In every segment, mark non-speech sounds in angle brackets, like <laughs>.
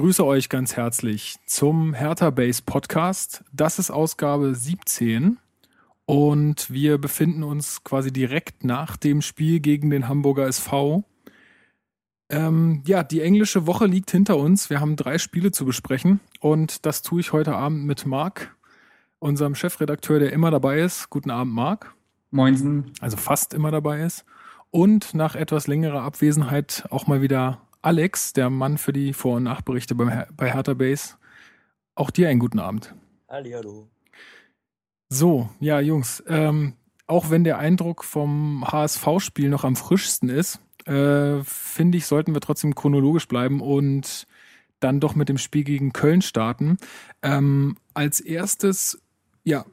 begrüße euch ganz herzlich zum Hertha Base Podcast. Das ist Ausgabe 17 und wir befinden uns quasi direkt nach dem Spiel gegen den Hamburger SV. Ähm, ja, die englische Woche liegt hinter uns. Wir haben drei Spiele zu besprechen und das tue ich heute Abend mit Marc, unserem Chefredakteur, der immer dabei ist. Guten Abend, Marc. Moinsen. Also fast immer dabei ist. Und nach etwas längerer Abwesenheit auch mal wieder Alex, der Mann für die Vor- und Nachberichte Her bei Hertha Base. Auch dir einen guten Abend. Hallihallo. So, ja, Jungs, ähm, auch wenn der Eindruck vom HSV-Spiel noch am frischsten ist, äh, finde ich, sollten wir trotzdem chronologisch bleiben und dann doch mit dem Spiel gegen Köln starten. Ähm, als erstes, ja,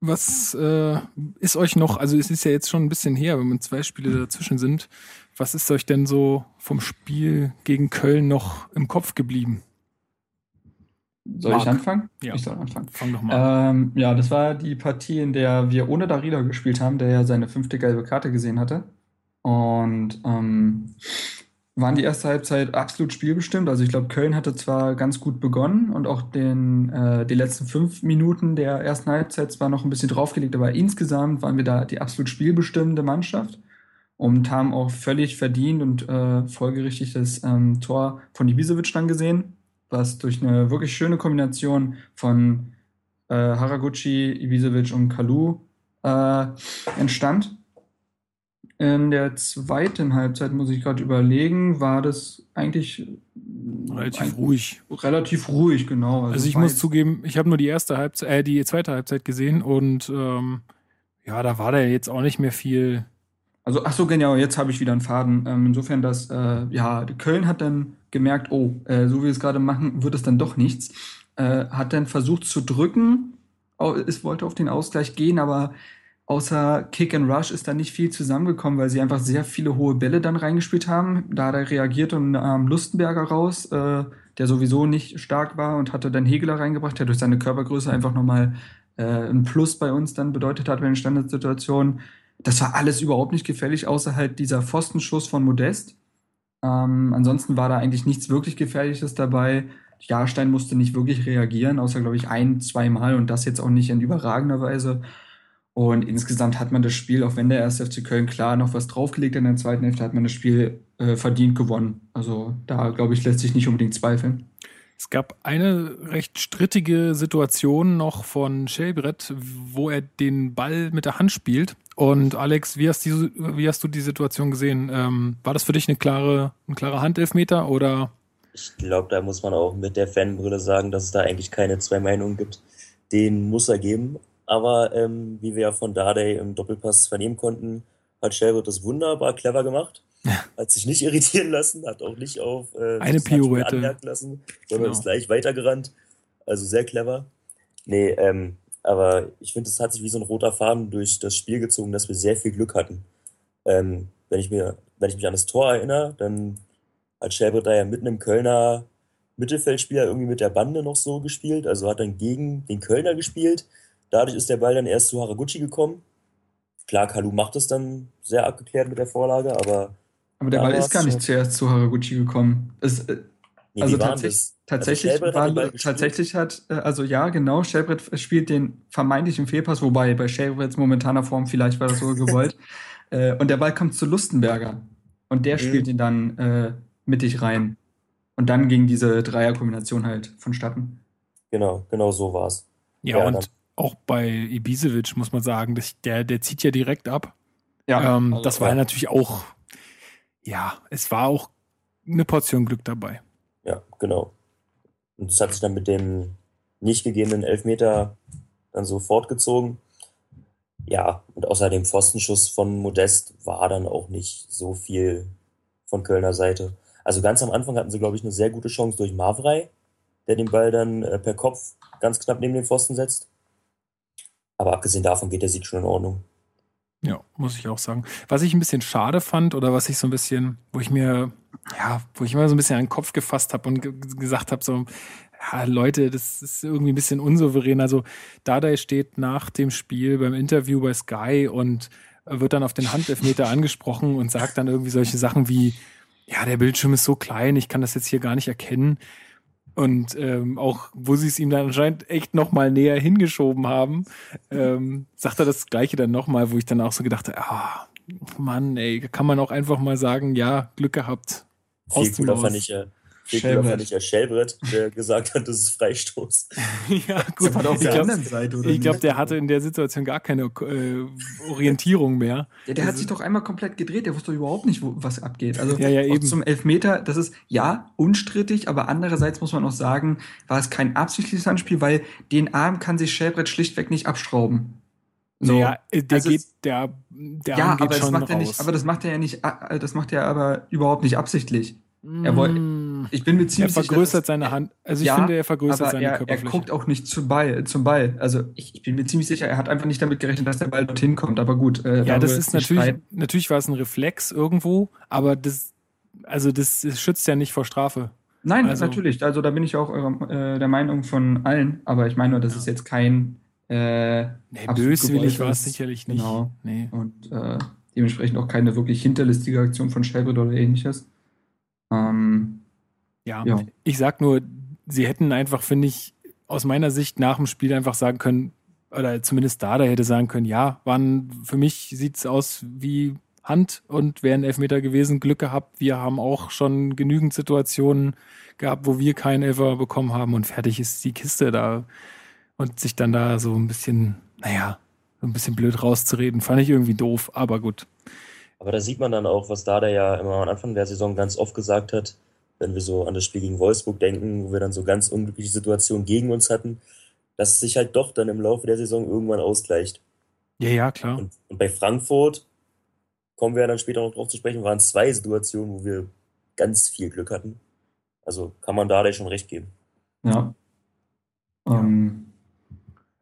was äh, ist euch noch, also es ist ja jetzt schon ein bisschen her, wenn man zwei Spiele dazwischen sind, was ist euch denn so vom Spiel gegen Köln noch im Kopf geblieben? Soll Marc. ich anfangen? Ja. Ich soll anfangen. Fang doch mal an. Ähm, ja, das war die Partie, in der wir ohne Darida gespielt haben, der ja seine fünfte gelbe Karte gesehen hatte. Und ähm, waren die erste Halbzeit absolut spielbestimmt. Also ich glaube, Köln hatte zwar ganz gut begonnen und auch den, äh, die letzten fünf Minuten der ersten Halbzeit zwar noch ein bisschen draufgelegt, aber insgesamt waren wir da die absolut spielbestimmende Mannschaft und haben auch völlig verdient und äh, folgerichtig das ähm, Tor von Ibisevic dann gesehen, was durch eine wirklich schöne Kombination von äh, Haraguchi, Ibisevic und Kalu äh, entstand. In der zweiten Halbzeit, muss ich gerade überlegen, war das eigentlich Relativ eigentlich ruhig. relativ ruhig, genau. Also ich war muss zugeben, ich habe nur die erste Halbzeit, äh, die zweite Halbzeit gesehen und ähm, ja, da war da jetzt auch nicht mehr viel. Also, ach so, genau, jetzt habe ich wieder einen Faden. Ähm, insofern, dass, äh, ja, Köln hat dann gemerkt, oh, äh, so wie wir es gerade machen, wird es dann doch nichts. Äh, hat dann versucht zu drücken, es wollte auf den Ausgleich gehen, aber außer Kick and Rush ist da nicht viel zusammengekommen, weil sie einfach sehr viele hohe Bälle dann reingespielt haben. Da hat er reagiert und nahm Lustenberger raus, äh, der sowieso nicht stark war und hatte dann Hegeler reingebracht, der durch seine Körpergröße einfach nochmal äh, ein Plus bei uns dann bedeutet hat bei den Standardsituationen. Das war alles überhaupt nicht gefährlich, außer halt dieser Pfostenschuss von Modest. Ähm, ansonsten war da eigentlich nichts wirklich Gefährliches dabei. Jahrstein musste nicht wirklich reagieren, außer, glaube ich, ein, zweimal und das jetzt auch nicht in überragender Weise. Und insgesamt hat man das Spiel, auch wenn der erste FC Köln klar noch was draufgelegt hat in der zweiten Hälfte, hat man das Spiel äh, verdient gewonnen. Also da, glaube ich, lässt sich nicht unbedingt zweifeln. Es gab eine recht strittige Situation noch von Shelbrett, wo er den Ball mit der Hand spielt. Und Alex, wie hast, die, wie hast du die Situation gesehen? Ähm, war das für dich eine klare, ein klarer Handelfmeter oder? Ich glaube, da muss man auch mit der Fanbrille sagen, dass es da eigentlich keine zwei Meinungen gibt. Den muss er geben. Aber ähm, wie wir ja von Dardai im Doppelpass vernehmen konnten, hat Shelbert das wunderbar clever gemacht. Hat sich nicht <laughs> irritieren lassen, hat auch nicht auf äh, Eine Pirouette. anmerken lassen, sondern Genau. ist gleich weitergerannt. Also sehr clever. Nee, ähm, aber ich finde, es hat sich wie so ein roter Faden durch das Spiel gezogen, dass wir sehr viel Glück hatten. Ähm, wenn, ich mir, wenn ich mich an das Tor erinnere, dann hat Shelbert da ja mitten im Kölner Mittelfeldspieler irgendwie mit der Bande noch so gespielt, also hat dann gegen den Kölner gespielt. Dadurch ist der Ball dann erst zu Haraguchi gekommen. Klar, Kalu macht es dann sehr abgeklärt mit der Vorlage, aber Aber der Ball ist gar nicht zuerst zu Haraguchi gekommen. Es, äh, nee, Also war denn tatsächlich, tatsächlich, Also war, tatsächlich hat, äh, also ja, genau, Shelbrett spielt den vermeintlichen Fehlpass, wobei bei Shelbretts momentaner Form vielleicht war das so gewollt. <laughs> äh, und der Ball kommt zu Lustenberger. Und der Mhm. spielt ihn dann äh, mittig rein. Und dann ging diese Dreierkombination halt vonstatten. Genau, genau so war's. Ja, Ja, und dann- auch bei Ibisevic muss man sagen, der, der zieht ja direkt ab. Ja, ähm, also, das war ja. natürlich auch, ja, es war auch eine Portion Glück dabei. Ja, genau. Und das hat sich dann mit dem nicht gegebenen Elfmeter dann so fortgezogen. Ja, und außer dem Pfostenschuss von Modest war dann auch nicht so viel von Kölner Seite. Also ganz am Anfang hatten sie, glaube ich, eine sehr gute Chance durch Mavrei, der den Ball dann äh, per Kopf ganz knapp neben den Pfosten setzt. Aber abgesehen davon geht der Sieg schon in Ordnung. Ja, muss ich auch sagen. Was ich ein bisschen schade fand oder was ich so ein bisschen, wo ich mir, ja, wo ich immer so ein bisschen an den Kopf gefasst habe und ge gesagt habe, so, ja, Leute, das ist irgendwie ein bisschen unsouverän. Also Dardai steht nach dem Spiel beim Interview bei Sky und wird dann auf den Handelfmeter angesprochen und sagt dann irgendwie solche Sachen wie, ja, der Bildschirm ist so klein, ich kann das jetzt hier gar nicht erkennen. Und ähm, auch, wo sie es ihm dann anscheinend echt nochmal näher hingeschoben haben, ähm, sagt er das Gleiche dann nochmal, wo ich dann auch so gedacht habe, ah, Mann, ey, kann man auch einfach mal sagen, ja, Glück gehabt. Viel cooler fand ich ja, viel cooler fand ich ja Schellbrett, der gesagt hat, das ist Freistoß. <laughs> ja, gut. Das war auf? Ich glaube, der hatte in der Situation gar keine äh, Orientierung mehr. Ja, der also, hat sich doch einmal komplett gedreht, der wusste doch überhaupt nicht, wo, was abgeht. Also ja, ja, eben. zum Elfmeter, das ist ja unstrittig, aber andererseits muss man auch sagen, war es kein absichtliches Handspiel, weil den Arm kann sich Schellbrett schlichtweg nicht abschrauben. So, naja, äh, der also geht, der, der ja, aber das macht raus. er nicht, aber das macht er ja nicht, äh, das macht er aber überhaupt nicht absichtlich. Er wollte, Mm. ich bin mir ziemlich Er vergrößert sicher, seine Hand. Also ich Ja, finde, er vergrößert seine er, er Körperfläche. guckt auch nicht zum Ball, zum Ball. Also ich, ich bin mir ziemlich sicher, er hat einfach nicht damit gerechnet, dass der Ball dorthin kommt. Aber gut. Äh, ja, das ist natürlich, streiten. natürlich war es ein Reflex irgendwo, aber das, also das, das schützt ja nicht vor Strafe. Nein, also- natürlich. Also da bin ich auch äh, der Meinung von allen. Aber ich meine nur, das ist jetzt kein. Äh, Nee, böswillig war es sicherlich nicht. Genau. Nee. Und äh, dementsprechend auch keine wirklich hinterlistige Aktion von Shelbert oder ähnliches. Ähm, Ja. Ja. Ich sag nur, sie hätten einfach, finde ich, aus meiner Sicht nach dem Spiel einfach sagen können, oder zumindest da, da hätte sagen können, ja, waren, für mich sieht's aus wie Hand und wären Elfmeter gewesen, Glück gehabt. Wir haben auch schon genügend Situationen gehabt, wo wir keinen Elfer bekommen haben und fertig ist die Kiste da. Und sich dann da so ein bisschen, naja, so ein bisschen blöd rauszureden, fand ich irgendwie doof, aber gut. Aber da sieht man dann auch, was Dada ja immer am Anfang der Saison ganz oft gesagt hat, wenn wir so an das Spiel gegen Wolfsburg denken, wo wir dann so ganz unglückliche Situationen gegen uns hatten, dass es sich halt doch dann im Laufe der Saison irgendwann ausgleicht. Ja, ja, klar. Und, und bei Frankfurt kommen wir ja dann später noch drauf zu sprechen, waren zwei Situationen, wo wir ganz viel Glück hatten. Also kann man Dada schon recht geben. ja. Ähm,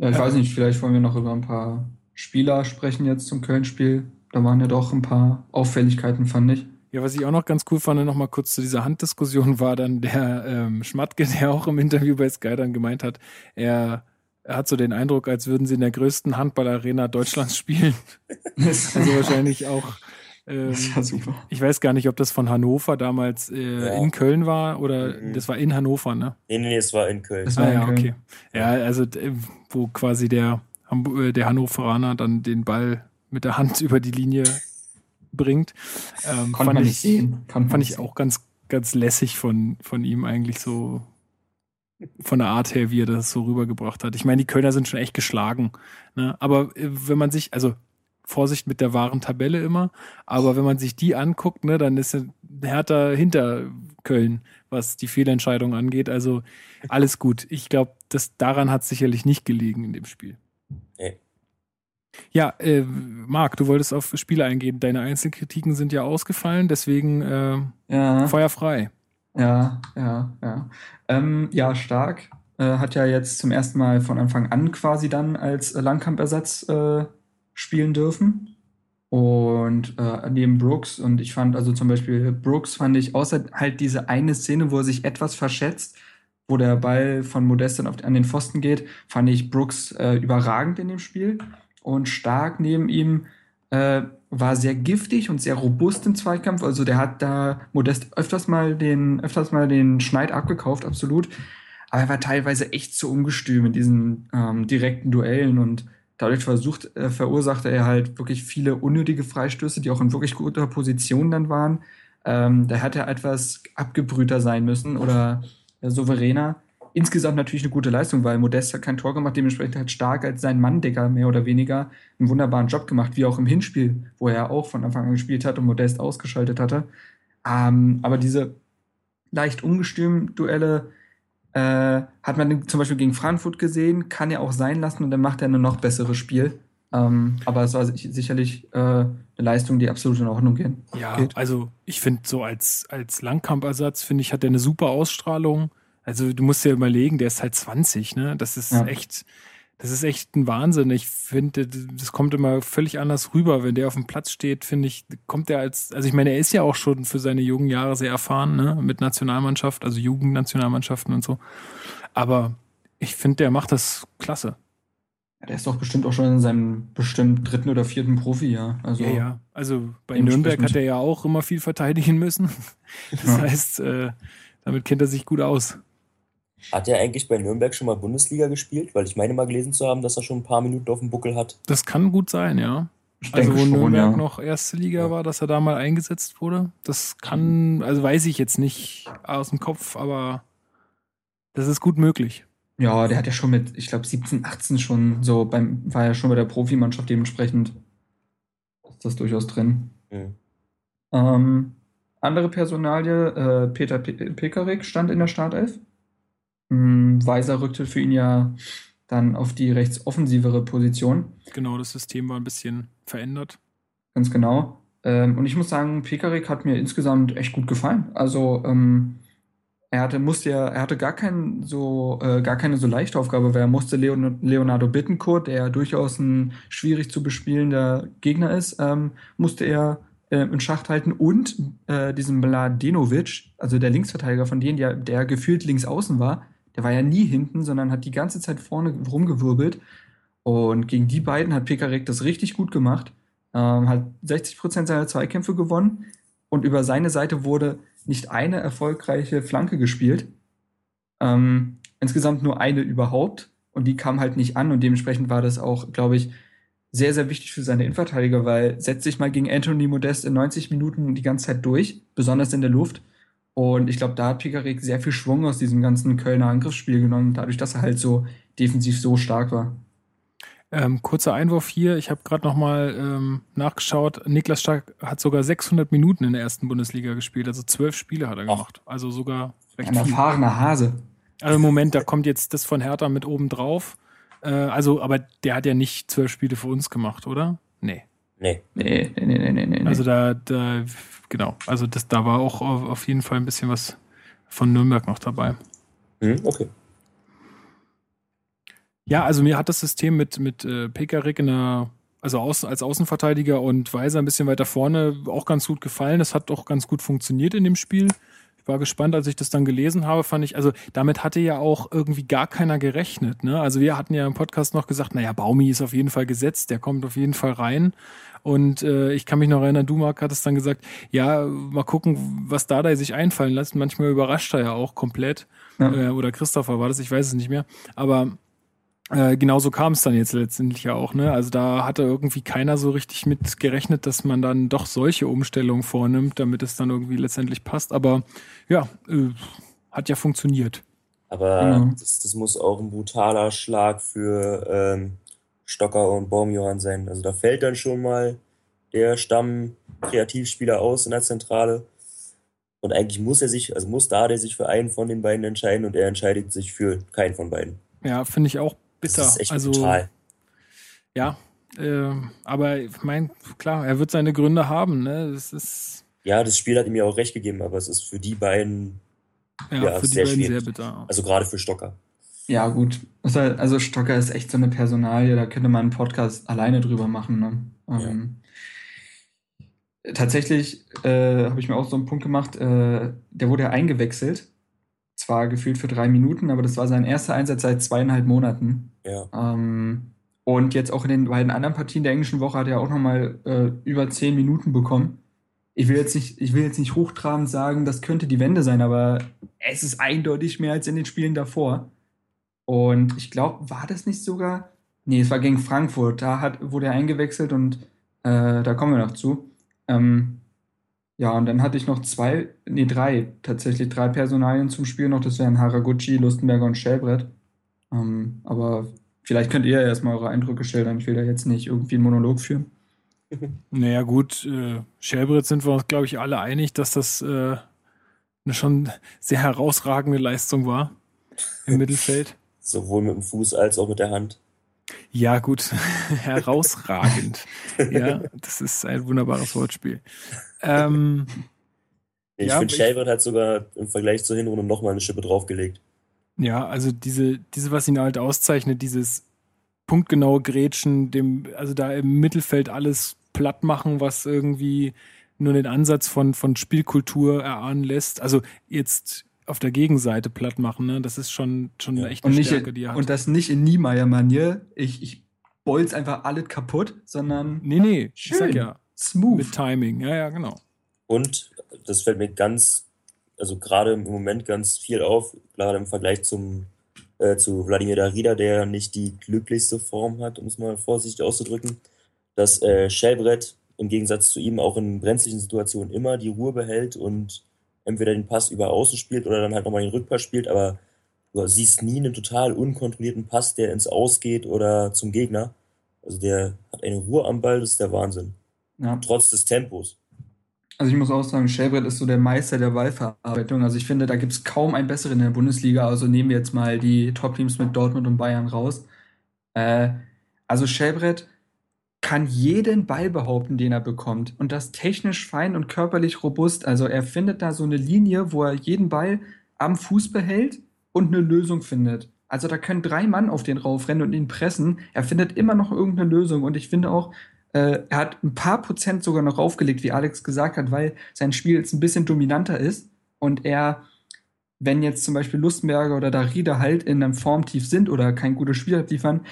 ja, ich weiß nicht, vielleicht wollen wir noch über ein paar Spieler sprechen jetzt zum Köln-Spiel. Da waren ja doch ein paar Auffälligkeiten, fand ich. Ja, was ich auch noch ganz cool fand, noch mal kurz zu dieser Handdiskussion, <laughs> war dann der ähm, Schmatke, der auch im Interview bei Sky dann gemeint hat, er, er hat so den Eindruck, als würden sie in der größten Handballarena Deutschlands spielen. Das <laughs> Also wahrscheinlich auch, ähm, das war super. ich weiß gar nicht, ob das von Hannover damals äh, Ja. in Köln war oder Mhm. das war in Hannover, ne? Nee, nee, nee, es war in Köln. Das war Ah, in ja, Köln. okay. Ja, also wo quasi der, äh, der Hannoveraner dann den Ball mit der Hand <laughs> über die Linie bringt. Ähm, Konnte fand man ich- nicht sehen. Man Fand ich auch ganz, ganz lässig von, von ihm eigentlich so, von der Art her, wie er das so rübergebracht hat. Ich meine, die Kölner sind schon echt geschlagen. Ne? Aber äh, wenn man sich, also Vorsicht mit der wahren Tabelle immer, aber wenn man sich die anguckt, ne, dann ist er härter hinter Köln, was die Fehlentscheidung angeht. Also alles gut. Ich glaube, das daran hat sicherlich nicht gelegen in dem Spiel. Nee. Ja, äh, Marc, du wolltest auf Spiele eingehen. Deine Einzelkritiken sind ja ausgefallen, deswegen äh, Ja. Feuer frei. Ja, ja, ja. Ähm, ja, stark. Äh, hat ja jetzt zum ersten Mal von Anfang an quasi dann als äh, Langkamp-Ersatz äh, spielen dürfen. Und äh, neben Brooks, und ich fand also zum Beispiel Brooks fand ich, außer halt diese eine Szene, wo er sich etwas verschätzt, wo der Ball von Modest dann auf, an den Pfosten geht, fand ich Brooks äh, überragend in dem Spiel. Und stark neben ihm äh, war sehr giftig und sehr robust im Zweikampf. Also der hat da Modest öfters mal den, öfters mal den Schneid abgekauft, absolut. Aber er war teilweise echt zu ungestüm in diesen ähm, direkten Duellen und dadurch versucht, äh, verursachte er halt wirklich viele unnötige Freistöße, die auch in wirklich guter Position dann waren. Ähm, da hätte er etwas abgebrühter sein müssen oder äh, souveräner. Insgesamt natürlich eine gute Leistung, weil Modest hat kein Tor gemacht, dementsprechend hat Stark als sein Mann-Decker mehr oder weniger einen wunderbaren Job gemacht, wie auch im Hinspiel, wo er auch von Anfang an gespielt hat und Modest ausgeschaltet hatte. Ähm, aber diese leicht ungestümen Duelle äh, hat man zum Beispiel gegen Frankfurt gesehen, kann er auch sein lassen und dann macht er ein noch besseres Spiel. Ähm, aber es war sich- sicherlich äh, eine Leistung, die absolut in Ordnung gehen. Ja, geht. also ich finde so als, als Langkampersatz, finde ich, hat er eine super Ausstrahlung. Also du musst dir überlegen, der ist halt 20, ne? Das ist Ja. echt, das ist echt ein Wahnsinn. Ich finde, das kommt immer völlig anders rüber, wenn der auf dem Platz steht, finde ich, kommt der als, also ich meine, er ist ja auch schon für seine jungen Jahre sehr erfahren, ne, mit Nationalmannschaft, also Jugendnationalmannschaften und so. Aber ich finde, der macht das klasse. Ja, der ist doch bestimmt auch schon in seinem bestimmt dritten oder vierten Profi, ja. Also, ja, ja. Also bei Nürnberg hat er ja auch immer viel verteidigen müssen. <laughs> Das ja. heißt, äh, damit kennt er sich gut aus. Hat er eigentlich bei Nürnberg schon mal Bundesliga gespielt? Weil ich meine mal gelesen zu haben, dass er schon ein paar Minuten auf dem Buckel hat. Das kann gut sein, ja. Ich also wo schon, Nürnberg ja. noch erste Liga war, dass er da mal eingesetzt wurde. Das kann, also weiß ich jetzt nicht aus dem Kopf, aber das ist gut möglich. Ja, der hat ja schon mit, ich glaube 17, 18 schon so beim, war ja schon bei der Profimannschaft dementsprechend. Ist das durchaus drin. Mhm. Ähm, andere Personalie, äh, Peter Pe Pekarik stand in der Startelf. Weiser rückte für ihn ja dann auf die rechtsoffensivere Position. Genau, das System war ein bisschen verändert. Ganz genau. Ähm, und ich muss sagen, Pekarik hat mir insgesamt echt gut gefallen. Also ähm, er hatte, musste ja, er hatte gar, kein, so, äh, gar keine so leichte Aufgabe, weil er musste Leon, Leonardo Bittencourt, der durchaus ein schwierig zu bespielender Gegner ist, ähm, musste er äh, in Schacht halten und äh, diesem Mladenovic, also der Linksverteidiger von denen, der, der gefühlt links außen war, der war ja nie hinten, sondern hat die ganze Zeit vorne rumgewirbelt. Und gegen die beiden hat Pekarik das richtig gut gemacht. Ähm, hat 60 Prozent seiner Zweikämpfe gewonnen. Und über seine Seite wurde nicht eine erfolgreiche Flanke gespielt. Ähm, insgesamt nur eine überhaupt. Und die kam halt nicht an. Und dementsprechend war das auch, glaube ich, sehr, sehr wichtig für seine Innenverteidiger, weil setzt sich mal gegen Anthony Modest in 90 Minuten die ganze Zeit durch, besonders in der Luft. Und ich glaube, da hat Pikarek sehr viel Schwung aus diesem ganzen Kölner Angriffsspiel genommen, dadurch, dass er halt so defensiv so stark war. Ähm, kurzer Einwurf hier. Ich habe gerade noch mal ähm, nachgeschaut. Niklas Stark hat sogar 600 Minuten in der ersten Bundesliga gespielt. Also zwölf Spiele hat er gemacht. Also sogar recht Ein erfahrener Hase. Also im Moment, da kommt jetzt das von Hertha mit oben drauf. Äh, also, aber der hat ja nicht zwölf Spiele für uns gemacht, oder? Nee. Nee. Nee, nee, nee, nee, nee. Also da, da genau. Also das, da war auch auf jeden Fall ein bisschen was von Nürnberg noch dabei. Mhm, okay. Ja, also mir hat das System mit, mit äh, Pekarik in der, also außen, als Außenverteidiger und Weiser ein bisschen weiter vorne auch ganz gut gefallen. Das hat auch ganz gut funktioniert in dem Spiel. Ich war gespannt, als ich das dann gelesen habe, fand ich, also damit hatte ja auch irgendwie gar keiner gerechnet. Ne? Also wir hatten ja im Podcast noch gesagt, naja, Baumi ist auf jeden Fall gesetzt, der kommt auf jeden Fall rein. Und äh, ich kann mich noch erinnern, du, Marc, hattest dann gesagt, ja, mal gucken, was Dada sich einfallen lässt. Manchmal überrascht er ja auch komplett. Ja. Äh, oder Christopher war das, ich weiß es nicht mehr. Aber äh, genauso kam es dann jetzt letztendlich ja auch, ne? Also da hatte irgendwie keiner so richtig mit gerechnet, dass man dann doch solche Umstellungen vornimmt, damit es dann irgendwie letztendlich passt. Aber ja, äh, hat ja funktioniert. Aber mhm. das, das muss auch ein brutaler Schlag für ähm, Stocker und Baumjohann sein. Also da fällt dann schon mal der Stamm-Kreativspieler aus in der Zentrale. Und eigentlich muss er sich, also muss da der sich für einen von den beiden entscheiden und er entscheidet sich für keinen von beiden. Ja, finde ich auch bitter. Das ist echt also, brutal. Ja, äh, aber ich meine, klar, er wird seine Gründe haben. Ne? Das ist ja, das Spiel hat ihm ja auch recht gegeben, aber es ist für die beiden ja, ja für sehr die beiden schwierig. sehr bitter. Also gerade für Stocker. Ja, gut. Also Stocker ist echt so eine Personalie, da könnte man einen Podcast alleine drüber machen. Ne? Ähm, Tatsächlich äh, habe ich mir auch so einen Punkt gemacht, äh, der wurde ja eingewechselt. Zwar gefühlt für drei Minuten, aber das war sein erster Einsatz seit zweieinhalb Monaten. Ja. Ähm, und jetzt auch in den beiden anderen Partien der englischen Woche hat er auch nochmal äh, über zehn Minuten bekommen. Ich will, jetzt nicht, ich will jetzt nicht hochtrabend sagen, das könnte die Wende sein, aber es ist eindeutig mehr als in den Spielen davor. Und ich glaube, war das nicht sogar? Nee, es war gegen Frankfurt. Da hat, wurde er eingewechselt und äh, da kommen wir noch zu. Ähm, ja, und dann hatte ich noch zwei, nee, drei, tatsächlich drei Personalien zum Spiel noch. Das wären Haraguchi, Lustenberger und Schellbrett. Ähm, aber vielleicht könnt ihr ja erstmal eure Eindrücke schildern. Ich will da jetzt nicht irgendwie einen Monolog führen. <laughs> Naja, gut, äh, Schellbrett sind wir uns, glaube ich, alle einig, dass das äh, eine schon sehr herausragende Leistung war im <laughs> Mittelfeld. Sowohl mit dem Fuß als auch mit der Hand. Ja, gut. <laughs> Herausragend. ja, das ist ein wunderbares Wortspiel. Ähm, <laughs> ich ja, finde, Shelbert hat sogar im Vergleich zur Hinrunde nochmal eine Schippe draufgelegt. Ja, also diese, diese, was ihn halt auszeichnet, dieses punktgenaue Grätschen, dem, also da im Mittelfeld alles platt machen, was irgendwie nur den Ansatz von, von Spielkultur erahnen lässt. Also jetzt auf der Gegenseite platt machen, ne? Das ist schon, schon Ja. echt Und, eine nicht, Stärke, die er hat. und das nicht in Niemeyer-Manier. Ich, ich bolz einfach alles kaputt, sondern nee, nee, ich Schön. sag ja, smooth. mit Timing. Ja, ja, genau. Und das fällt mir ganz, also gerade im Moment ganz viel auf, gerade im Vergleich zum, äh, zu Wladimir Darida, der nicht die glücklichste Form hat, um es mal vorsichtig auszudrücken, dass äh, Schellbrett im Gegensatz zu ihm auch in brenzlichen Situationen immer die Ruhe behält und entweder den Pass über Außen spielt oder dann halt nochmal den Rückpass spielt, aber du siehst nie einen total unkontrollierten Pass, der ins Aus geht oder zum Gegner. Also der hat eine Ruhe am Ball, das ist der Wahnsinn. Ja. Trotz des Tempos. Also ich muss auch sagen, Schellbrett ist so der Meister der Ballverarbeitung. Also ich finde, da gibt es kaum einen besseren in der Bundesliga. Also nehmen wir jetzt mal die Top-Teams mit Dortmund und Bayern raus. Äh, also Schellbrett kann jeden Ball behaupten, den er bekommt. Und das technisch fein und körperlich robust. Also er findet da so eine Linie, wo er jeden Ball am Fuß behält und eine Lösung findet. Also da können drei Mann auf den raufrennen und ihn pressen. Er findet immer noch irgendeine Lösung. Und ich finde auch, äh, er hat ein paar Prozent sogar noch raufgelegt, wie Alex gesagt hat, weil sein Spiel jetzt ein bisschen dominanter ist und er, wenn jetzt zum Beispiel Lustenberger oder Darida halt in einem Formtief sind oder kein gutes Spiel abliefern,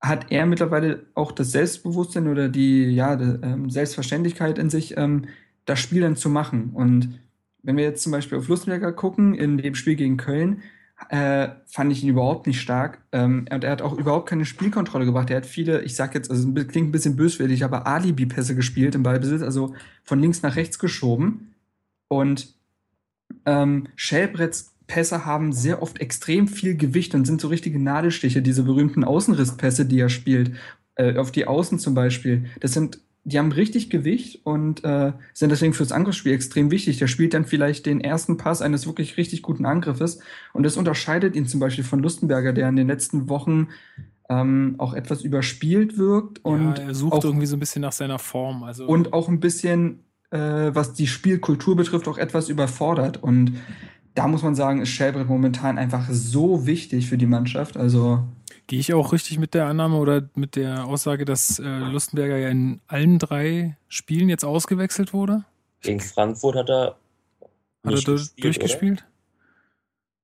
hat er mittlerweile auch das Selbstbewusstsein oder die ja, die, ähm, Selbstverständlichkeit in sich, ähm, das Spiel dann zu machen. Und wenn wir jetzt zum Beispiel auf Lustenberger gucken, in dem Spiel gegen Köln, äh, fand ich ihn überhaupt nicht stark. Ähm, und er hat auch überhaupt keine Spielkontrolle gebracht. Er hat viele, ich sag jetzt, also klingt ein bisschen böswillig, aber Alibi-Pässe gespielt im Ballbesitz, also von links nach rechts geschoben. Und ähm, Schellbretts Pässe haben sehr oft extrem viel Gewicht und sind so richtige Nadelstiche, diese berühmten Außenrisspässe, die er spielt, äh, auf die Außen zum Beispiel. Das sind, die haben richtig Gewicht und äh, sind deswegen fürs Angriffsspiel extrem wichtig. Der spielt dann vielleicht den ersten Pass eines wirklich richtig guten Angriffes und das unterscheidet ihn zum Beispiel von Lustenberger, der in den letzten Wochen ähm, auch etwas überspielt wirkt und ja, er sucht auch, irgendwie so ein bisschen nach seiner Form. Also und auch ein bisschen, äh, was die Spielkultur betrifft, auch etwas überfordert. Und da muss man sagen, ist Schellbrett momentan einfach so wichtig für die Mannschaft. Also gehe ich auch richtig mit der Annahme oder mit der Aussage, dass äh, Lustenberger ja in allen drei Spielen jetzt ausgewechselt wurde? Gegen Frankfurt hat er Hat nicht er gespielt, durchgespielt?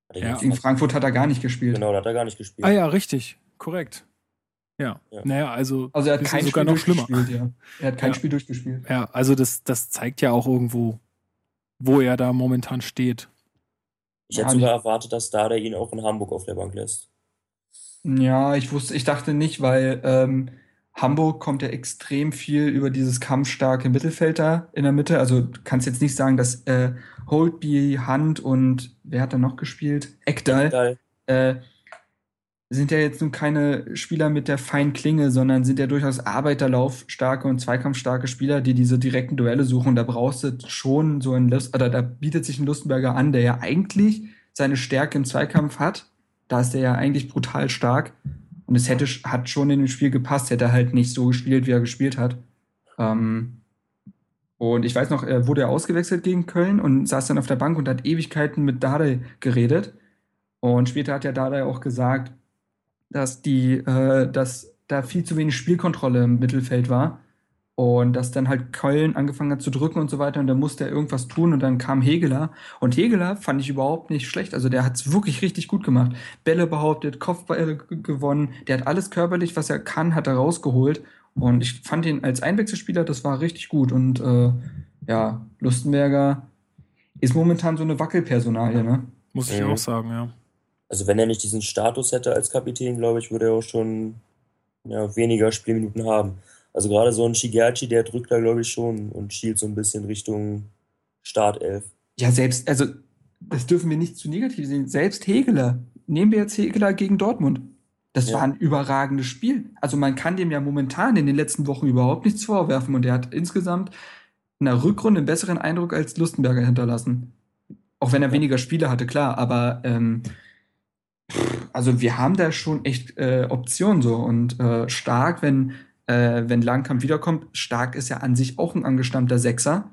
Hat er Ja. gegen Frankfurt hat er gar nicht gespielt. Genau, da hat er gar nicht gespielt. Ah ja, richtig, korrekt. Ja. Ja. Naja, also, Also er hat kein sogar Spiel noch schlimmer. durchgespielt, ja. Er hat kein Ja. Spiel durchgespielt. Ja, also das, das zeigt ja auch irgendwo, wo er da momentan steht. Ich hätte sogar erwartet, dass da der ihn auch in Hamburg auf der Bank lässt. Ja, ich wusste, ich dachte nicht, weil ähm, Hamburg kommt ja extrem viel über dieses kampfstarke Mittelfeld da in der Mitte. Also du kannst jetzt nicht sagen, dass äh, Holtby, Hand und wer hat da noch gespielt? Geil. äh, sind ja jetzt nun keine Spieler mit der feinen Klinge, sondern sind ja durchaus arbeiterlaufstarke und zweikampfstarke Spieler, die diese direkten Duelle suchen. Da brauchst du schon so einen Lust, oder da bietet sich ein Lustenberger an, der ja eigentlich seine Stärke im Zweikampf hat. Da ist er ja eigentlich brutal stark. Und es hätte, hat schon in dem Spiel gepasst, hätte er halt nicht so gespielt, wie er gespielt hat. Ähm, und ich weiß noch, er wurde ausgewechselt gegen Köln und saß dann auf der Bank und hat Ewigkeiten mit Dardai geredet. Und später hat ja Dardai auch gesagt, dass die, äh, dass da viel zu wenig Spielkontrolle im Mittelfeld war und dass dann halt Köln angefangen hat zu drücken und so weiter und da musste er irgendwas tun und dann kam Hegeler und Hegeler fand ich überhaupt nicht schlecht, also der hat es wirklich richtig gut gemacht. Bälle behauptet, Kopfbälle g- gewonnen, der hat alles körperlich, was er kann, hat er rausgeholt und ich fand ihn als Einwechselspieler, das war richtig gut und äh, ja, Lustenberger ist momentan so eine Wackelpersonalie, ne? Muss ich Mhm. auch sagen, ja. Also wenn er nicht diesen Status hätte als Kapitän, glaube ich, würde er auch schon ja, weniger Spielminuten haben. Also gerade so ein Shigeachi, der drückt da, glaube ich, schon und schielt so ein bisschen Richtung Startelf. Ja, selbst, also, das dürfen wir nicht zu negativ sehen. Selbst Hegeler, nehmen wir jetzt Hegeler gegen Dortmund. Das Ja. war ein überragendes Spiel. Also, man kann dem ja momentan in den letzten Wochen überhaupt nichts vorwerfen und er hat insgesamt in der Rückrunde einen besseren Eindruck als Lustenberger hinterlassen. Auch wenn er Ja. weniger Spiele hatte, klar, aber ähm, also wir haben da schon echt äh, Optionen so und äh, stark, wenn, äh, wenn Langkamp wiederkommt, stark ist ja an sich auch ein angestammter Sechser.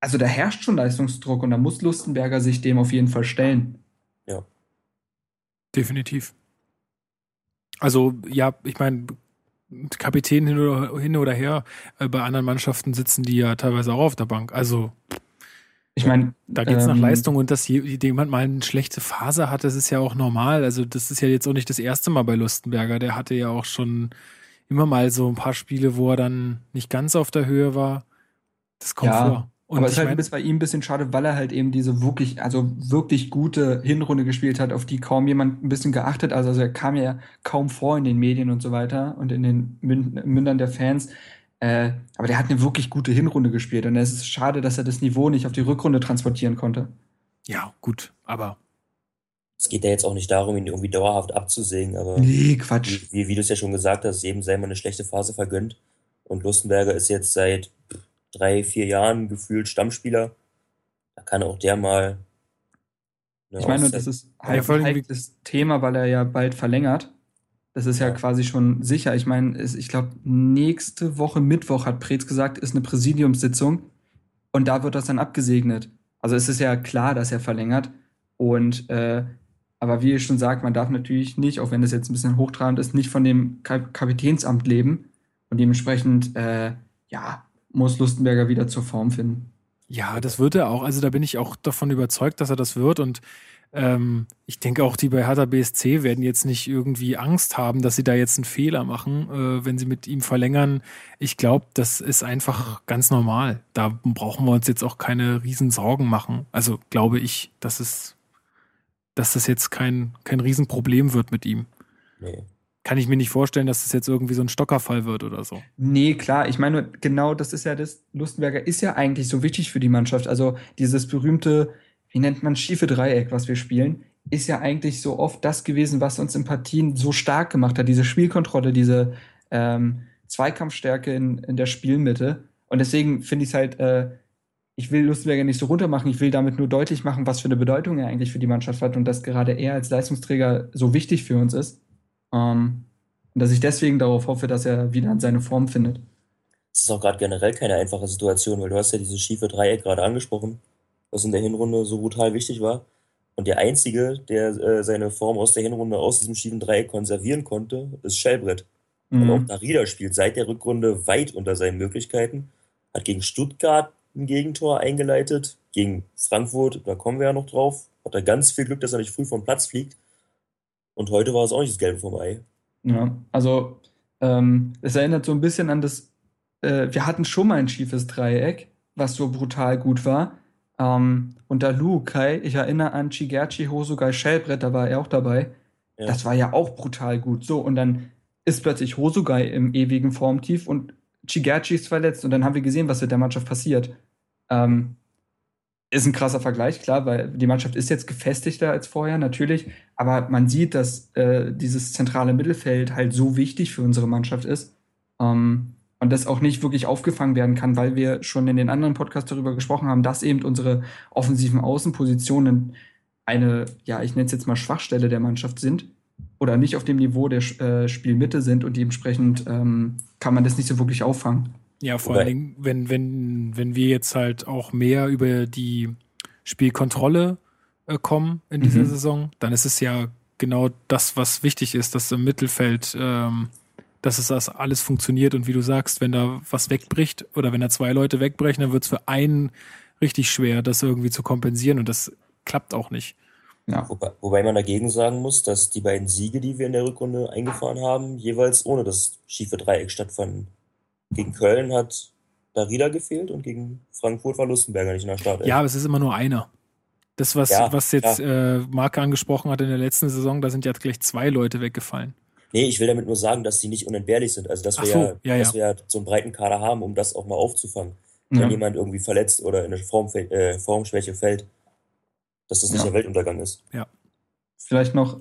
Also da herrscht schon Leistungsdruck und da muss Lustenberger sich dem auf jeden Fall stellen. Definitiv. Also, ja, ich meine, Kapitän hin oder, hin oder her, äh, bei anderen Mannschaften sitzen die ja teilweise auch auf der Bank. Also, Ich meine, da geht's ähm, nach Leistung und dass je- jemand mal eine schlechte Phase hat, das ist ja auch normal. Also, das ist ja jetzt auch nicht das erste Mal bei Lustenberger. Der hatte ja auch schon immer mal so ein paar Spiele, wo er dann nicht ganz auf der Höhe war. Das kommt Ja, vor. Und aber es ist halt bis bei ihm ein bisschen schade, weil er halt eben diese wirklich, also wirklich gute Hinrunde gespielt hat, auf die kaum jemand ein bisschen geachtet. Also, also er kam ja kaum vor in den Medien und so weiter und in den Mün- Mündern der Fans. Äh, aber der hat eine wirklich gute Hinrunde gespielt und es ist schade, dass er das Niveau nicht auf die Rückrunde transportieren konnte. ja, gut, aber Es geht ja jetzt auch nicht darum, ihn irgendwie dauerhaft abzusägen, aber Nee, Quatsch. wie, wie du es ja schon gesagt hast, jedem sei mal eine schlechte Phase vergönnt. Und Lustenberger ist jetzt seit drei, vier Jahren gefühlt Stammspieler. Da kann auch der mal. eine Ich meine, das ist Ja, halt ein wie- heikles Thema, weil er ja bald verlängert. Das ist ja Ja. quasi schon sicher. Ich meine, es- ich glaube, nächste Woche Mittwoch hat Preetz gesagt, ist eine Präsidiumssitzung und da wird das dann abgesegnet. Also es ist ja klar, dass er verlängert. Und äh, aber wie ihr schon sagt, man darf natürlich nicht, auch wenn das jetzt ein bisschen hochtrabend ist, nicht von dem Kap Kapitänsamt leben. Und dementsprechend, äh, ja, muss Lustenberger wieder zur Form finden. Ja, das wird er auch. Also da bin ich auch davon überzeugt, dass er das wird. Und ähm, ich denke auch, die bei Hertha BSC werden jetzt nicht irgendwie Angst haben, dass sie da jetzt einen Fehler machen, äh, wenn sie mit ihm verlängern. Ich glaube, das ist einfach ganz normal. Da brauchen wir uns jetzt auch keine riesen Sorgen machen. Also glaube ich, dass es, dass das jetzt kein, kein Riesenproblem wird mit ihm. Nee. Kann ich mir nicht vorstellen, dass das jetzt irgendwie so ein Stockerfall wird oder so. Nee, klar, ich meine, genau das ist ja das, Lustenberger ist ja eigentlich so wichtig für die Mannschaft. Also dieses berühmte, wie nennt man, schiefe Dreieck, was wir spielen, ist ja eigentlich so oft das gewesen, was uns in Partien so stark gemacht hat. Diese Spielkontrolle, diese ähm, Zweikampfstärke in, in der Spielmitte. Und deswegen finde ich es halt, äh, ich will Lustenberger nicht so runtermachen, ich will damit nur deutlich machen, was für eine Bedeutung er eigentlich für die Mannschaft hat und dass gerade er als Leistungsträger so wichtig für uns ist. Ähm, und dass ich deswegen darauf hoffe, dass er wieder an seine Form findet. Es ist auch gerade generell keine einfache Situation, weil du hast ja dieses schiefe Dreieck gerade angesprochen, was in der Hinrunde so brutal wichtig war. Und der Einzige, der äh, seine Form aus der Hinrunde aus diesem schiefen Dreieck konservieren konnte, ist Schellbrett. Und auch Mhm. Darida spielt seit der Rückrunde weit unter seinen Möglichkeiten. Hat gegen Stuttgart ein Gegentor eingeleitet, gegen Frankfurt, da kommen wir ja noch drauf. Hat er ganz viel Glück, dass er nicht früh vom Platz fliegt. Und heute war es auch nicht das Gelbe vom Ei. Ja, also ähm, es erinnert so ein bisschen an das, äh, wir hatten schon mal ein schiefes Dreieck, was so brutal gut war. Ähm, und da Lukai, ich erinnere an Chigerchi, Hosogai, Schellbrett, da war er auch dabei. Ja. Das war ja auch brutal gut. So, und dann ist plötzlich Hosogai im ewigen Formtief und Chigerchi ist verletzt. Und dann haben wir gesehen, was mit der Mannschaft passiert. Ähm, ist ein krasser Vergleich, klar, weil die Mannschaft ist jetzt gefestigter als vorher, natürlich. Aber man sieht, dass äh, dieses zentrale Mittelfeld halt so wichtig für unsere Mannschaft ist. Ähm, und das auch nicht wirklich aufgefangen werden kann, weil wir schon in den anderen Podcasts darüber gesprochen haben, dass eben unsere offensiven Außenpositionen eine, ja, ich nenne es jetzt mal Schwachstelle der Mannschaft sind oder nicht auf dem Niveau der äh, Spielmitte sind und dementsprechend ähm, kann man das nicht so wirklich auffangen. Ja, vor Wobei- allen Dingen, wenn, wenn, wenn wir jetzt halt auch mehr über die Spielkontrolle äh, kommen in dieser Mhm. Saison, dann ist es ja genau das, was wichtig ist, dass im Mittelfeld, ähm, dass es das alles funktioniert und wie du sagst, wenn da was wegbricht oder wenn da zwei Leute wegbrechen, dann wird es für einen richtig schwer, das irgendwie zu kompensieren und das klappt auch nicht. Ja. Wobei, wobei man dagegen sagen muss, dass die beiden Siege, die wir in der Rückrunde eingefahren haben, jeweils ohne das schiefe Dreieck stattfanden. Gegen Köln hat Darida gefehlt und gegen Frankfurt war Lustenberger nicht in der Startelf. Ja, aber es ist immer nur einer. Das, was, Ja, was jetzt äh, Marke angesprochen hat in der letzten Saison, da sind ja gleich zwei Leute weggefallen. Nee, ich will damit nur sagen, dass die nicht unentbehrlich sind. Also, dass Ach wir, so, ja, ja, dass wir ja so einen breiten Kader haben, um das auch mal aufzufangen. Ja. Wenn jemand irgendwie verletzt oder in eine Form, äh, Formschwäche fällt, dass das nicht Ja. der Weltuntergang ist. Vielleicht noch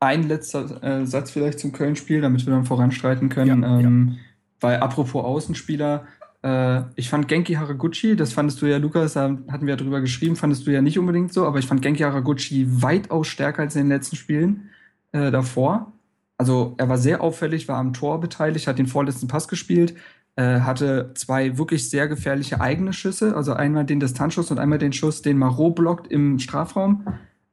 ein letzter äh, Satz vielleicht zum Köln-Spiel, damit wir dann voranstreiten können. Ja, ähm, Weil apropos Außenspieler, äh, ich fand Genki Haraguchi, das fandest du ja, Lukas, da hatten wir ja drüber geschrieben, fandest du ja nicht unbedingt so, aber ich fand Genki Haraguchi weitaus stärker als in den letzten Spielen äh, davor. Also er war sehr auffällig, war am Tor beteiligt, hat den vorletzten Pass gespielt, äh, hatte zwei wirklich sehr gefährliche eigene Schüsse, also einmal den Distanzschuss und einmal den Schuss, den Marot blockt im Strafraum.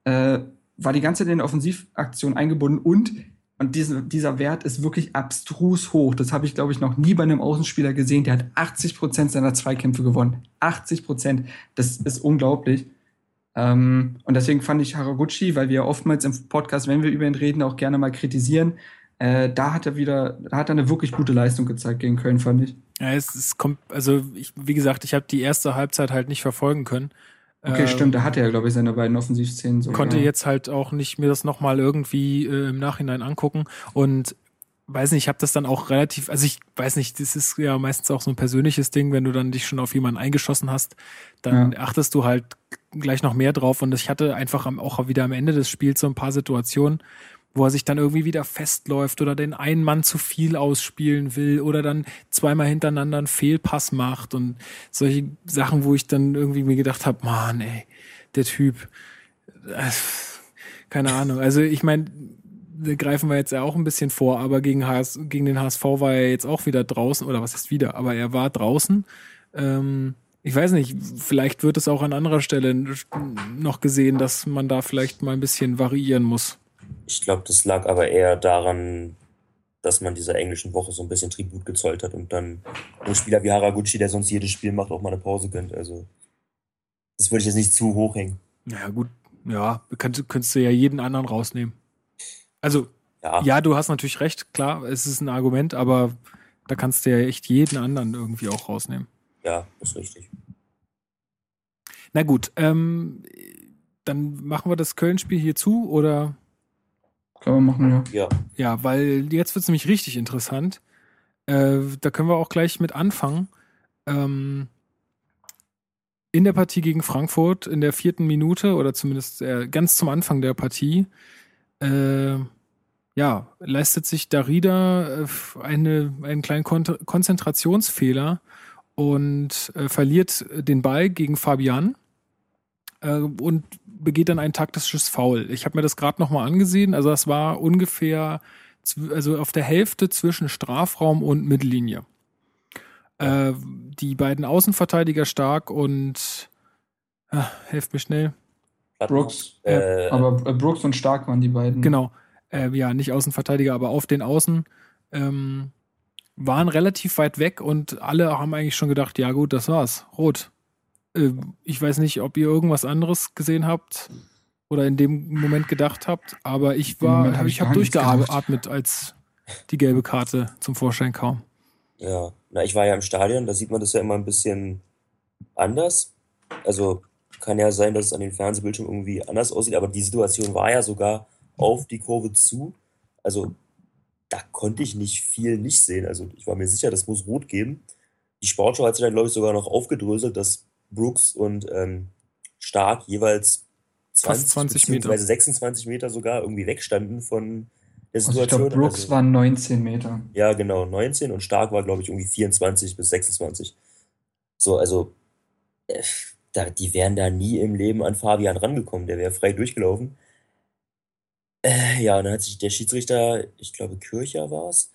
Äh, war die ganze Zeit in der Offensivaktion eingebunden und Und diese, dieser Wert ist wirklich abstrus hoch. Das habe ich, glaube ich, noch nie bei einem Außenspieler gesehen. Der hat 80 Prozent seiner Zweikämpfe gewonnen. 80 Prozent. Das ist unglaublich. Ähm, und deswegen fand ich Haraguchi, weil wir oftmals im Podcast, wenn wir über ihn reden, auch gerne mal kritisieren. Äh, da hat er wieder, da hat er eine wirklich gute Leistung gezeigt gegen Köln, fand ich. Ja, es, es kommt, also ich, wie gesagt, ich habe die erste Halbzeit halt nicht verfolgen können. Okay, Ähm, stimmt, da hatte er, glaube ich, seine beiden Offensivszenen so. konnte ja. jetzt halt auch nicht mir das nochmal irgendwie äh, im Nachhinein angucken und weiß nicht, ich habe das dann auch relativ, also ich weiß nicht, das ist ja meistens auch so ein persönliches Ding, wenn du dann dich schon auf jemanden eingeschossen hast, dann Ja. achtest du halt gleich noch mehr drauf und ich hatte einfach auch wieder am Ende des Spiels so ein paar Situationen, wo er sich dann irgendwie wieder festläuft oder den einen Mann zu viel ausspielen will oder dann zweimal hintereinander einen Fehlpass macht und solche Sachen, wo ich dann irgendwie mir gedacht habe, Mann, ey, der Typ, äh, keine Ahnung. Also ich meine, greifen wir jetzt ja auch ein bisschen vor, aber gegen, HS, gegen den HSV war er jetzt auch wieder draußen, oder was ist wieder, aber er war draußen. Ähm, ich weiß nicht, vielleicht wird es auch an anderer Stelle noch gesehen, dass man da vielleicht mal ein bisschen variieren muss. Ich glaube, das lag aber eher daran, dass man dieser englischen Woche so ein bisschen Tribut gezollt hat und dann ein Spieler wie Haraguchi, der sonst jedes Spiel macht, auch mal eine Pause gönnt. Also, das würde ich jetzt nicht zu hoch hängen. Ja, gut, ja, könntest, könntest du ja jeden anderen rausnehmen. Also, Ja, ja, du hast natürlich recht, klar, es ist ein Argument, aber da kannst du ja echt jeden anderen irgendwie auch rausnehmen. ja, ist richtig. Na gut, ähm, dann machen wir das Köln-Spiel hier zu oder Kann man machen, ja. Ja, ja, weil jetzt wird es nämlich richtig interessant. Äh, da können wir auch gleich mit anfangen. Ähm, in der Partie gegen Frankfurt in der vierten Minute oder zumindest äh, ganz zum Anfang der Partie, äh, ja, leistet sich Darida äh, eine, einen kleinen Kon Konzentrationsfehler und äh, verliert den Ball gegen Fabian äh, und begeht dann ein taktisches Foul. Ich habe mir das gerade nochmal angesehen. Also das war ungefähr, also auf der Hälfte zwischen Strafraum und Mittellinie. Äh, die beiden Außenverteidiger stark und ah, helft mir schnell. Brooks. Äh, Aber äh, Brooks und Stark waren die beiden. Genau. Äh, ja, nicht Außenverteidiger, aber auf den Außen ähm, waren relativ weit weg und alle haben eigentlich schon gedacht, ja gut, das war's. Rot. Äh, ich weiß nicht, ob ihr irgendwas anderes gesehen habt oder in dem Moment gedacht habt, aber ich war, hab ich ich habe durchgeatmet, als die gelbe Karte zum Vorschein kam. Ja, na, ich war ja im Stadion, da sieht man das ja immer ein bisschen anders. Also kann ja sein, dass es an den Fernsehbildschirmen irgendwie anders aussieht, aber die Situation war ja sogar auf die Kurve zu. Also da konnte ich nicht viel nicht sehen. Also ich war mir sicher, das muss rot geben. Die Sportschau hat sich dann, glaube ich, sogar noch aufgedröselt, dass Brooks und ähm, Stark jeweils 20, 20 Meter. beziehungsweise 26 Meter sogar irgendwie wegstanden von der Also ich Situation. glaube, Brooks Also- waren 19 Meter. ja, genau, 19 und Stark war, glaube ich, irgendwie 24 bis 26. So, also, äh, da, die wären da nie im Leben an Fabian rangekommen. Der wäre frei durchgelaufen. Äh, ja, und dann hat sich der Schiedsrichter, ich glaube, Kircher war es,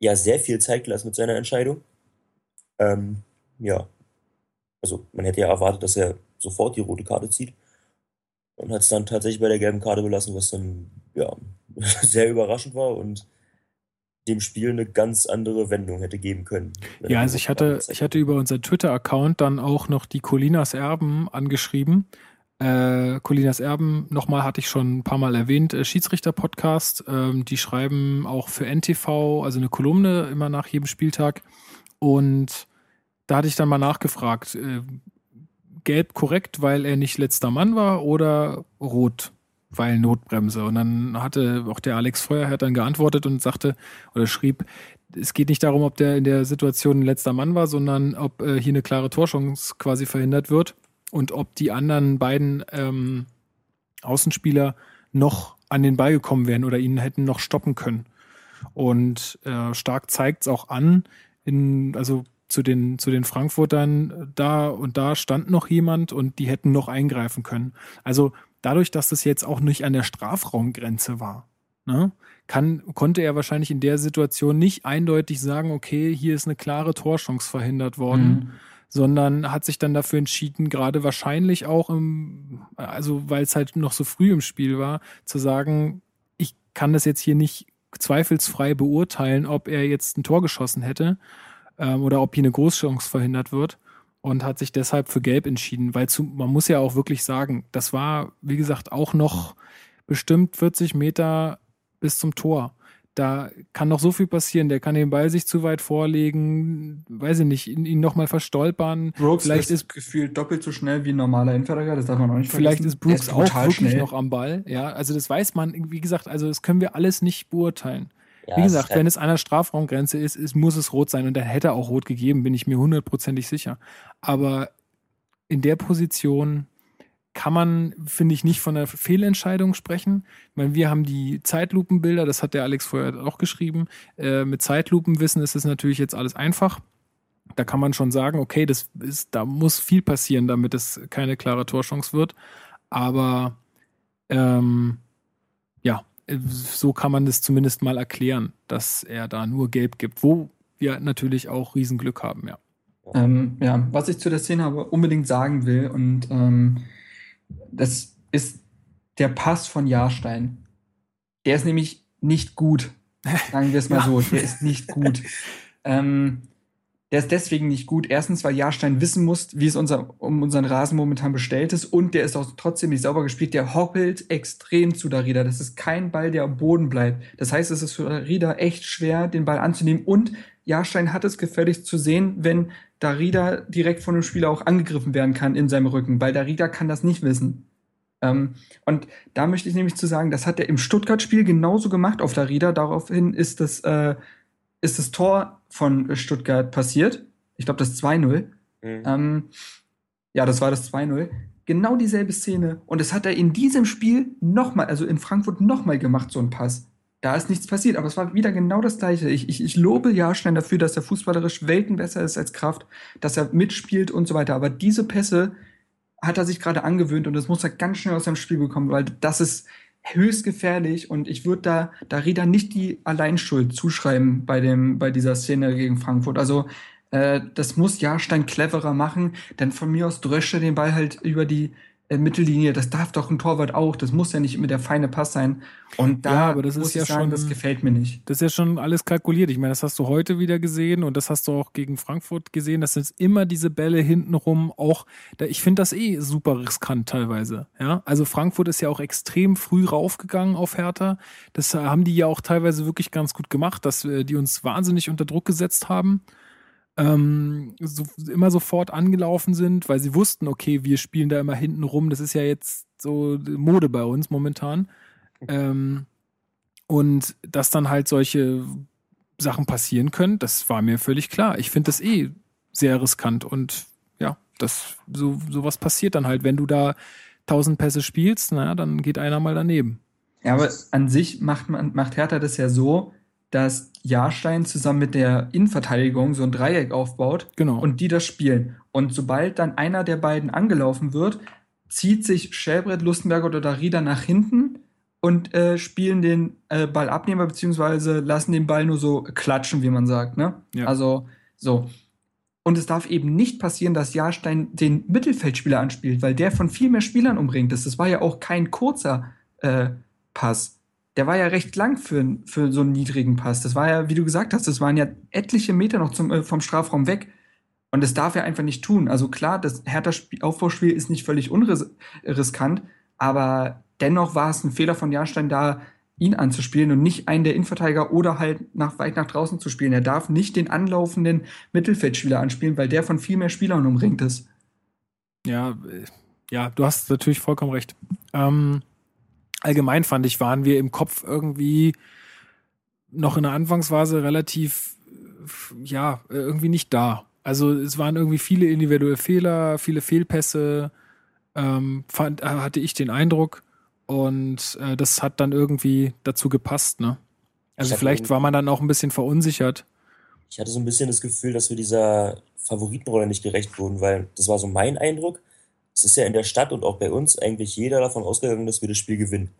ja, sehr viel Zeit gelassen mit seiner Entscheidung. Ähm, ja, also, man hätte ja erwartet, dass er sofort die rote Karte zieht. Und hat es dann tatsächlich bei der gelben Karte belassen, was dann, ja, <laughs> sehr überraschend war und dem Spiel eine ganz andere Wendung hätte geben können. Ja, also ich hatte, ich hatte über unseren Twitter-Account dann auch noch die Colinas Erben angeschrieben. Äh, Colinas Erben, nochmal hatte ich schon ein paar Mal erwähnt, äh, Schiedsrichter-Podcast. Ähm, die schreiben auch für NTV, also eine Kolumne immer nach jedem Spieltag. Und da hatte ich dann mal nachgefragt, äh, gelb korrekt, weil er nicht letzter Mann war oder rot, weil Notbremse. Und dann hatte auch der Alex Feuerherr dann geantwortet und sagte oder schrieb, es geht nicht darum, ob der in der Situation letzter Mann war, sondern ob äh, hier eine klare Torchance quasi verhindert wird und ob die anderen beiden ähm, Außenspieler noch an den Ball gekommen wären oder ihn hätten noch stoppen können. Und äh, Stark zeigt es auch an, in, also zu den, zu den Frankfurtern, da und da stand noch jemand und die hätten noch eingreifen können. Also dadurch, dass das jetzt auch nicht an der Strafraumgrenze war, ne, kann, konnte er wahrscheinlich in der Situation nicht eindeutig sagen, okay, hier ist eine klare Torchance verhindert worden, Mhm. sondern hat sich dann dafür entschieden, gerade wahrscheinlich auch im, also weil es halt noch so früh im Spiel war, zu sagen, ich kann das jetzt hier nicht zweifelsfrei beurteilen, ob er jetzt ein Tor geschossen hätte ähm, oder ob hier eine Großchance verhindert wird und hat sich deshalb für Gelb entschieden, weil zu, man muss ja auch wirklich sagen, das war, wie gesagt, auch noch bestimmt 40 Meter bis zum Tor. Da kann noch so viel passieren. Der kann den Ball sich zu weit vorlegen, weiß ich nicht, ihn, ihn nochmal verstolpern. Brooks vielleicht ist, ist gefühlt doppelt so schnell wie ein normaler Innenverteidiger, das darf man auch nicht Vielleicht vergessen. ist Brooks ist auch wirklich schnell. noch am Ball. Ja, also das weiß man, wie gesagt, also das können wir alles nicht beurteilen. Ja, wie gesagt, wenn es an der Strafraumgrenze ist, ist, muss es rot sein und dann hätte er auch rot gegeben, bin ich mir hundertprozentig sicher. Aber in der Position kann man, finde ich, nicht von einer Fehlentscheidung sprechen. Ich meine, wir haben die Zeitlupenbilder, das hat der Alex vorher auch geschrieben. Äh, mit Zeitlupenwissen ist es natürlich jetzt alles einfach. Da kann man schon sagen, okay, das ist, da muss viel passieren, damit es keine klare Torchance wird. Aber ähm, ja, so kann man das zumindest mal erklären, dass er da nur gelb gibt, wo wir natürlich auch Riesenglück haben, ja. Ähm, ja, was ich zu der Szene aber unbedingt sagen will, und ähm, das ist der Pass von Jahrstein. Der ist nämlich nicht gut. Sagen wir es mal <laughs> ja. so. Der ist nicht gut. <laughs> ähm, der ist deswegen nicht gut. Erstens, weil Jahrstein wissen muss, wie es unser, um unseren Rasen momentan bestellt ist. Und der ist auch trotzdem nicht sauber gespielt. Der hoppelt extrem zu Darida. Das ist kein Ball, der am Boden bleibt. Das heißt, es ist für Darida echt schwer, den Ball anzunehmen. Und Jahrstein hat es gefälligst zu sehen, wenn Darida direkt von dem Spieler auch angegriffen werden kann in seinem Rücken. Weil Darida kann das nicht wissen. Ähm, und da möchte ich nämlich zu sagen, das hat er im Stuttgart-Spiel genauso gemacht auf Darida. Daraufhin ist das, äh, ist das Tor von Stuttgart passiert. Ich glaube, das 2-0. Mhm. Ähm, ja, das war das 2-0. Genau dieselbe Szene. Und das hat er in diesem Spiel nochmal, also in Frankfurt nochmal gemacht, so ein Pass. Da ist nichts passiert, aber es war wieder genau das Gleiche. Ich, ich, ich lobe Jahrstein dafür, dass er fußballerisch Welten besser ist als Kraft, dass er mitspielt und so weiter. Aber diese Pässe hat er sich gerade angewöhnt und das muss er ganz schnell aus seinem Spiel bekommen, weil das ist, höchst gefährlich und ich würde da Darida nicht die Alleinschuld zuschreiben bei dem bei dieser Szene gegen Frankfurt. Also äh, das muss Jahrstein cleverer machen, denn von mir aus drösche den Ball halt über die Mittellinie. Das darf doch ein Torwart auch. Das muss ja nicht immer der feine Pass sein. Und da ja, aber das muss ist ja sagen, schon, das gefällt mir nicht. Das ist ja schon alles kalkuliert. Ich meine, das hast du heute wieder gesehen und das hast du auch gegen Frankfurt gesehen. Das sind immer diese Bälle hintenrum. Auch, ich finde das eh super riskant teilweise. Ja, also Frankfurt ist ja auch extrem früh raufgegangen auf Hertha. Das haben die ja auch teilweise wirklich ganz gut gemacht, dass äh, die uns wahnsinnig unter Druck gesetzt haben ähm, so, immer sofort angelaufen sind, weil sie wussten, okay, wir spielen da immer hinten rum. Das ist ja jetzt so Mode bei uns momentan. Ähm, und dass dann halt solche Sachen passieren können, das war mir völlig klar. Ich finde das eh sehr riskant und ja, das so sowas passiert dann halt, wenn du da tausend Pässe spielst, naja, dann geht einer mal daneben. Ja, aber an sich macht man macht Hertha das ja so, dass Jahrstein zusammen mit der Innenverteidigung so ein Dreieck aufbaut genau. und die das spielen. Und sobald dann einer der beiden angelaufen wird, zieht sich Schellbrett, Lustenberger oder Darida nach hinten und äh, spielen den äh, Ball abnehmer, beziehungsweise lassen den Ball nur so klatschen, wie man sagt. Ne? Ja. Also so. Und es darf eben nicht passieren, dass Jahrstein den Mittelfeldspieler anspielt, weil der von viel mehr Spielern umringt ist. Das war ja auch kein kurzer äh, Pass der war ja recht lang für, für so einen niedrigen Pass. Das war ja, wie du gesagt hast, das waren ja etliche Meter noch zum, äh, vom Strafraum weg. Und das darf er einfach nicht tun. Also klar, das Hertha-Aufbauspiel ist nicht völlig unriskant, aber dennoch war es ein Fehler von Jahrstein da, ihn anzuspielen und nicht einen der Innenverteidiger oder halt nach, weit nach draußen zu spielen. Er darf nicht den anlaufenden Mittelfeldspieler anspielen, weil der von viel mehr Spielern umringt ist. Ja, äh, ja, du hast natürlich vollkommen recht. Ähm, allgemein fand ich, waren wir im Kopf irgendwie noch in der Anfangsphase relativ, ja, irgendwie nicht da. Also es waren irgendwie viele individuelle Fehler, viele Fehlpässe, ähm, fand, äh, hatte ich den Eindruck. Und äh, das hat dann irgendwie dazu gepasst, ne? Also vielleicht war man dann auch ein bisschen verunsichert. Ich hatte so ein bisschen das Gefühl, dass wir dieser Favoritenrolle nicht gerecht wurden, weil das war so mein Eindruck es ist ja in der Stadt und auch bei uns eigentlich jeder davon ausgegangen, dass wir das Spiel gewinnen.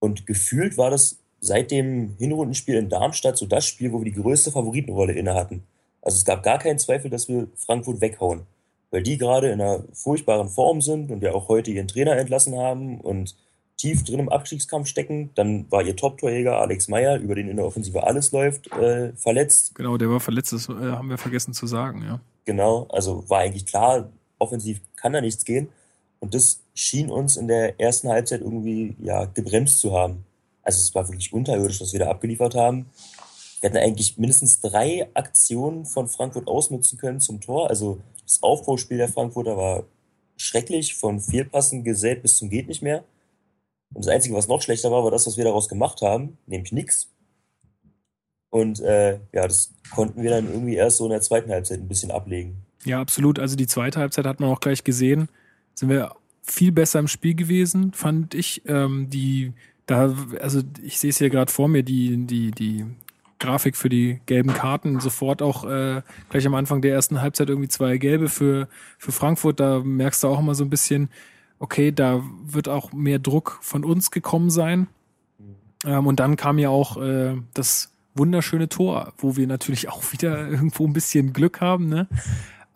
Und gefühlt war das seit dem Hinrundenspiel in Darmstadt so das Spiel, wo wir die größte Favoritenrolle inne hatten. Also es gab gar keinen Zweifel, dass wir Frankfurt weghauen, weil die gerade in einer furchtbaren Form sind und ja auch heute ihren Trainer entlassen haben und tief drin im Abstiegskampf stecken. Dann war ihr Top-Torjäger Alex Meyer, über den in der Offensive alles läuft, äh, verletzt. Genau, der war verletzt, das äh, haben wir vergessen zu sagen, ja. Genau, also war eigentlich klar, offensiv kann da nichts gehen. Und das schien uns in der ersten Halbzeit irgendwie ja gebremst zu haben. Also es war wirklich unterirdisch, was wir da abgeliefert haben. Wir hätten eigentlich mindestens drei Aktionen von Frankfurt ausnutzen können zum Tor. Also das Aufbauspiel der Frankfurter war schrecklich, von Fehlpassen gesät bis zum geht nicht mehr. Und das Einzige, was noch schlechter war, war das, was wir daraus gemacht haben, nämlich nichts. Und äh, ja, das konnten wir dann irgendwie erst so in der zweiten Halbzeit ein bisschen ablegen. Ja, absolut. Also die zweite Halbzeit hat man auch gleich gesehen. Sind wir viel besser im Spiel gewesen, fand ich. Ähm, die, da, also ich sehe es hier gerade vor mir, die, die, die Grafik für die gelben Karten. Sofort auch äh, gleich am Anfang der ersten Halbzeit irgendwie zwei gelbe für, für Frankfurt. Da merkst du auch immer so ein bisschen, okay, da wird auch mehr Druck von uns gekommen sein. Ähm, und dann kam ja auch äh, das wunderschöne Tor, wo wir natürlich auch wieder <laughs> irgendwo ein bisschen Glück haben, ne?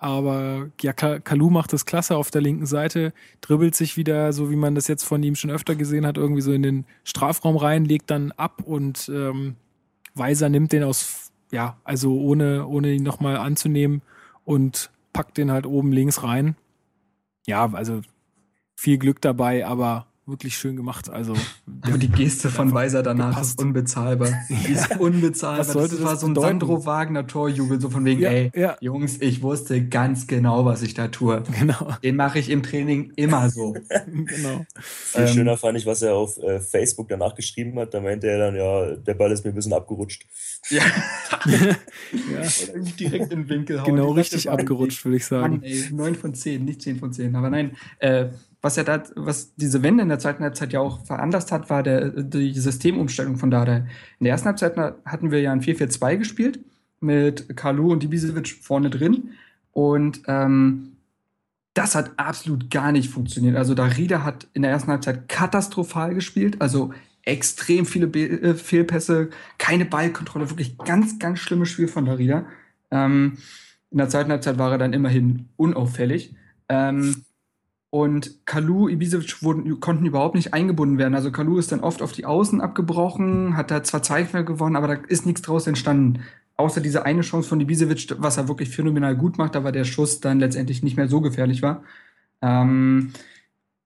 Aber ja, Kalu macht das klasse auf der linken Seite, dribbelt sich wieder, so wie man das jetzt von ihm schon öfter gesehen hat, irgendwie so in den Strafraum rein, legt dann ab und ähm, Weiser nimmt den aus, ja, also ohne, ohne ihn nochmal anzunehmen und packt den halt oben links rein. Ja, also viel Glück dabei, aber wirklich schön gemacht. Also <laughs> aber die Geste von Weiser danach gepasst. ist unbezahlbar. <laughs> Die ist unbezahlbar. Was sollte das war das so ein bedeuten? Sandro Wagner Torjubel, so von wegen, Ja, ey, ja. Jungs, ich wusste ganz genau, was ich da tue. Genau, Den mache ich im Training immer so. <laughs> genau. Viel Ähm, schöner fand ich, was er auf äh, Facebook danach geschrieben hat. Da meinte er dann, ja, der Ball ist mir ein bisschen abgerutscht. ja. Direkt in den Winkel hauen. genau Ich richtig abgerutscht, würde ich sagen. Mann, ey, 9 von 10, nicht 10 von 10. Aber nein, äh, was ja da, was diese Wende in der zweiten Halbzeit ja auch veranlasst hat, war der, die Systemumstellung von Dada. In der ersten Halbzeit hatten wir ja ein 4-4-2 gespielt mit Kalu und Ibisevic vorne drin. Und ähm, das hat absolut gar nicht funktioniert. Also Darida hat in der ersten Halbzeit katastrophal gespielt, also extrem viele Be äh, Fehlpässe, keine Ballkontrolle, wirklich ganz, ganz schlimmes Spiel von Darida. Ähm, in der zweiten Halbzeit war er dann immerhin unauffällig. Ähm, und Kalu, Ibisevic wurden, konnten überhaupt nicht eingebunden werden. Also Kalu ist dann oft auf die Außen abgebrochen, hat da zwar Zweifel gewonnen, aber da ist nichts draus entstanden. Außer diese eine Chance von Ibisevic, was er wirklich phänomenal gut macht, aber der Schuss dann letztendlich nicht mehr so gefährlich war. Ähm,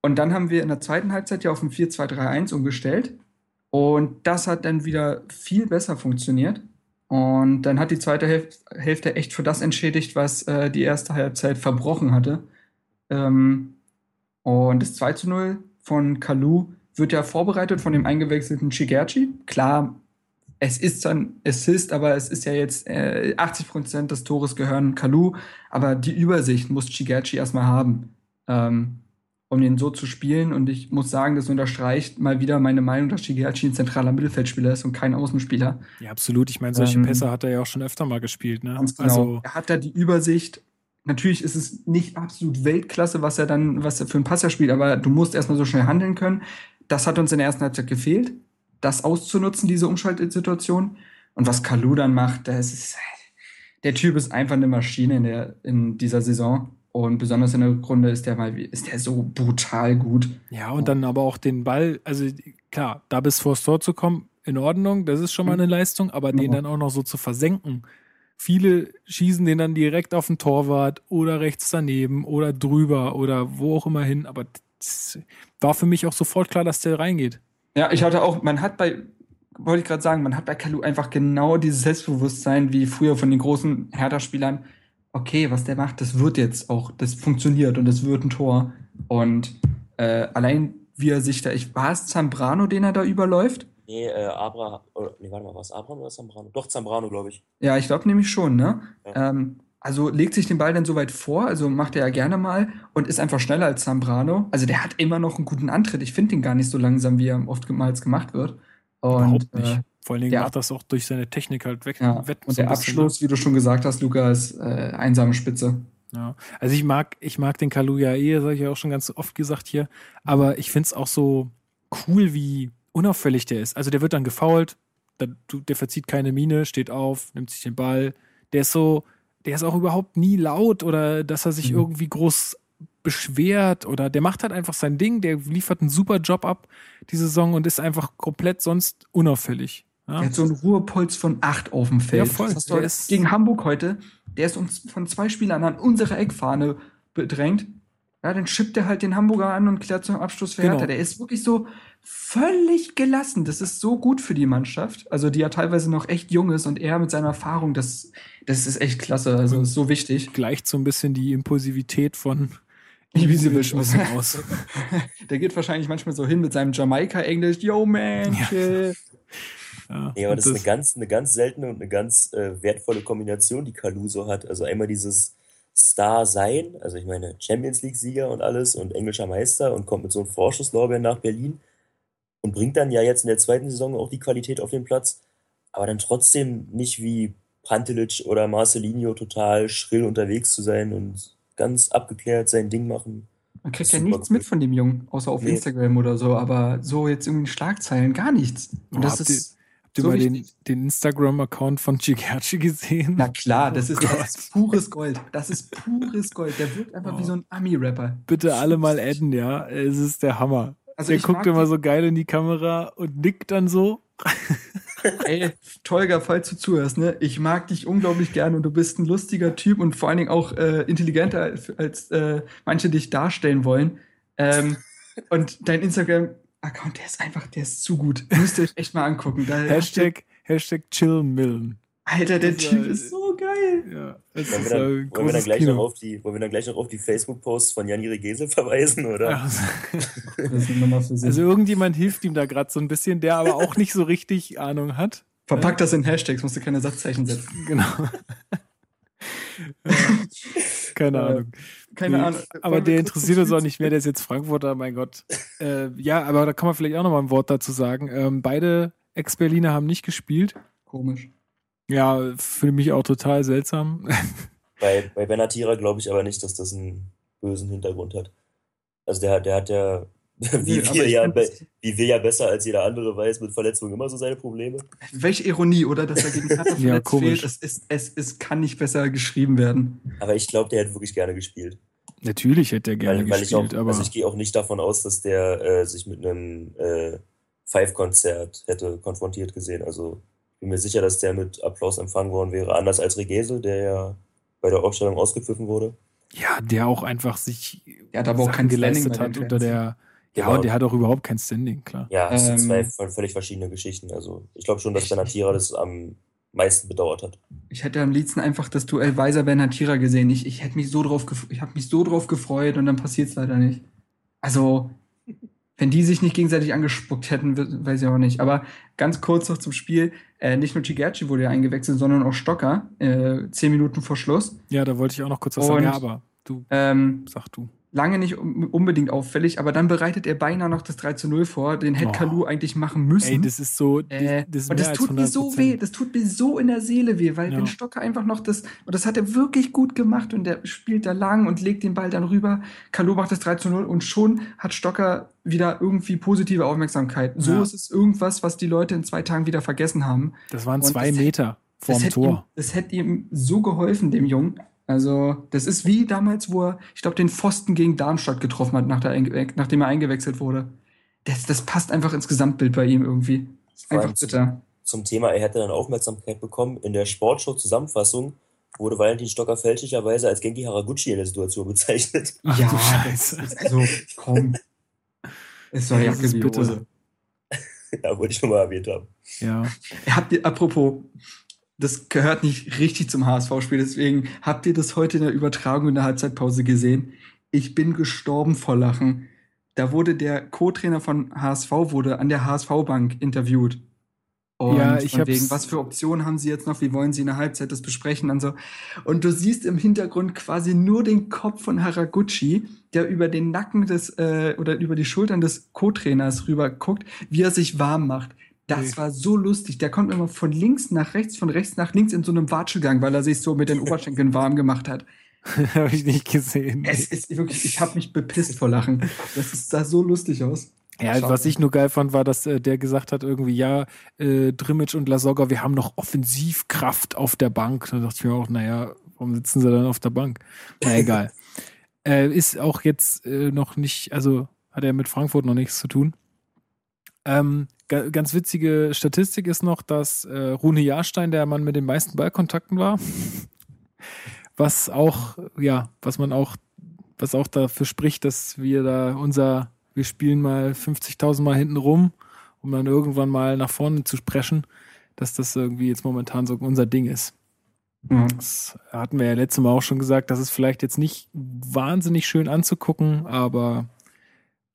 und dann haben wir in der zweiten Halbzeit ja auf ein 4-2-3-1 umgestellt. Und das hat dann wieder viel besser funktioniert. Und dann hat die zweite Hälf Hälfte echt für das entschädigt, was äh, die erste Halbzeit verbrochen hatte. Ähm, und das 2 zu 0 von Kalu wird ja vorbereitet von dem eingewechselten Shigerchi. Klar, es ist dann Assist, aber es ist ja jetzt äh, 80 Prozent des Tores gehören Kalu. Aber die Übersicht muss Shigerchi erstmal haben, ähm, um den so zu spielen. Und ich muss sagen, das unterstreicht mal wieder meine Meinung, dass Shigerchi ein zentraler Mittelfeldspieler ist und kein Außenspieler. Ja, absolut. Ich meine, solche Ähm, Pässe hat er ja auch schon öfter mal gespielt, ne? Ganz genau. Also, er hat da die Übersicht. Natürlich ist es nicht absolut Weltklasse, was er dann, was er für einen Passer spielt, aber du musst erstmal so schnell handeln können. Das hat uns in der ersten Halbzeit gefehlt, das auszunutzen, diese Umschaltsituation. Und was Kalu dann macht, das ist, der Typ ist einfach eine Maschine in, der, in dieser Saison. Und besonders in der Runde ist der mal, ist der so brutal gut. ja, und dann aber auch den Ball, also klar, da bis vors Tor zu kommen, in Ordnung, das ist schon mal eine Leistung, aber den Ja. dann auch noch so zu versenken. Viele schießen den dann direkt auf den Torwart oder rechts daneben oder drüber oder wo auch immer hin, aber war für mich auch sofort klar, dass der reingeht. Ja, ich hatte auch, man hat bei, wollte ich gerade sagen, man hat bei Kalu einfach genau dieses Selbstbewusstsein wie früher von den großen Hertha-Spielern. Okay, was der macht, das wird jetzt auch, das funktioniert und das wird ein Tor. Und äh, allein wie er sich da, ich war es Zambrano, den er da überläuft? Nee, äh, Abra, oder, nee, warte mal, war es Abraham oder Zambrano? Doch, Zambrano, glaube ich. Ja, ich glaube nämlich schon, ne? Ja. Ähm, also legt sich den Ball dann so weit vor, also macht er ja gerne mal und ist einfach schneller als Zambrano. Also der hat immer noch einen guten Antritt. Ich finde ihn gar nicht so langsam, wie er oftmals gemacht wird. Und, Überhaupt nicht. Äh, Vor allen Dingen der macht das auch durch seine Technik halt weg. Ja, wett und so der bisschen, ne? Abschluss, wie du schon gesagt hast, Luca, ist äh, einsame Spitze. Ja. Also ich mag, ich mag den Kaluja eh, das habe ich ja auch schon ganz oft gesagt hier, aber ich finde es auch so cool, wie unauffällig der ist. Also der wird dann gefoult, der, der verzieht keine Miene, steht auf, nimmt sich den Ball. Der ist so, der ist auch überhaupt nie laut oder dass er sich Mhm. irgendwie groß beschwert oder der macht halt einfach sein Ding, der liefert einen super Job ab, die Saison und ist einfach komplett sonst unauffällig. Ja? Der hat so einen Ruhepolz von acht auf dem Feld. Ja, voll. Das Der ist- gegen Hamburg heute, der ist uns von zwei Spielern an unsere Eckfahne bedrängt. Ja, dann schippt er halt den Hamburger an und klärt zum Abschluss für Genau. Hertha. Der ist wirklich so völlig gelassen. Das ist so gut für die Mannschaft. Also, die ja teilweise noch echt jung ist und er mit seiner Erfahrung, das, das ist echt klasse. Also, ist so wichtig. Gleicht so ein bisschen die Impulsivität von Ibisevic ein bisschen aus. <laughs> Der geht wahrscheinlich manchmal so hin mit seinem Jamaika-Englisch. Yo, man, Ja. chill. Ja, Nee, aber und das ist eine ganz, eine ganz seltene und eine ganz äh, wertvolle Kombination, die Caluso hat. Also einmal dieses Star-Sein, also ich meine Champions League-Sieger und alles und englischer Meister und kommt mit so einem Vorschusslorbeeren nach Berlin und bringt dann ja jetzt in der zweiten Saison auch die Qualität auf den Platz, aber dann trotzdem nicht wie Pantelic oder Marcelinho total schrill unterwegs zu sein und ganz abgeklärt sein Ding machen. Man kriegt ja nichts cool. mit von dem Jungen, außer auf Nee. Instagram oder so, aber so jetzt irgendwie in Schlagzeilen gar nichts. Und Oh, das habt ist Habt ihr so mal den, den Instagram-Account von Chigerci gesehen? Na klar, das Oh ist, Gott. das ist <laughs> pures Gold. Das ist pures Gold. Der wirkt einfach wie so ein Ami-Rapper. Bitte alle mal adden, ja. Es ist der Hammer. Also der ich guckt immer so geil in die Kamera und nickt dann so. <laughs> Ey, Tolga, falls du zuhörst, ne? Ich mag dich unglaublich gerne und du bist ein lustiger Typ und vor allen Dingen auch äh, intelligenter, als, als äh, manche dich darstellen wollen. Ähm, <laughs> und dein Instagram-Account, der ist einfach, der ist zu gut. Müsst ihr euch echt mal angucken. Da, Hashtag, Hashtag chillmillen. Alter, der Das, Typ ist so geil. Ja, es Wollen ist wir dann, ein wollen wir dann, gleich, noch auf die, wollen wir dann gleich noch auf die Facebook-Posts von Jan Gesel verweisen, oder? Ja. <laughs> Das. Also irgendjemand hilft ihm da gerade so ein bisschen, der aber auch nicht so richtig Ahnung hat. Verpack das in Hashtags, musst du keine Satzzeichen setzen. <laughs> Genau. <laughs> Keine Äh, Ahnung. Keine Nee, Ahnung. Aber der interessiert uns auch nicht mehr, der ist jetzt Frankfurter, mein Gott. Äh, ja, aber da kann man vielleicht auch noch mal ein Wort dazu sagen. Ähm, beide Ex-Berliner haben nicht gespielt. Komisch. Ja, für mich auch total seltsam. <laughs> Bei, bei Benatira glaube ich aber nicht, dass das einen bösen Hintergrund hat. Also der, hat- der hat ja, <laughs> wie, Nee, wir ja be- wie wir ja besser als jeder andere weiß, mit Verletzungen immer so seine Probleme. Welche Ironie, oder? Dass er gegen <laughs> Hertha Ja, verletzt komisch. fehlt. Es, ist, es, es kann nicht besser geschrieben werden. Aber ich glaube, der hätte wirklich gerne gespielt. Natürlich hätte er gerne weil, weil ich auch, gespielt, aber also ich gehe auch nicht davon aus, dass der äh, sich mit einem äh, Five-Konzert hätte konfrontiert gesehen. Also bin mir sicher, dass der mit Applaus empfangen worden wäre, anders als Regese, der ja bei der Aufstellung ausgepfiffen wurde. ja, der auch einfach sich Der hat aber auch kein geleistet hat unter der. Ja, Genau. und der hat auch überhaupt kein Standing, klar. Ja, es sind Ähm, zwei voll- völlig verschiedene Geschichten. Also ich glaube schon, dass Benatira das am meisten bedauert hat. Ich hätte am liebsten einfach das Duell Weiser Bernatira gesehen. Ich, ich hätte mich so drauf ich habe mich so drauf gefreut und dann passiert es leider nicht. Also, wenn die sich nicht gegenseitig angespuckt hätten, we- weiß ich auch nicht. Aber ganz kurz noch zum Spiel. Äh, nicht nur Chigerci wurde ja eingewechselt, sondern auch Stocker. Äh, zehn Minuten vor Schluss. Ja, da wollte ich auch noch kurz was Und- sagen. Ja, aber du, Ähm, sag du. Lange nicht un- unbedingt auffällig, aber dann bereitet er beinahe noch das 3 zu 0 vor. Den hätte Oh. Kalu eigentlich machen müssen. Ey, das ist so. Äh, das ist und das tut mir so 100%. weh, das tut mir so in der Seele weh, weil Ja. wenn Stocker einfach noch das, und das hat er wirklich gut gemacht und der spielt da lang und legt den Ball dann rüber. Kalu macht das 3 zu 0 und schon hat Stocker wieder irgendwie positive Aufmerksamkeit. So Ja. ist es irgendwas, was die Leute in zwei Tagen wieder vergessen haben. Das waren Und zwei das- Meter vorm das hätte, ihm, Tor. das hätte ihm so geholfen, dem Jungen. Also, das ist wie damals, wo er, ich glaube, den Pfosten gegen Darmstadt getroffen hat, nach der, einge- nachdem er eingewechselt wurde. Das, das passt einfach ins Gesamtbild bei ihm irgendwie. Einfach bitter. Zum Thema, er hätte dann Aufmerksamkeit bekommen. In der Sportshow-Zusammenfassung wurde Valentin Stocker fälschlicherweise als Genki Haraguchi in der Situation bezeichnet. Ach ja, du Scheiße. das ist also, komm. Es war Das Jacke. Hose. ja, wollte ich nur mal erwähnt haben. Ja. Habt ihr, apropos, das gehört nicht richtig zum HSV-Spiel, deswegen habt ihr das heute in der Übertragung in der Halbzeitpause gesehen? Ich bin gestorben vor Lachen. Da wurde der Co-Trainer von HSV wurde an der HSV-Bank interviewt. Und Ja, ich von wegen, was für Optionen haben sie jetzt noch? Wie wollen sie in der Halbzeit das besprechen? Und, so. und du siehst im Hintergrund quasi nur den Kopf von Haraguchi, der über den Nacken des äh, oder über die Schultern des Co-Trainers rüber guckt, wie er sich warm macht. Das war so lustig. Der kommt immer von links nach rechts, von rechts nach links in so einem Watschelgang, weil er sich so mit den <laughs> Oberschenkeln warm gemacht hat. <laughs> Habe ich nicht gesehen. Es ist wirklich, ich habe mich bepisst vor Lachen. Das ist, sah so lustig aus. Ja, Schade. was ich nur geil fand, war, dass äh, der gesagt hat, irgendwie, ja, äh, Drimmitsch und Lasogga, wir haben noch Offensivkraft auf der Bank. Da dachte ich mir auch, naja, warum sitzen sie dann auf der Bank? Na egal. <laughs> Äh, ist auch jetzt äh, noch nicht, also hat er mit Frankfurt noch nichts zu tun. Ähm, ga, ganz witzige Statistik ist noch, dass äh, Rune Jahrstein der Mann mit den meisten Ballkontakten war. <laughs> was auch, ja, was man auch, was auch dafür spricht, dass wir da unser, wir spielen mal 50.000 Mal hinten rum, um dann irgendwann mal nach vorne zu sprechen, dass das irgendwie jetzt momentan so unser Ding ist. Ja. Das hatten wir ja letztes Mal auch schon gesagt, das ist vielleicht jetzt nicht wahnsinnig schön anzugucken, aber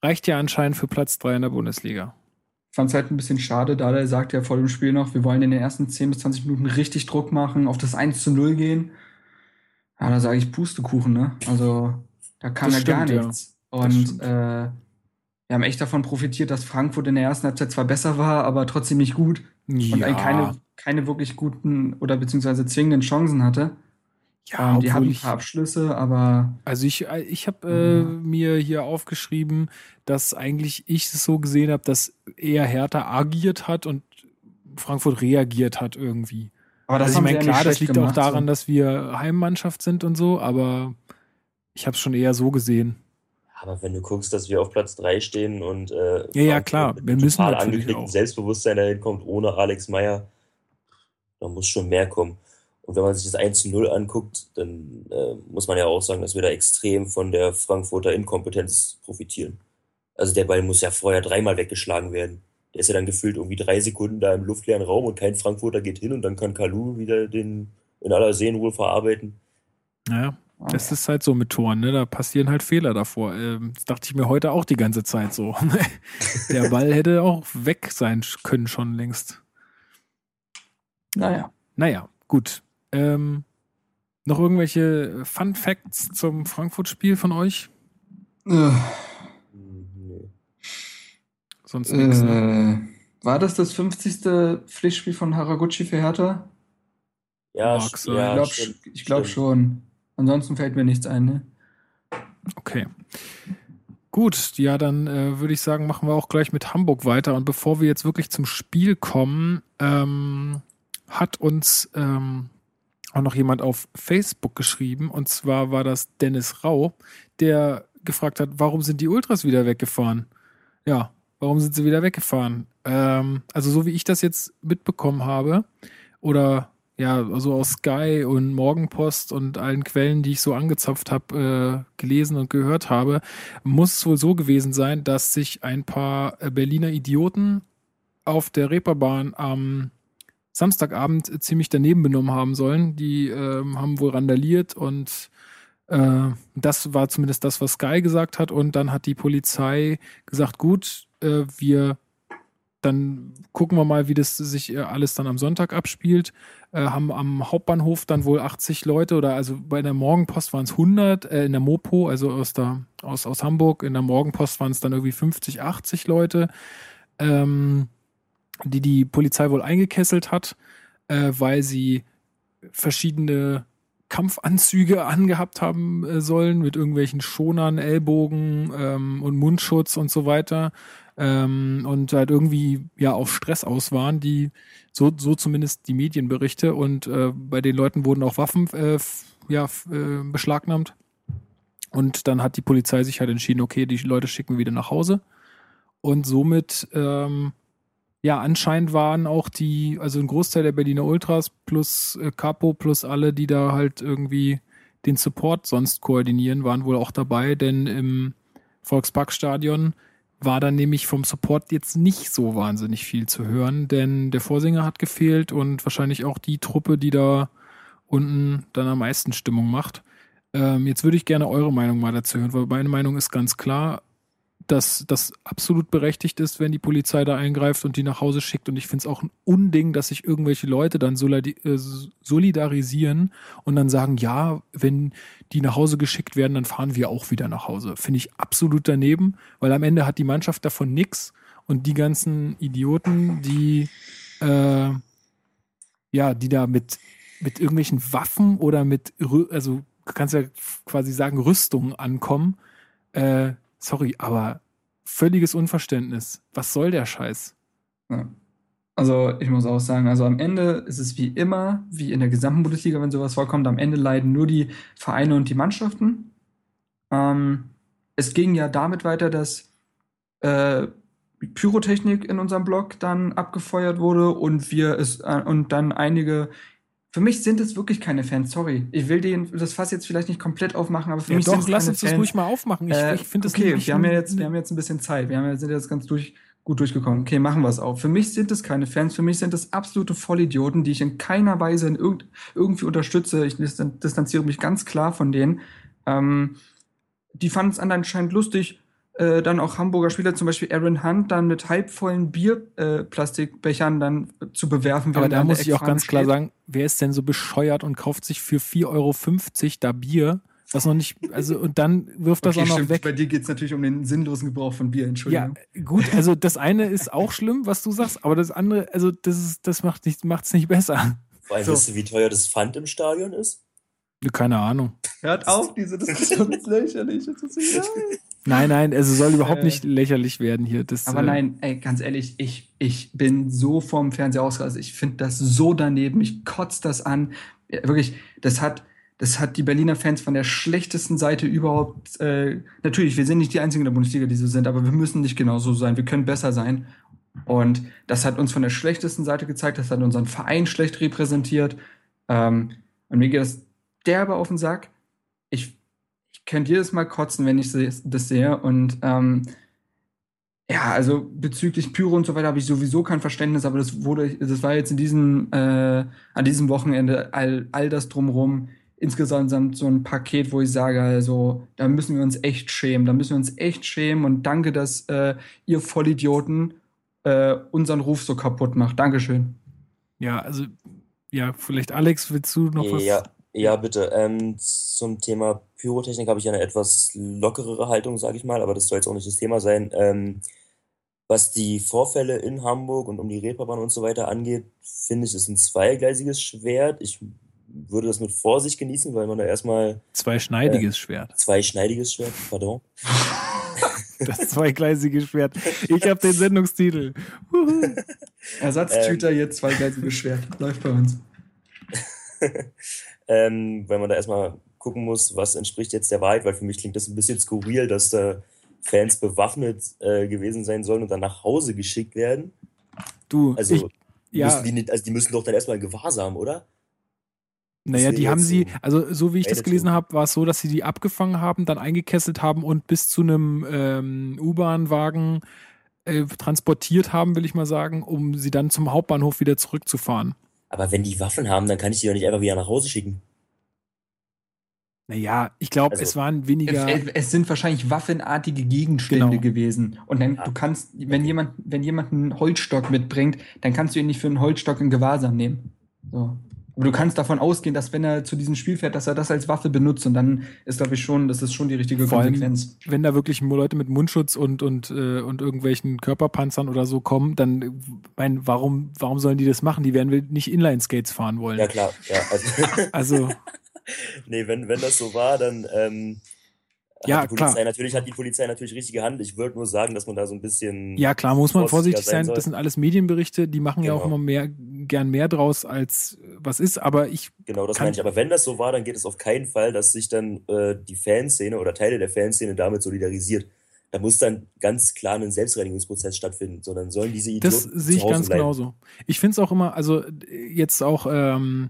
reicht ja anscheinend für Platz 3 in der Bundesliga. Ich fand es halt ein bisschen schade, da er sagt ja vor dem Spiel noch, wir wollen in den ersten 10 bis 20 Minuten richtig Druck machen, auf das 1 zu 0 gehen. Ja, da sage ich Pustekuchen, ne? Also, da kam Das ja gar stimmt, ja. nichts. Das Und äh, wir haben echt davon profitiert, dass Frankfurt in der ersten Halbzeit zwar besser war, aber trotzdem nicht gut und Ja, eigentlich keine, keine wirklich guten oder beziehungsweise zwingenden Chancen hatte. Ja ähm, die obwohl ein ich, paar Abschlüsse, aber also ich, ich habe äh, Mhm. mir hier aufgeschrieben, dass eigentlich ich es so gesehen habe, dass eher Hertha agiert hat und Frankfurt reagiert hat irgendwie. aber das also ich haben meine, klar, das liegt auch gemacht, daran, so. dass wir Heimmannschaft sind und so, aber ich habe es schon eher so gesehen. Aber wenn du guckst, dass wir auf Platz 3 stehen und äh, Ja, ja, klar. mit Wir einem müssen total auch. Selbstbewusstsein dahin kommt, ohne Alex Meyer, da muss schon mehr kommen. Und wenn man sich das 1 zu 0 anguckt, dann äh, muss man ja auch sagen, dass wir da extrem von der Frankfurter Inkompetenz profitieren. Also der Ball muss ja vorher dreimal weggeschlagen werden. Der ist ja dann gefühlt irgendwie drei Sekunden da im luftleeren Raum und kein Frankfurter geht hin und dann kann Kalu wieder den in aller Seelenruhe verarbeiten. Naja, das ist halt so mit Toren, ne? Da passieren halt Fehler davor. Ähm, das dachte ich mir heute auch die ganze Zeit so. <laughs> Der Ball hätte auch weg sein können schon längst. Naja. Naja, gut. Ähm, noch irgendwelche Fun Facts zum Frankfurt-Spiel von euch? Äh. Sonst nichts. Ne? äh, war das das 50. Pflichtspiel von Haraguchi für Hertha? Ja, sein. ja, ich glaube stimmt, ich glaub stimmt. schon. Ansonsten fällt mir nichts ein, ne? Okay. Gut, ja, dann äh, würde ich sagen, machen wir auch gleich mit Hamburg weiter. Und bevor wir jetzt wirklich zum Spiel kommen, ähm, hat uns ähm, auch noch jemand auf Facebook geschrieben. Und zwar war das Dennis Rau, der gefragt hat, warum sind die Ultras wieder weggefahren? Ja, warum sind sie wieder weggefahren? Ähm, also so wie ich das jetzt mitbekommen habe, oder ja, also aus Sky und Morgenpost und allen Quellen, die ich so angezapft habe, äh, gelesen und gehört habe, muss es wohl so gewesen sein, dass sich ein paar äh, Berliner Idioten auf der Reeperbahn am Samstagabend ziemlich daneben benommen haben sollen. Die ähm, haben wohl randaliert und äh, das war zumindest das, was Sky gesagt hat. Und dann hat die Polizei gesagt, gut, äh, wir dann gucken wir mal, wie das sich äh, alles dann am Sonntag abspielt. Äh, haben am Hauptbahnhof dann wohl 80 Leute oder also bei der Morgenpost waren es 100, äh, in der Mopo, also aus, der, aus, aus Hamburg, in der Morgenpost waren es dann irgendwie 50, 80 Leute, ähm, die die Polizei wohl eingekesselt hat, äh, weil sie verschiedene Kampfanzüge angehabt haben äh, sollen mit irgendwelchen Schonern, Ellbogen ähm, und Mundschutz und so weiter ähm, und halt irgendwie ja auf Stress aus waren, die so, so zumindest die Medienberichte und äh, bei den Leuten wurden auch Waffen äh, ja, äh, beschlagnahmt. Und dann hat die Polizei sich halt entschieden, okay, die Leute schicken wieder nach Hause. Und somit ähm, ja, anscheinend waren auch die, also ein Großteil der Berliner Ultras plus äh, Capo plus alle, die da halt irgendwie den Support sonst koordinieren, waren wohl auch dabei, denn im Volksparkstadion war dann nämlich vom Support jetzt nicht so wahnsinnig viel zu hören, denn der Vorsänger hat gefehlt und wahrscheinlich auch die Truppe, die da unten dann am meisten Stimmung macht. Ähm, jetzt würde ich gerne eure Meinung mal dazu hören, weil meine Meinung ist ganz klar, dass das absolut berechtigt ist, wenn die Polizei da eingreift und die nach Hause schickt. Und ich finde es auch ein Unding, dass sich irgendwelche Leute dann äh, solidarisieren und dann sagen, ja, wenn die nach Hause geschickt werden, dann fahren wir auch wieder nach Hause. Finde ich absolut daneben, weil am Ende hat die Mannschaft davon nix und die ganzen Idioten, die äh, ja, die da mit, mit irgendwelchen Waffen oder mit, also kannst ja quasi sagen, Rüstungen ankommen, äh, sorry, aber völliges Unverständnis. Was soll der Scheiß? Ja. Also ich muss auch sagen, also am Ende ist es wie immer, wie in der gesamten Bundesliga, wenn sowas vorkommt, am Ende leiden nur die Vereine und die Mannschaften. Ähm, es ging ja damit weiter, dass äh, Pyrotechnik in unserem Blog dann abgefeuert wurde und wir es äh, und dann einige für mich sind es wirklich keine Fans, sorry. Ich will den, das Fass jetzt vielleicht nicht komplett aufmachen, aber für Ja, mich sind doch, es lass keine uns das Fans. ruhig mal aufmachen. Ich, Äh, ich finde das okay, wir haben ja jetzt, wir haben jetzt ein bisschen Zeit. Wir haben ja, sind jetzt ganz durch, gut durchgekommen. Okay, machen wir es auch. Für mich sind es keine Fans. Für mich sind es absolute Vollidioten, die ich in keiner Weise in irgend, irgendwie unterstütze. Ich distan- distanziere mich ganz klar von denen. Ähm, die fanden es anscheinend lustig, äh, dann auch Hamburger Spieler, zum Beispiel Aaron Hunt, dann mit halbvollen Bierplastikbechern äh, Plastikbechern dann zu bewerfen. Aber da muss ich auch ganz klar steht. sagen, wer ist denn so bescheuert und kauft sich für 4,50 Euro da Bier, was noch nicht, also und dann wirft das Okay, auch noch stimmt. weg. Bei dir geht es natürlich um den sinnlosen Gebrauch von Bier, Ja, Entschuldigung. gut, also das eine ist auch schlimm, was du sagst, aber das andere, also das ist, das macht nicht, macht's nicht besser. Allem, So. wisst ihr, wie teuer das Pfand im Stadion ist? Keine Ahnung. Hört auf, diese Diskussion ist lächerlich. Das ist egal. Nein, nein, also soll überhaupt Äh, nicht lächerlich werden hier. Das, Aber äh, nein, ey, ganz ehrlich, ich, ich bin so vorm Fernseher ausgerastet. Ich finde das so daneben. Ich kotze das an. Ja, wirklich, das hat, das hat die Berliner Fans von der schlechtesten Seite überhaupt. Äh, natürlich, wir sind nicht die einzigen in der Bundesliga, die so sind, aber wir müssen nicht genauso sein. Wir können besser sein. Und das hat uns von der schlechtesten Seite gezeigt. Das hat unseren Verein schlecht repräsentiert. Ähm, und mir geht das derbe auf den Sack. Ich, ich könnte jedes Mal kotzen, wenn ich das sehe. Und ähm, ja, also bezüglich Pyro und so weiter habe ich sowieso kein Verständnis, aber das wurde, das war jetzt in diesem, äh, an diesem Wochenende all, all das drumrum insgesamt so ein Paket, wo ich sage, also da müssen wir uns echt schämen, da müssen wir uns echt schämen und danke, dass äh, ihr Vollidioten äh, unseren Ruf so kaputt macht. Dankeschön. Ja, also, ja, vielleicht Alex, willst du noch was? Ja, ja, bitte. Ähm, zum Thema Pyrotechnik habe ich ja eine etwas lockerere Haltung, sage ich mal, aber das soll jetzt auch nicht das Thema sein. Ähm, was die Vorfälle in Hamburg und um die Reeperbahn und so weiter angeht, finde ich, ist ein zweigleisiges Schwert. Ich würde das mit Vorsicht genießen, weil man da erstmal Zweischneidiges Schwert. zweischneidiges Schwert, pardon. <laughs> Das zweigleisige Schwert. Ich habe den Sendungstitel. Ersatztüter jetzt zwei geistige Schwert. Läuft bei uns. <laughs> ähm, weil man da erstmal gucken muss, was entspricht jetzt der Wahrheit, weil für mich klingt das ein bisschen skurril, dass da Fans bewaffnet äh, gewesen sein sollen und dann nach Hause geschickt werden. Du, Also, ich, ja, müssen die, nicht, also die müssen doch dann erstmal Gewahrsam, oder? naja, die haben sie, also so wie ich das gelesen habe, war es so, dass sie die abgefangen haben, dann eingekesselt haben und bis zu einem ähm, U-Bahn-Wagen äh, transportiert haben, will ich mal sagen, um sie dann zum Hauptbahnhof wieder zurückzufahren. Aber wenn die Waffen haben, dann kann ich die doch nicht einfach wieder nach Hause schicken. Naja, ich glaube, Also, es waren weniger. Es, es sind wahrscheinlich waffenartige Gegenstände Genau. gewesen. Und dann, du kannst, wenn jemand, wenn jemand einen Holzstock mitbringt, dann kannst du ihn nicht für einen Holzstock in Gewahrsam nehmen. So. Aber du kannst davon ausgehen, dass wenn er zu diesem Spiel fährt, dass er das als Waffe benutzt. Und dann ist, glaube ich, schon, das ist schon die richtige Vor allem, Konsequenz. wenn da wirklich Leute mit Mundschutz und, und, äh, und irgendwelchen Körperpanzern oder so kommen, dann, mein, warum, warum sollen die das machen? Die werden wir nicht Inline-Skates fahren wollen. Ja, klar. Ja, also, <laughs> Also, <laughs> nee, wenn, wenn das so war, dann ähm, Ja, hat die Polizei klar. natürlich, hat die Polizei natürlich richtige Hand. Ich würde nur sagen, dass man da so ein bisschen ja, klar, muss man vorsichtig sein. soll. Das sind alles Medienberichte, die machen ja auch Genau. immer mehr, gern mehr draus, als äh, was ist. Aber ich, Genau, das meine ich. Aber wenn das so war, dann geht es auf keinen Fall, dass sich dann äh, die Fanszene oder Teile der Fanszene damit solidarisiert. Da muss dann ganz klar ein Selbstreinigungsprozess stattfinden, sondern sollen diese Idioten das sehe ich zu Hause ganz bleiben. genauso. Ich finde es auch immer, also jetzt auch, ähm,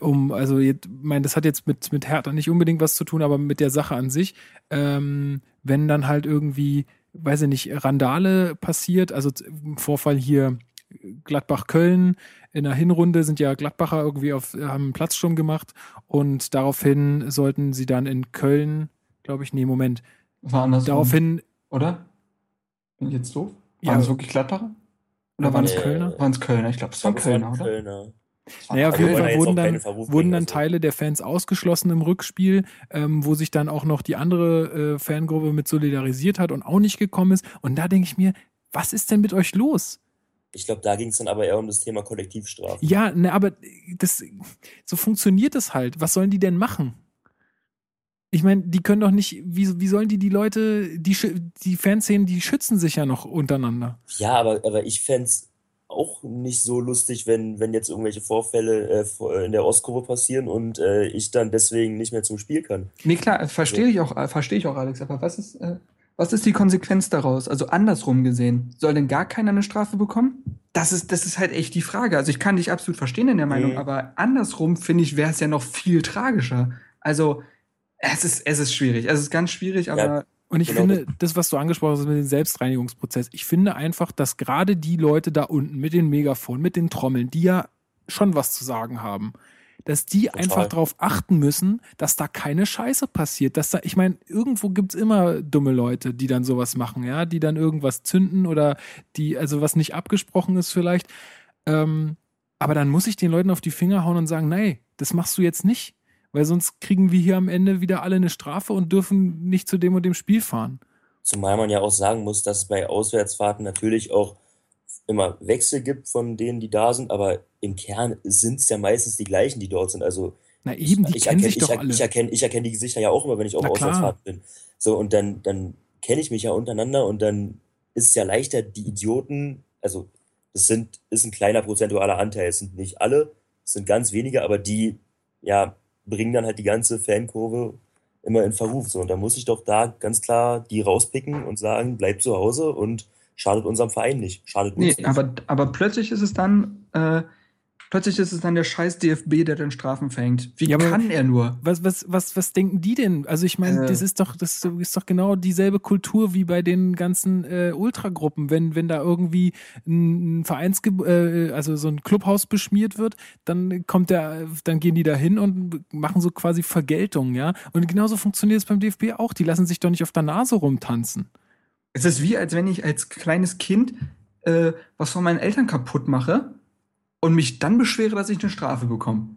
um, also jetzt, mein, das hat jetzt mit, mit Hertha nicht unbedingt was zu tun, aber mit der Sache an sich, ähm, wenn dann halt irgendwie, weiß ich nicht, Randale passiert, also Vorfall hier Gladbach-Köln, in der Hinrunde sind ja Gladbacher irgendwie auf, haben einen Platzsturm gemacht und daraufhin sollten sie dann in Köln, glaube ich, nee, Moment, War andersrum. daraufhin, Oder? Bin ich jetzt doof? Ja. Waren es wirklich Gladbacher? Oder waren es es Kölner? Waren es Kölner? Ich glaube, es waren Kölner, oder? Kölner. Naja, auf Aber jeden Fall wurden dann, wurden bringen, dann also. Teile der Fans ausgeschlossen im Rückspiel, ähm, wo sich dann auch noch die andere äh, Fangruppe mit solidarisiert hat und auch nicht gekommen ist. Und da denke ich mir, was ist denn mit euch los? Ich glaube, da ging es dann aber eher um das Thema Kollektivstrafe. Ja, ne, aber das, so funktioniert es halt. Was sollen die denn machen? Ich meine, die können doch nicht, wie, wie sollen die die Leute, die, die Fanszenen, die schützen sich ja noch untereinander. Ja, aber, aber ich fänd's, auch nicht so lustig, wenn, wenn jetzt irgendwelche Vorfälle äh, vor- in der Ostkurve passieren und äh, ich dann deswegen nicht mehr zum Spiel kann. Nee, klar, verstehe ich auch, äh, verstehe ich auch, Alex, aber was ist, äh, was ist die Konsequenz daraus? Also andersrum gesehen, soll denn gar keiner eine Strafe bekommen? Das ist, das ist halt echt die Frage. Also ich kann dich absolut verstehen in der Meinung, Mhm. aber andersrum finde ich, wäre es ja noch viel tragischer. Also es ist, es ist schwierig. Es ist ganz schwierig, aber Und ich Genau finde, das, was du angesprochen hast mit dem Selbstreinigungsprozess, ich finde einfach, dass gerade die Leute da unten mit den Megafonen, mit den Trommeln, die ja schon was zu sagen haben, dass die Total. einfach darauf achten müssen, dass da keine Scheiße passiert. Dass da, ich meine, irgendwo gibt's immer dumme Leute, die dann sowas machen, ja, die dann irgendwas zünden oder die, also was nicht abgesprochen ist vielleicht. Ähm, aber dann muss ich den Leuten auf die Finger hauen und sagen, nee, das machst du jetzt nicht. Weil sonst kriegen wir hier am Ende wieder alle eine Strafe und dürfen nicht zu dem und dem Spiel fahren. Zumal man ja auch sagen muss, dass es bei Auswärtsfahrten natürlich auch immer Wechsel gibt von denen, die da sind, aber im Kern sind es ja meistens die gleichen, die dort sind. Also Na eben, die ich kennen erkenne, sich ich, doch alle. ich erkenne, ich erkenne die Gesichter ja auch immer, wenn ich auf. Auswärtsfahrt bin. So, und dann, dann kenne ich mich ja untereinander und dann ist es ja leichter, die Idioten, also das sind, ist ein kleiner prozentualer Anteil, es sind nicht alle, es sind ganz wenige, aber die, ja, bringen dann halt die ganze Fankurve immer in Verruf. So, und da muss ich doch da ganz klar die rauspicken und sagen, bleibt zu Hause und schadet unserem Verein nicht, schadet uns nee, nicht. aber, aber plötzlich ist es dann, äh, plötzlich ist es dann der scheiß DFB, der den Strafen fängt. Wie Ja, kann er nur? Was, was, was, was denken die denn? Also ich meine, Äh. das ist doch, das ist doch genau dieselbe Kultur wie bei den ganzen äh, Ultragruppen. Wenn, wenn da irgendwie ein, ein Vereins, äh, also so ein Clubhaus beschmiert wird, dann kommt der, dann gehen die da hin und machen so quasi Vergeltung, ja. Und genauso funktioniert es beim DFB auch. Die lassen sich doch nicht auf der Nase rumtanzen. Es ist wie, als wenn ich als kleines Kind äh, was von meinen Eltern kaputt mache und mich dann beschwere, dass ich eine Strafe bekomme.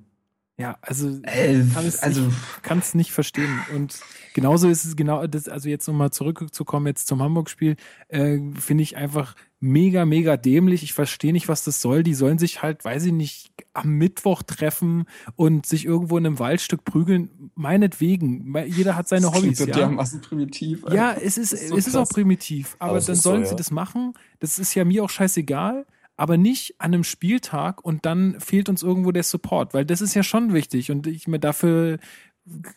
Ja, also Äh, kann es also, es nicht verstehen. Und genauso ist es genau, das, also jetzt nochmal zurückzukommen jetzt zum Hamburg-Spiel, äh, finde ich einfach mega, mega dämlich. Ich verstehe nicht, was das soll. Die sollen sich halt, weiß ich nicht, am Mittwoch treffen und sich irgendwo in einem Waldstück prügeln. Meinetwegen. Me- Jeder hat seine das Hobbys, so ja. dermaßen primitiv. Alter. Ja, es ist, ist so es ist auch krass. primitiv, aber, Aber dann ist so, sollen ja. sie das machen. Das ist ja mir auch scheißegal, aber nicht an einem Spieltag und dann fehlt uns irgendwo der Support, weil das ist ja schon wichtig und ich mir dafür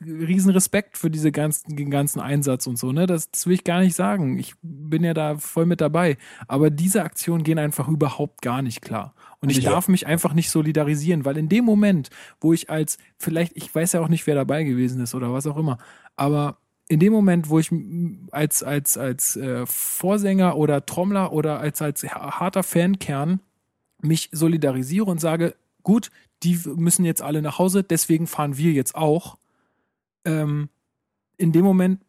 riesen Respekt für diese ganzen, den ganzen Einsatz und so, ne? Das, das will ich gar nicht sagen. Ich bin ja da voll mit dabei. Aber diese Aktionen gehen einfach überhaupt gar nicht klar. Und ich ich- darf mich einfach nicht solidarisieren, weil in dem Moment, wo ich als, vielleicht, ich weiß ja auch nicht, wer dabei gewesen ist oder was auch immer, aber in dem Moment, wo ich als, als, als äh, Vorsänger oder Trommler oder als, als harter Fankern mich solidarisiere und sage, gut, die müssen jetzt alle nach Hause, deswegen fahren wir jetzt auch. Ähm, in dem Moment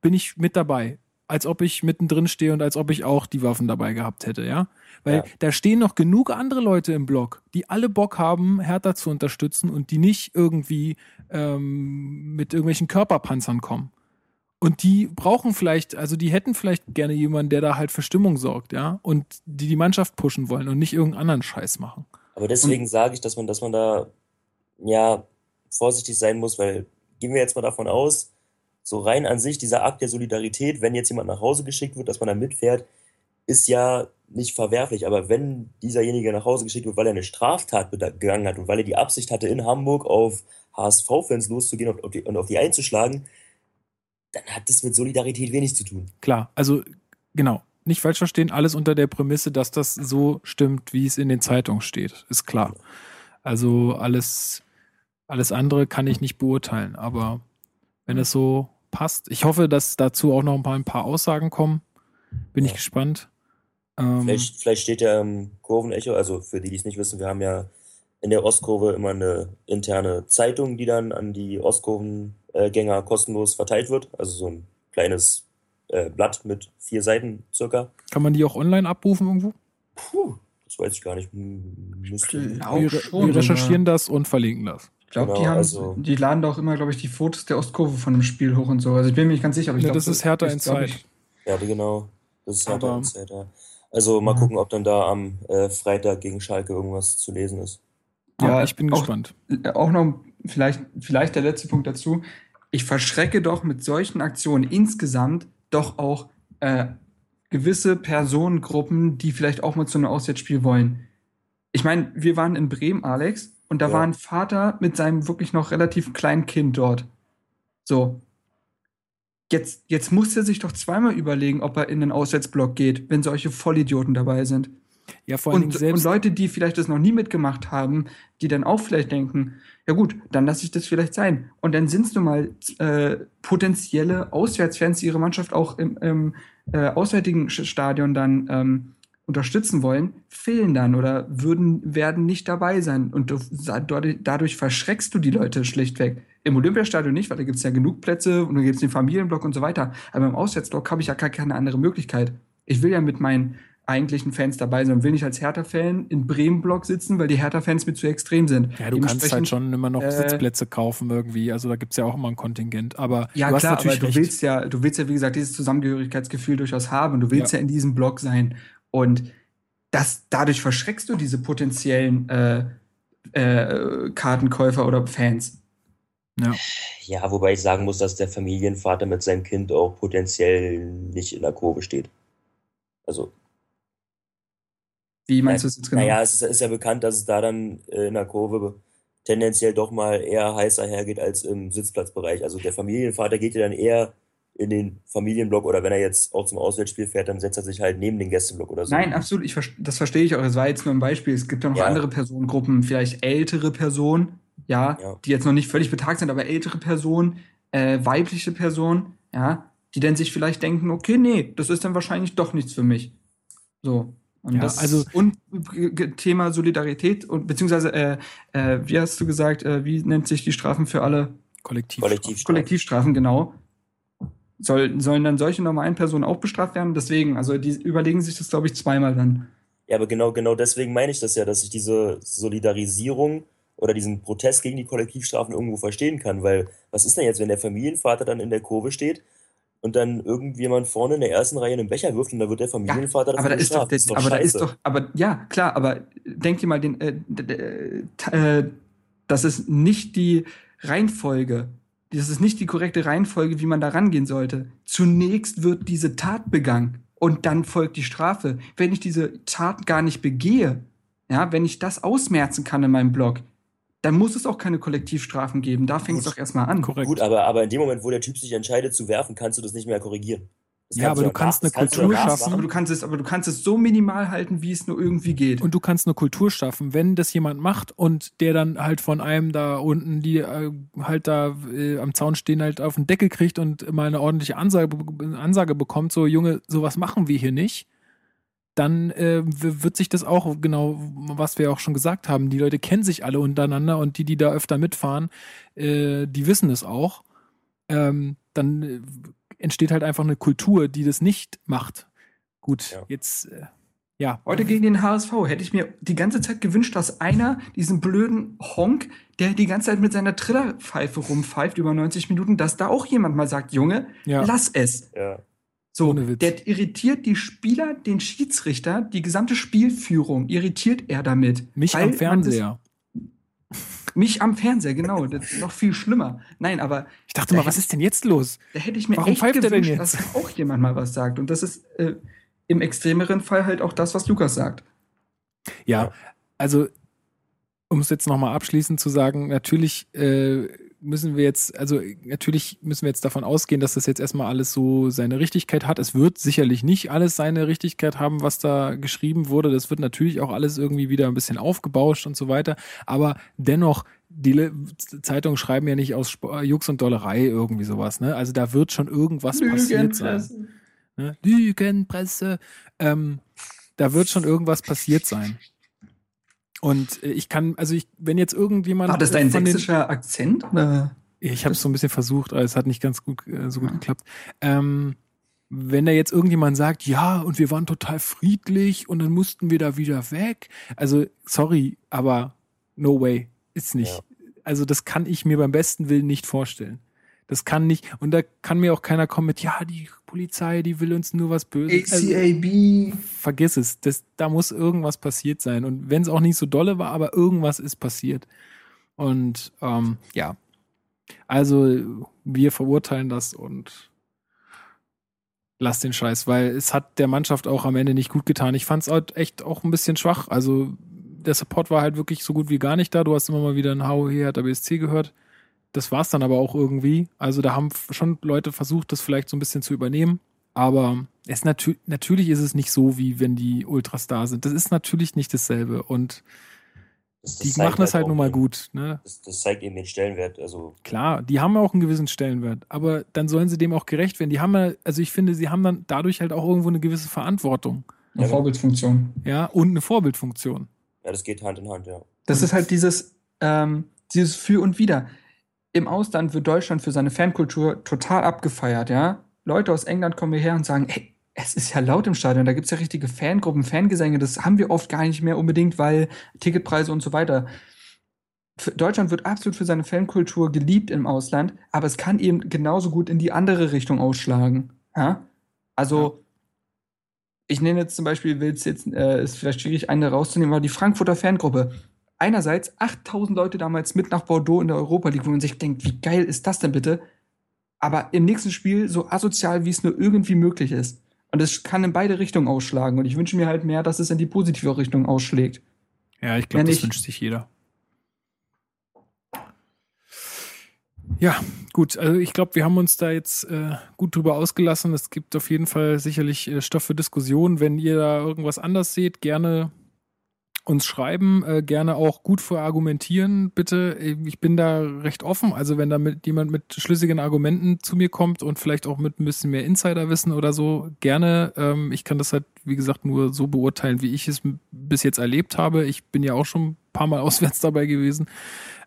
bin ich mit dabei. Als ob ich mittendrin stehe und als ob ich auch die Waffen dabei gehabt hätte, ja? Weil Ja. da stehen noch genug andere Leute im Block, die alle Bock haben, Hertha zu unterstützen und die nicht irgendwie ähm, mit irgendwelchen Körperpanzern kommen. Und die brauchen vielleicht, also die hätten vielleicht gerne jemanden, der da halt für Stimmung sorgt, ja? Und die die Mannschaft pushen wollen und nicht irgendeinen anderen Scheiß machen. Aber deswegen sage ich, dass man, dass man da ja vorsichtig sein muss, weil gehen wir jetzt mal davon aus, so rein an sich dieser Akt der Solidarität, wenn jetzt jemand nach Hause geschickt wird, dass man da mitfährt, ist ja nicht verwerflich. Aber wenn dieserjenige nach Hause geschickt wird, weil er eine Straftat begangen hat und weil er die Absicht hatte, in Hamburg auf HSV-Fans loszugehen und auf die einzuschlagen, dann hat das mit Solidarität wenig zu tun. Klar, also genau, nicht falsch verstehen, alles unter der Prämisse, dass das so stimmt, wie es in den Zeitungen steht, ist klar. Also alles, alles andere kann ich nicht beurteilen, aber wenn es so passt, ich hoffe, dass dazu auch noch ein paar, ein paar Aussagen kommen. Bin ich Ja. gespannt. Ähm, Vielleicht, vielleicht steht ja im Kurvenecho, also für die, die es nicht wissen, wir haben ja in der Ostkurve immer eine interne Zeitung, die dann an die Ostkurvengänger kostenlos verteilt wird. Also so ein kleines äh, Blatt mit vier Seiten circa. kann man die auch online abrufen irgendwo? Puh, das weiß ich gar nicht. Hm, Müsste. Wir, wir recherchieren das und verlinken das. Ich glaube, die Genau, haben, also- die laden doch immer, glaube ich, die Fotos der Ostkurve von dem Spiel hoch und so. Also ich bin mir nicht ganz sicher, aber ich Ne, glaube, das ist glaub Inside. ich- Ja, die genau. Das ist Aber- der Insight, ja. Also mal Ja. gucken, ob dann da am äh, Freitag gegen Schalke irgendwas zu lesen ist. Ja, ich bin auch- gespannt. Auch noch vielleicht, vielleicht der letzte Punkt dazu. Ich verschrecke doch mit solchen Aktionen insgesamt doch auch äh, gewisse Personengruppen, die vielleicht auch mal zu einem Auswärtsspiel wollen. ich meine, wir waren in Bremen, Alex, und da Ja. war ein Vater mit seinem wirklich noch relativ kleinen Kind dort. So. Jetzt, jetzt muss er sich doch zweimal überlegen, ob er in den Auswärtsblock geht, wenn solche Vollidioten dabei sind. Ja, vor Dingen Und, und selbst. Leute, die vielleicht das noch nie mitgemacht haben, die dann auch vielleicht denken, ja gut, dann lasse ich das vielleicht sein. Und dann sind es nun mal äh, potenzielle Auswärtsfans, die ihre Mannschaft auch im, im äh, auswärtigen Stadion dann ähm, unterstützen wollen, fehlen dann oder würden, werden nicht dabei sein. Und du, dadurch, dadurch verschreckst du die Leute schlichtweg. Im Olympiastadion nicht, weil da gibt es ja genug Plätze und da gibt es den Familienblock und so weiter. Aber im Auswärtsblock habe ich ja gar keine andere Möglichkeit. Ich will ja mit meinen eigentlichen Fans dabei sein und will nicht als Hertha-Fan in Bremen-Block sitzen, weil die Hertha-Fans mir zu extrem sind. ja, du kannst halt schon immer noch äh, Sitzplätze kaufen irgendwie. Also da gibt's ja auch immer ein Kontingent. Aber Ja, du hast klar, aber natürlich du recht. willst ja, du willst ja, wie gesagt, dieses Zusammengehörigkeitsgefühl durchaus haben. Du willst ja, Ja. in diesem Block sein. Und das, dadurch verschreckst du diese potenziellen äh, äh, Kartenkäufer oder Fans. ja. Ja, wobei ich sagen muss, dass der Familienvater mit seinem Kind auch potenziell nicht in der Kurve steht. Also, Wie meinst du es jetzt genau? naja, es ist, ist ja bekannt, dass es da dann äh, in der Kurve tendenziell doch mal eher heißer hergeht als im Sitzplatzbereich. Also der Familienvater geht ja dann eher in den Familienblock oder wenn er jetzt auch zum Auswärtsspiel fährt, dann setzt er sich halt neben den Gästeblock oder so. Nein, absolut, ich, das verstehe ich auch. Das war jetzt nur ein Beispiel. Es gibt ja noch Ja. andere Personengruppen, vielleicht ältere Personen, ja, Ja. die jetzt noch nicht völlig betagt sind, aber ältere Personen, äh, weibliche Personen, ja, die dann sich vielleicht denken, okay, nee, das ist dann wahrscheinlich doch nichts für mich. So. Und Ja, das also- und Thema Solidarität und beziehungsweise, äh, äh, wie hast du gesagt, äh, wie nennt sich die Strafen für alle Kollektiv. Kollektiv. Kollektivstrafen, genau. Soll, sollen dann solche normalen Personen auch bestraft werden? Deswegen, also die überlegen sich das, glaube ich, zweimal dann. Ja, aber genau, genau deswegen meine ich das ja, dass ich diese Solidarisierung oder diesen Protest gegen die Kollektivstrafen irgendwo verstehen kann, weil was ist denn jetzt, wenn der Familienvater dann in der Kurve steht und dann irgendjemand vorne in der ersten Reihe einen Becher wirft und da wird der Familienvater aber da ist doch. Das ist doch aber da ist scheiße. doch, aber ja, klar, aber denk dir mal den, äh, t- äh, das ist nicht die Reihenfolge. Das ist nicht die korrekte Reihenfolge, wie man da rangehen sollte. Zunächst wird diese Tat begangen und dann folgt die Strafe. Wenn ich diese Tat gar nicht begehe, ja, wenn ich das ausmerzen kann in meinem Blog, dann muss es auch keine Kollektivstrafen geben. Da fängt es doch erstmal an. Korrekt. Gut, aber, aber in dem Moment, wo der Typ sich entscheidet zu werfen, kannst du das nicht mehr korrigieren. Das Ja, aber du kannst eine kannst Kultur schaffen. Aber du kannst es, aber du kannst es so minimal halten, wie es nur irgendwie geht. Und du kannst eine Kultur schaffen, wenn das jemand macht und der dann halt von einem da unten, die äh, halt da äh, am Zaun stehen, halt auf den Deckel kriegt und mal eine ordentliche Ansage, Ansage bekommt, so Junge, sowas machen wir hier nicht, dann äh, wird sich das auch genau, was wir auch schon gesagt haben, die Leute kennen sich alle untereinander und die, die da öfter mitfahren, äh, die wissen es auch. Ähm, dann äh, entsteht halt einfach eine Kultur, die das nicht macht. Gut, Ja. jetzt, äh, ja. Heute gegen den HSV hätte ich mir die ganze Zeit gewünscht, dass einer diesen blöden Honk, der die ganze Zeit mit seiner Trillerpfeife rumpfeift über 90 Minuten, dass da auch jemand mal sagt, Junge, Ja. lass es. Ja. So, der irritiert die Spieler, den Schiedsrichter, die gesamte Spielführung irritiert er damit. Mich am Fernseher. Das, mich am Fernseher, genau. Das ist noch viel schlimmer. Nein, aber Ich dachte mal, was ist denn jetzt los? da hätte ich mir Warum echt pfeift denn gewünscht, dass auch jemand mal was sagt. Und das ist äh, im extremeren Fall halt auch das, was Lukas sagt. Ja, Ja. also um es jetzt nochmal abschließend zu sagen, natürlich äh, müssen wir jetzt, also natürlich müssen wir jetzt davon ausgehen, dass das jetzt erstmal alles so seine Richtigkeit hat. Es wird sicherlich nicht alles seine Richtigkeit haben, was da geschrieben wurde. Das wird natürlich auch alles irgendwie wieder ein bisschen aufgebauscht und so weiter. Aber dennoch, die Zeitungen schreiben ja nicht aus Sp Jux und Dollerei irgendwie sowas. Ne? Also da wird schon irgendwas passiert sein. Ne? Lügenpresse. Ähm, da wird schon irgendwas passiert sein. Und äh, ich kann, also ich, wenn jetzt irgendjemand. War das dein von den- sächsischer Akzent? Oder? Ich habe es so ein bisschen versucht, aber es hat nicht ganz gut, äh, so gut geklappt. Ähm, wenn da jetzt irgendjemand sagt, ja, und wir waren total friedlich und dann mussten wir da wieder weg. Also, sorry, aber no way. Ist nicht. Ja. Also, das kann ich mir beim besten Willen nicht vorstellen. Das kann nicht, und da kann mir auch keiner kommen mit, ja, die Polizei, die will uns nur was Böses. Also, ACAB. vergiss es. Das, da muss irgendwas passiert sein. Und wenn es auch nicht so dolle war, aber irgendwas ist passiert. Und ähm, ja. Also, wir verurteilen das und lass den Scheiß, weil es hat der Mannschaft auch am Ende nicht gut getan. Ich fand es echt auch ein bisschen schwach. Also, der Support war halt wirklich so gut wie gar nicht da. Du hast immer mal wieder ein HOE Hertha BSC gehört. Das war's dann aber auch irgendwie. Also da haben schon Leute versucht, das vielleicht so ein bisschen zu übernehmen. Aber es natü natürlich ist es nicht so, wie wenn die Ultras da sind. Das ist natürlich nicht dasselbe. Und Das, das die zeigt machen das halt auch nun mal den- gut. Ne? Das, das zeigt eben den Stellenwert. Also, Klar, die haben auch einen gewissen Stellenwert, aber dann sollen sie dem auch gerecht werden. Die haben ja, also ich finde, sie haben dann dadurch halt auch irgendwo eine gewisse Verantwortung, Eine Ja. Vorbildsfunktion. ja, und eine Vorbildfunktion. ja, das geht Hand in Hand, ja. Das ist halt dieses, ähm, dieses Für und Wider. Im Ausland wird Deutschland für seine Fankultur total abgefeiert, ja. Leute aus England kommen hierher und sagen, ey, es ist ja laut im Stadion, da gibt es ja richtige Fangruppen, Fangesänge, das haben wir oft gar nicht mehr unbedingt, weil Ticketpreise und so weiter. Deutschland wird absolut für seine Fankultur geliebt im Ausland, aber es kann eben genauso gut in die andere Richtung ausschlagen. Ja? Also, ich nenne jetzt zum Beispiel, will's jetzt, äh, ist vielleicht schwierig, eine rauszunehmen, aber die Frankfurter Fangruppe. Einerseits 8000 Leute damals mit nach Bordeaux in der Europa League, wo man sich denkt, wie geil ist das denn bitte? Aber im nächsten Spiel so asozial, wie es nur irgendwie möglich ist. Und es kann in beide Richtungen ausschlagen. Und ich wünsche mir halt mehr, dass es in die positive Richtung ausschlägt. Ja, ich glaube, das wünscht sich jeder. Ja, gut. Also ich glaube, wir haben uns da jetzt äh, gut drüber ausgelassen. Es gibt auf jeden Fall sicherlich äh, Stoff für Diskussion. Wenn ihr da irgendwas anders seht, gerne uns schreiben, äh, gerne auch gut verargumentieren, bitte. Ich bin da recht offen. Also wenn da mit jemand mit schlüssigen Argumenten zu mir kommt und vielleicht auch mit ein bisschen mehr Insiderwissen oder so, gerne. Ähm, ich kann das halt, wie gesagt, nur so beurteilen, wie ich es bis jetzt erlebt habe. Ich bin ja auch schon ein paar Mal <laughs> auswärts dabei gewesen.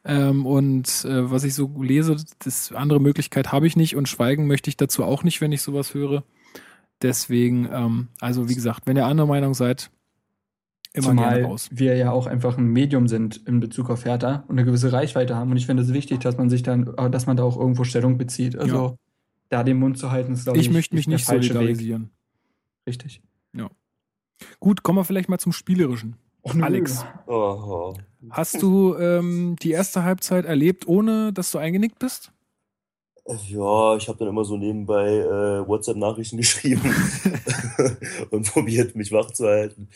Ähm, und äh, was ich so lese, das andere Möglichkeit habe ich nicht und schweigen möchte ich dazu auch nicht, wenn ich sowas höre. Deswegen, ähm, also wie gesagt, wenn ihr anderer Meinung seid, immer gerne Zumal raus. wir ja auch einfach ein Medium sind in Bezug auf Hertha und eine gewisse Reichweite haben. Und ich finde es wichtig, dass man sich dann, dass man da auch irgendwo Stellung bezieht. Also Ja. da den Mund zu halten, ist, glaube ich, Ich möchte mich der nicht falsche Weg. solidarisieren. Richtig. Gut, kommen wir vielleicht mal zum Spielerischen. Och. Alex, Oh, oh. hast du ähm, die erste Halbzeit erlebt, ohne dass du eingenickt bist? Ja, ich habe dann immer so nebenbei äh, WhatsApp-Nachrichten <laughs> geschrieben <laughs> und probiert, mich wach zu halten.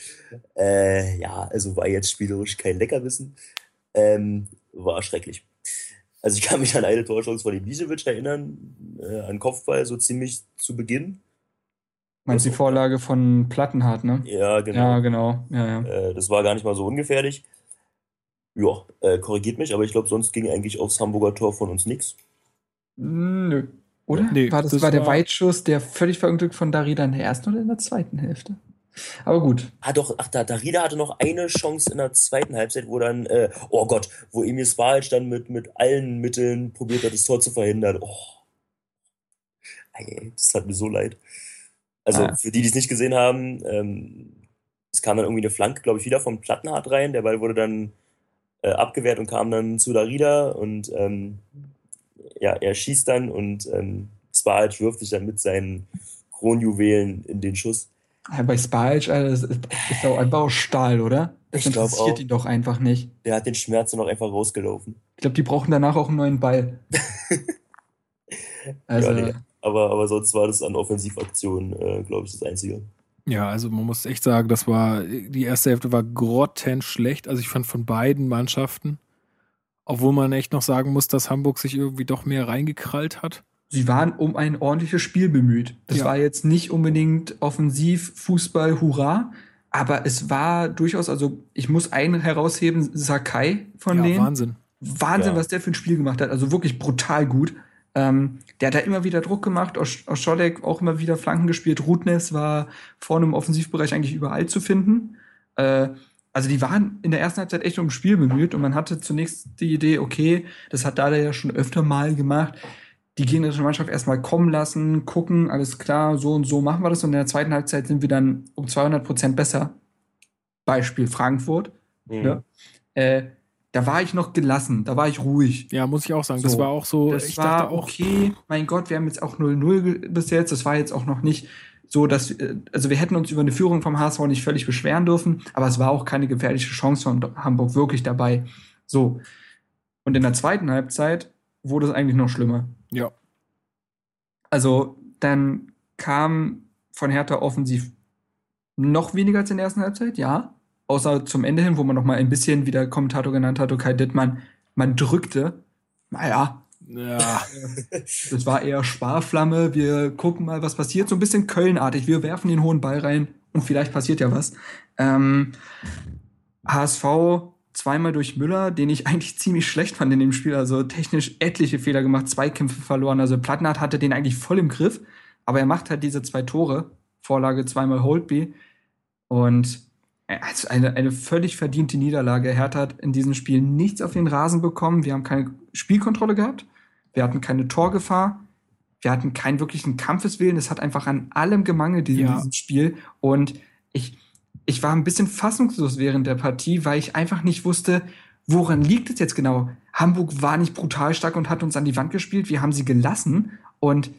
Äh, ja, also war jetzt spielerisch kein Leckerwissen. Ähm, war schrecklich. Also ich kann mich an eine Torchance von Ibisevic erinnern, äh, an Kopfball so ziemlich zu Beginn. Meinst du die Vorlage von Plattenhardt, ne? Ja, genau. Ja, genau. Ja, ja. Äh, das war gar nicht mal so ungefährlich. Ja, äh, korrigiert mich, aber ich glaube, sonst ging eigentlich aufs Hamburger Tor von uns nichts. Nö. Oder? Nee, war das, das war der war- Weitschuss, der völlig verunglückt von Darida in der ersten oder in der zweiten Hälfte? Aber gut. Ah doch, ach, da, Darida hatte noch eine Chance in der zweiten Halbzeit, wo dann, äh, oh Gott, wo Emil Spalic dann mit, mit allen Mitteln probiert hat, das Tor zu verhindern. Oh. Ey, das hat mir so leid. Also Ah. für die, die es nicht gesehen haben, ähm, es kam dann irgendwie eine Flanke, glaube ich, wieder vom Plattenhardt rein. Der Ball wurde dann äh, abgewehrt und kam dann zu Darida und ähm, ja, er schießt dann und ähm, Spalic wirft sich dann mit seinen Kronjuwelen in den Schuss. Ja, bei Spalch, Alter, das ist, ist doch einfach aus Stahl, oder? Das Ich interessiert auch. ihn doch einfach nicht. Der hat den Schmerz dann auch einfach rausgelaufen. Ich glaube, die brauchen danach auch einen neuen Ball. <laughs> also, Ja, nee. Aber, aber sonst war das an Offensivaktionen, äh, glaube ich, das Einzige. Ja, also man muss echt sagen, das war, die erste Hälfte war grottenschlecht. Also ich fand von beiden Mannschaften. Obwohl man echt noch sagen muss, dass Hamburg sich irgendwie doch mehr reingekrallt hat. sie waren um ein ordentliches Spiel bemüht. Das Ja. war jetzt nicht unbedingt offensiv, Fußball, hurra. Aber es war durchaus, also ich muss einen herausheben, Sakai von ja, denen. Wahnsinn. Wahnsinn, Ja. was der für ein Spiel gemacht hat. Also wirklich brutal gut. Ähm, der hat da immer wieder Druck gemacht. Osch- Oscholek auch immer wieder Flanken gespielt. Rudnes war vorne im Offensivbereich eigentlich überall zu finden. Äh, also die waren in der ersten Halbzeit echt um ein Spiel bemüht und man hatte zunächst die Idee, okay, das hat Dada ja schon öfter mal gemacht. Die gegnerische Mannschaft erstmal kommen lassen, gucken, alles klar, so und so machen wir das. Und in der zweiten Halbzeit sind wir dann um 200 Prozent besser. Beispiel Frankfurt. Mhm. Ja. Äh, da war ich noch gelassen, da war ich ruhig. Ja, muss ich auch sagen. Das So, war auch so, Das ich war dachte auch, okay, mein Gott, wir haben jetzt auch 0-0 ge- bis jetzt. Das war jetzt auch noch nicht so, dass, äh, also wir hätten uns über eine Führung vom HSV nicht völlig beschweren dürfen, aber es war auch keine gefährliche Chance von Hamburg wirklich dabei. So. Und in der zweiten Halbzeit wurde es eigentlich noch schlimmer. ja, Also dann kam von Hertha offensiv noch weniger als in der ersten Halbzeit, ja. außer zum Ende hin, wo man noch mal ein bisschen, wie der Kommentator genannt hat, Kai Dittmann, man drückte. Naja, Ja, <laughs> das war eher Sparflamme. Wir gucken mal, was passiert. So ein bisschen Kölnartig. Wir werfen den hohen Ball rein und vielleicht passiert ja was. Ähm, HSV zweimal durch Müller, den ich eigentlich <laughs> ziemlich schlecht fand in dem Spiel. Also technisch etliche Fehler gemacht, zwei Kämpfe verloren. Also Plattenhardt hatte den eigentlich voll im Griff, aber er macht halt diese zwei Tore. Vorlage zweimal Holtby. Und also eine, eine völlig verdiente Niederlage. Hertha hat in diesem Spiel nichts auf den Rasen bekommen. Wir haben keine Spielkontrolle gehabt. Wir hatten keine Torgefahr. Wir hatten keinen wirklichen Kampfeswillen. Es hat einfach an allem gemangelt in Ja. diesem Spiel. Und ich, ich war ein bisschen fassungslos während der Partie, weil ich einfach nicht wusste, woran liegt es jetzt genau. Hamburg war nicht brutal stark und hat uns an die Wand gespielt. Wir haben sie gelassen. Und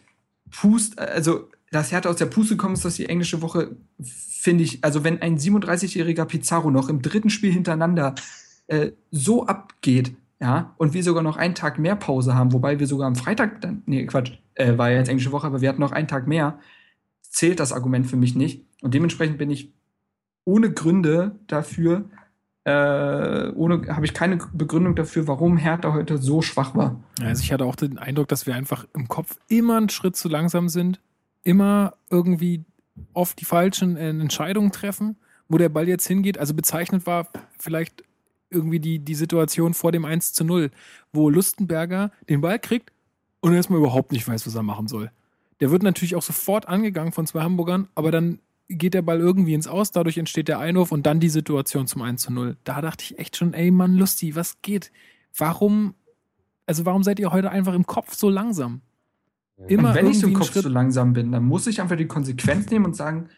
Pust, also dass Hertha aus der Puste gekommen ist, dass die englische Woche, finde ich, also wenn ein 37-jähriger Pizarro noch im dritten Spiel hintereinander äh, so abgeht, ja, und wir sogar noch einen Tag mehr Pause haben, wobei wir sogar am Freitag dann, nee, Quatsch, äh, war ja jetzt englische Woche, aber wir hatten noch einen Tag mehr, zählt das Argument für mich nicht. Und dementsprechend bin ich ohne Gründe dafür, äh, ohne, habe ich keine Begründung dafür, warum Hertha heute so schwach war. also ich hatte auch den Eindruck, dass wir einfach im Kopf immer einen Schritt zu langsam sind, immer irgendwie oft die falschen äh, Entscheidungen treffen, wo der Ball jetzt hingeht. Also bezeichnet war vielleicht irgendwie die, die Situation vor dem 1 zu 0, wo Lustenberger den Ball kriegt und erstmal überhaupt nicht weiß, was er machen soll. Der wird natürlich auch sofort angegangen von zwei Hamburgern, aber dann geht der Ball irgendwie ins Aus, dadurch entsteht der Einwurf und dann die Situation zum 1 zu 0. Da dachte ich echt schon, ey Mann, Lusti, was geht? Warum, also warum seid ihr heute einfach im Kopf so langsam? Immer und wenn ich im Kopf Schritt- so langsam bin, dann muss ich einfach die Konsequenz nehmen und sagen,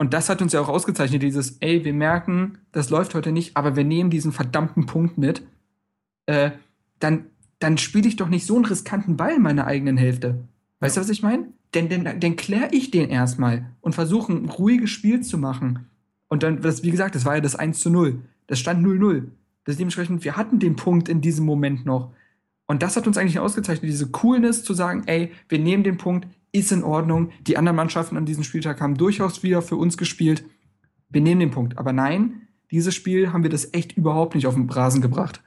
und das hat uns ja auch ausgezeichnet, dieses, ey, wir merken, das läuft heute nicht, aber wir nehmen diesen verdammten Punkt mit, äh, dann, dann spiele ich doch nicht so einen riskanten Ball in meiner eigenen Hälfte. Weißt du, was ich meine? Denn, denn, dann kläre ich den erstmal und versuche ein ruhiges Spiel zu machen. Und dann, das, wie gesagt, das war ja das 1 zu 0. Das stand 0-0. Das dementsprechend, wir hatten den Punkt in diesem Moment noch. Und das hat uns eigentlich ausgezeichnet, diese Coolness zu sagen, ey, wir nehmen den Punkt, ist in Ordnung. Die anderen Mannschaften an diesem Spieltag haben durchaus wieder für uns gespielt. Wir nehmen den Punkt. Aber nein, dieses Spiel haben wir das echt überhaupt nicht auf den Rasen gebracht.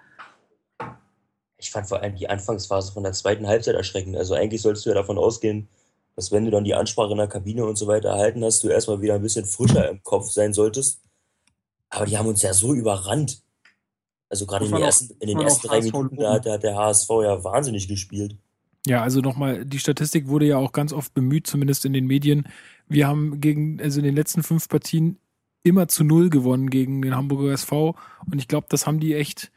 Ich fand vor allem die Anfangsphase von der zweiten Halbzeit erschreckend. Also eigentlich solltest du ja davon ausgehen, dass wenn du dann die Ansprache in der Kabine und so weiter erhalten hast, du erstmal wieder ein bisschen frischer im Kopf sein solltest. Aber die haben uns ja so überrannt. Also gerade in, den ersten, in den ersten drei HSV Minuten, da hat der HSV ja wahnsinnig gespielt. Ja, also nochmal, die Statistik wurde ja auch ganz oft bemüht, zumindest in den Medien. Wir haben gegen, also in den letzten fünf Partien immer zu null gewonnen gegen den Hamburger SV. Und ich glaube, das haben die echt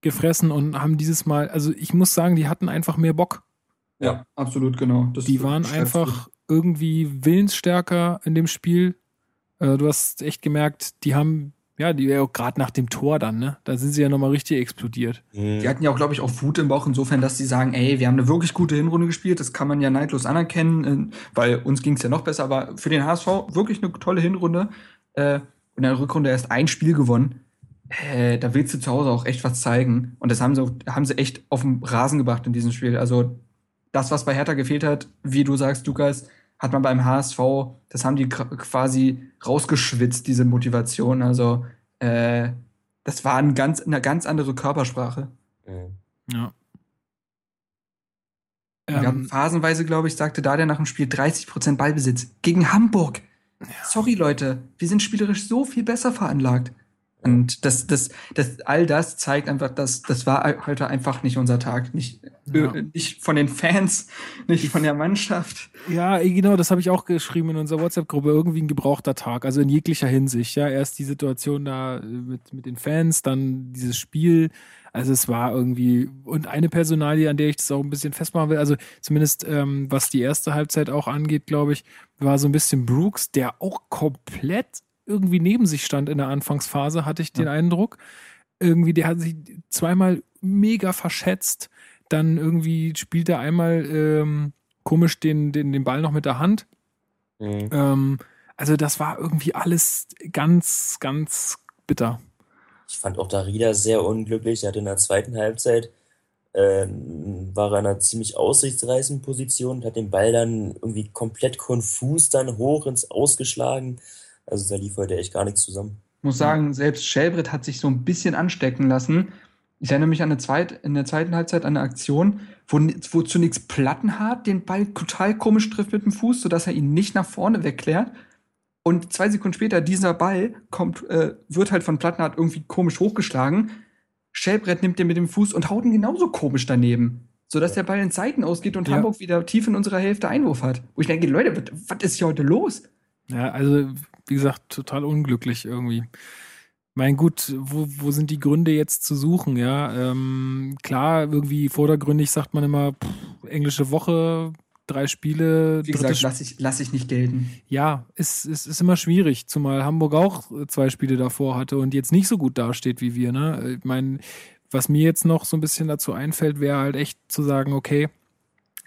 gefressen und haben dieses Mal, also ich muss sagen, die hatten einfach mehr Bock. Ja, absolut, genau. Das Die waren einfach irgendwie willensstärker in dem Spiel. Äh, du hast echt gemerkt, die haben, ja, die ja gerade nach dem Tor dann, ne? Da sind sie ja nochmal richtig explodiert. Mhm. Die hatten ja auch, glaube ich, auch Wut im Bauch insofern, dass sie sagen, ey, wir haben eine wirklich gute Hinrunde gespielt, das kann man ja neidlos anerkennen, äh, weil uns ging es ja noch besser, aber für den HSV wirklich eine tolle Hinrunde. Äh, und in der Rückrunde erst ein Spiel gewonnen. Äh, da willst du zu Hause auch echt was zeigen. Und das haben sie, haben sie echt auf den Rasen gebracht in diesem Spiel. Also das, was bei Hertha gefehlt hat, wie du sagst, Lukas, hat man beim HSV, das haben die quasi rausgeschwitzt, diese Motivation. Also äh, das war ein ganz, eine ganz andere Körpersprache. Ja. Wir haben Ähm, phasenweise, glaube ich, sagte da der nach dem Spiel 30% Ballbesitz gegen Hamburg. Sorry, Leute, wir sind spielerisch so viel besser veranlagt. Und das, das, das, all das zeigt einfach, dass das war heute einfach nicht unser Tag. Nicht, Ja. äh, nicht von den Fans, nicht von der Mannschaft. Ja, genau, das habe ich auch geschrieben in unserer WhatsApp-Gruppe. Irgendwie ein gebrauchter Tag, also in jeglicher Hinsicht. Ja, erst die Situation da äh, mit, mit den Fans, dann dieses Spiel. Also es war irgendwie, und eine Personalie, an der ich das auch ein bisschen festmachen will, also zumindest ähm, was die erste Halbzeit auch angeht, glaube ich, war so ein bisschen Brooks, der auch komplett irgendwie neben sich stand in der Anfangsphase, hatte ich den Eindruck. Irgendwie, der hat sich zweimal mega verschätzt. Dann irgendwie spielt er einmal ähm, komisch den, den, den Ball noch mit der Hand. Mhm. Ähm, also das war irgendwie alles ganz, ganz bitter. Ich fand auch Darida sehr unglücklich. Er hat in der zweiten Halbzeit ähm, war er in einer ziemlich aussichtsreichen Position und hat den Ball dann irgendwie komplett konfus dann hoch ins Ausgeschlagen. Also da lief heute echt gar nichts zusammen. Muss sagen, selbst Schellbrett hat sich so ein bisschen anstecken lassen. Ich erinnere mich an eine Zweit, in der zweiten Halbzeit an eine Aktion, wo, wo zunächst Plattenhardt den Ball total komisch trifft mit dem Fuß, sodass er ihn nicht nach vorne wegklärt. Und zwei Sekunden später, dieser Ball kommt, äh, wird halt von Plattenhardt irgendwie komisch hochgeschlagen. Schellbrett nimmt den mit dem Fuß und haut ihn genauso komisch daneben. Sodass der Ball in Seiten ausgeht und Ja. Hamburg wieder tief in unserer Hälfte Einwurf hat. Wo ich denke, Leute, was ist hier heute los? Ja, also wie gesagt, total unglücklich irgendwie. Mein gut, wo, wo sind die Gründe jetzt zu suchen? Ja, ähm, klar, irgendwie vordergründig sagt man immer, pff, englische Woche, drei Spiele, Wie gesagt, lass ich, lass ich nicht gelten. Ja, es, es ist immer schwierig, zumal Hamburg auch äh, zwei Spiele davor hatte und jetzt nicht so gut dasteht wie wir. Ne? Ich meine, was mir jetzt noch so ein bisschen dazu einfällt, wäre halt echt zu sagen, okay,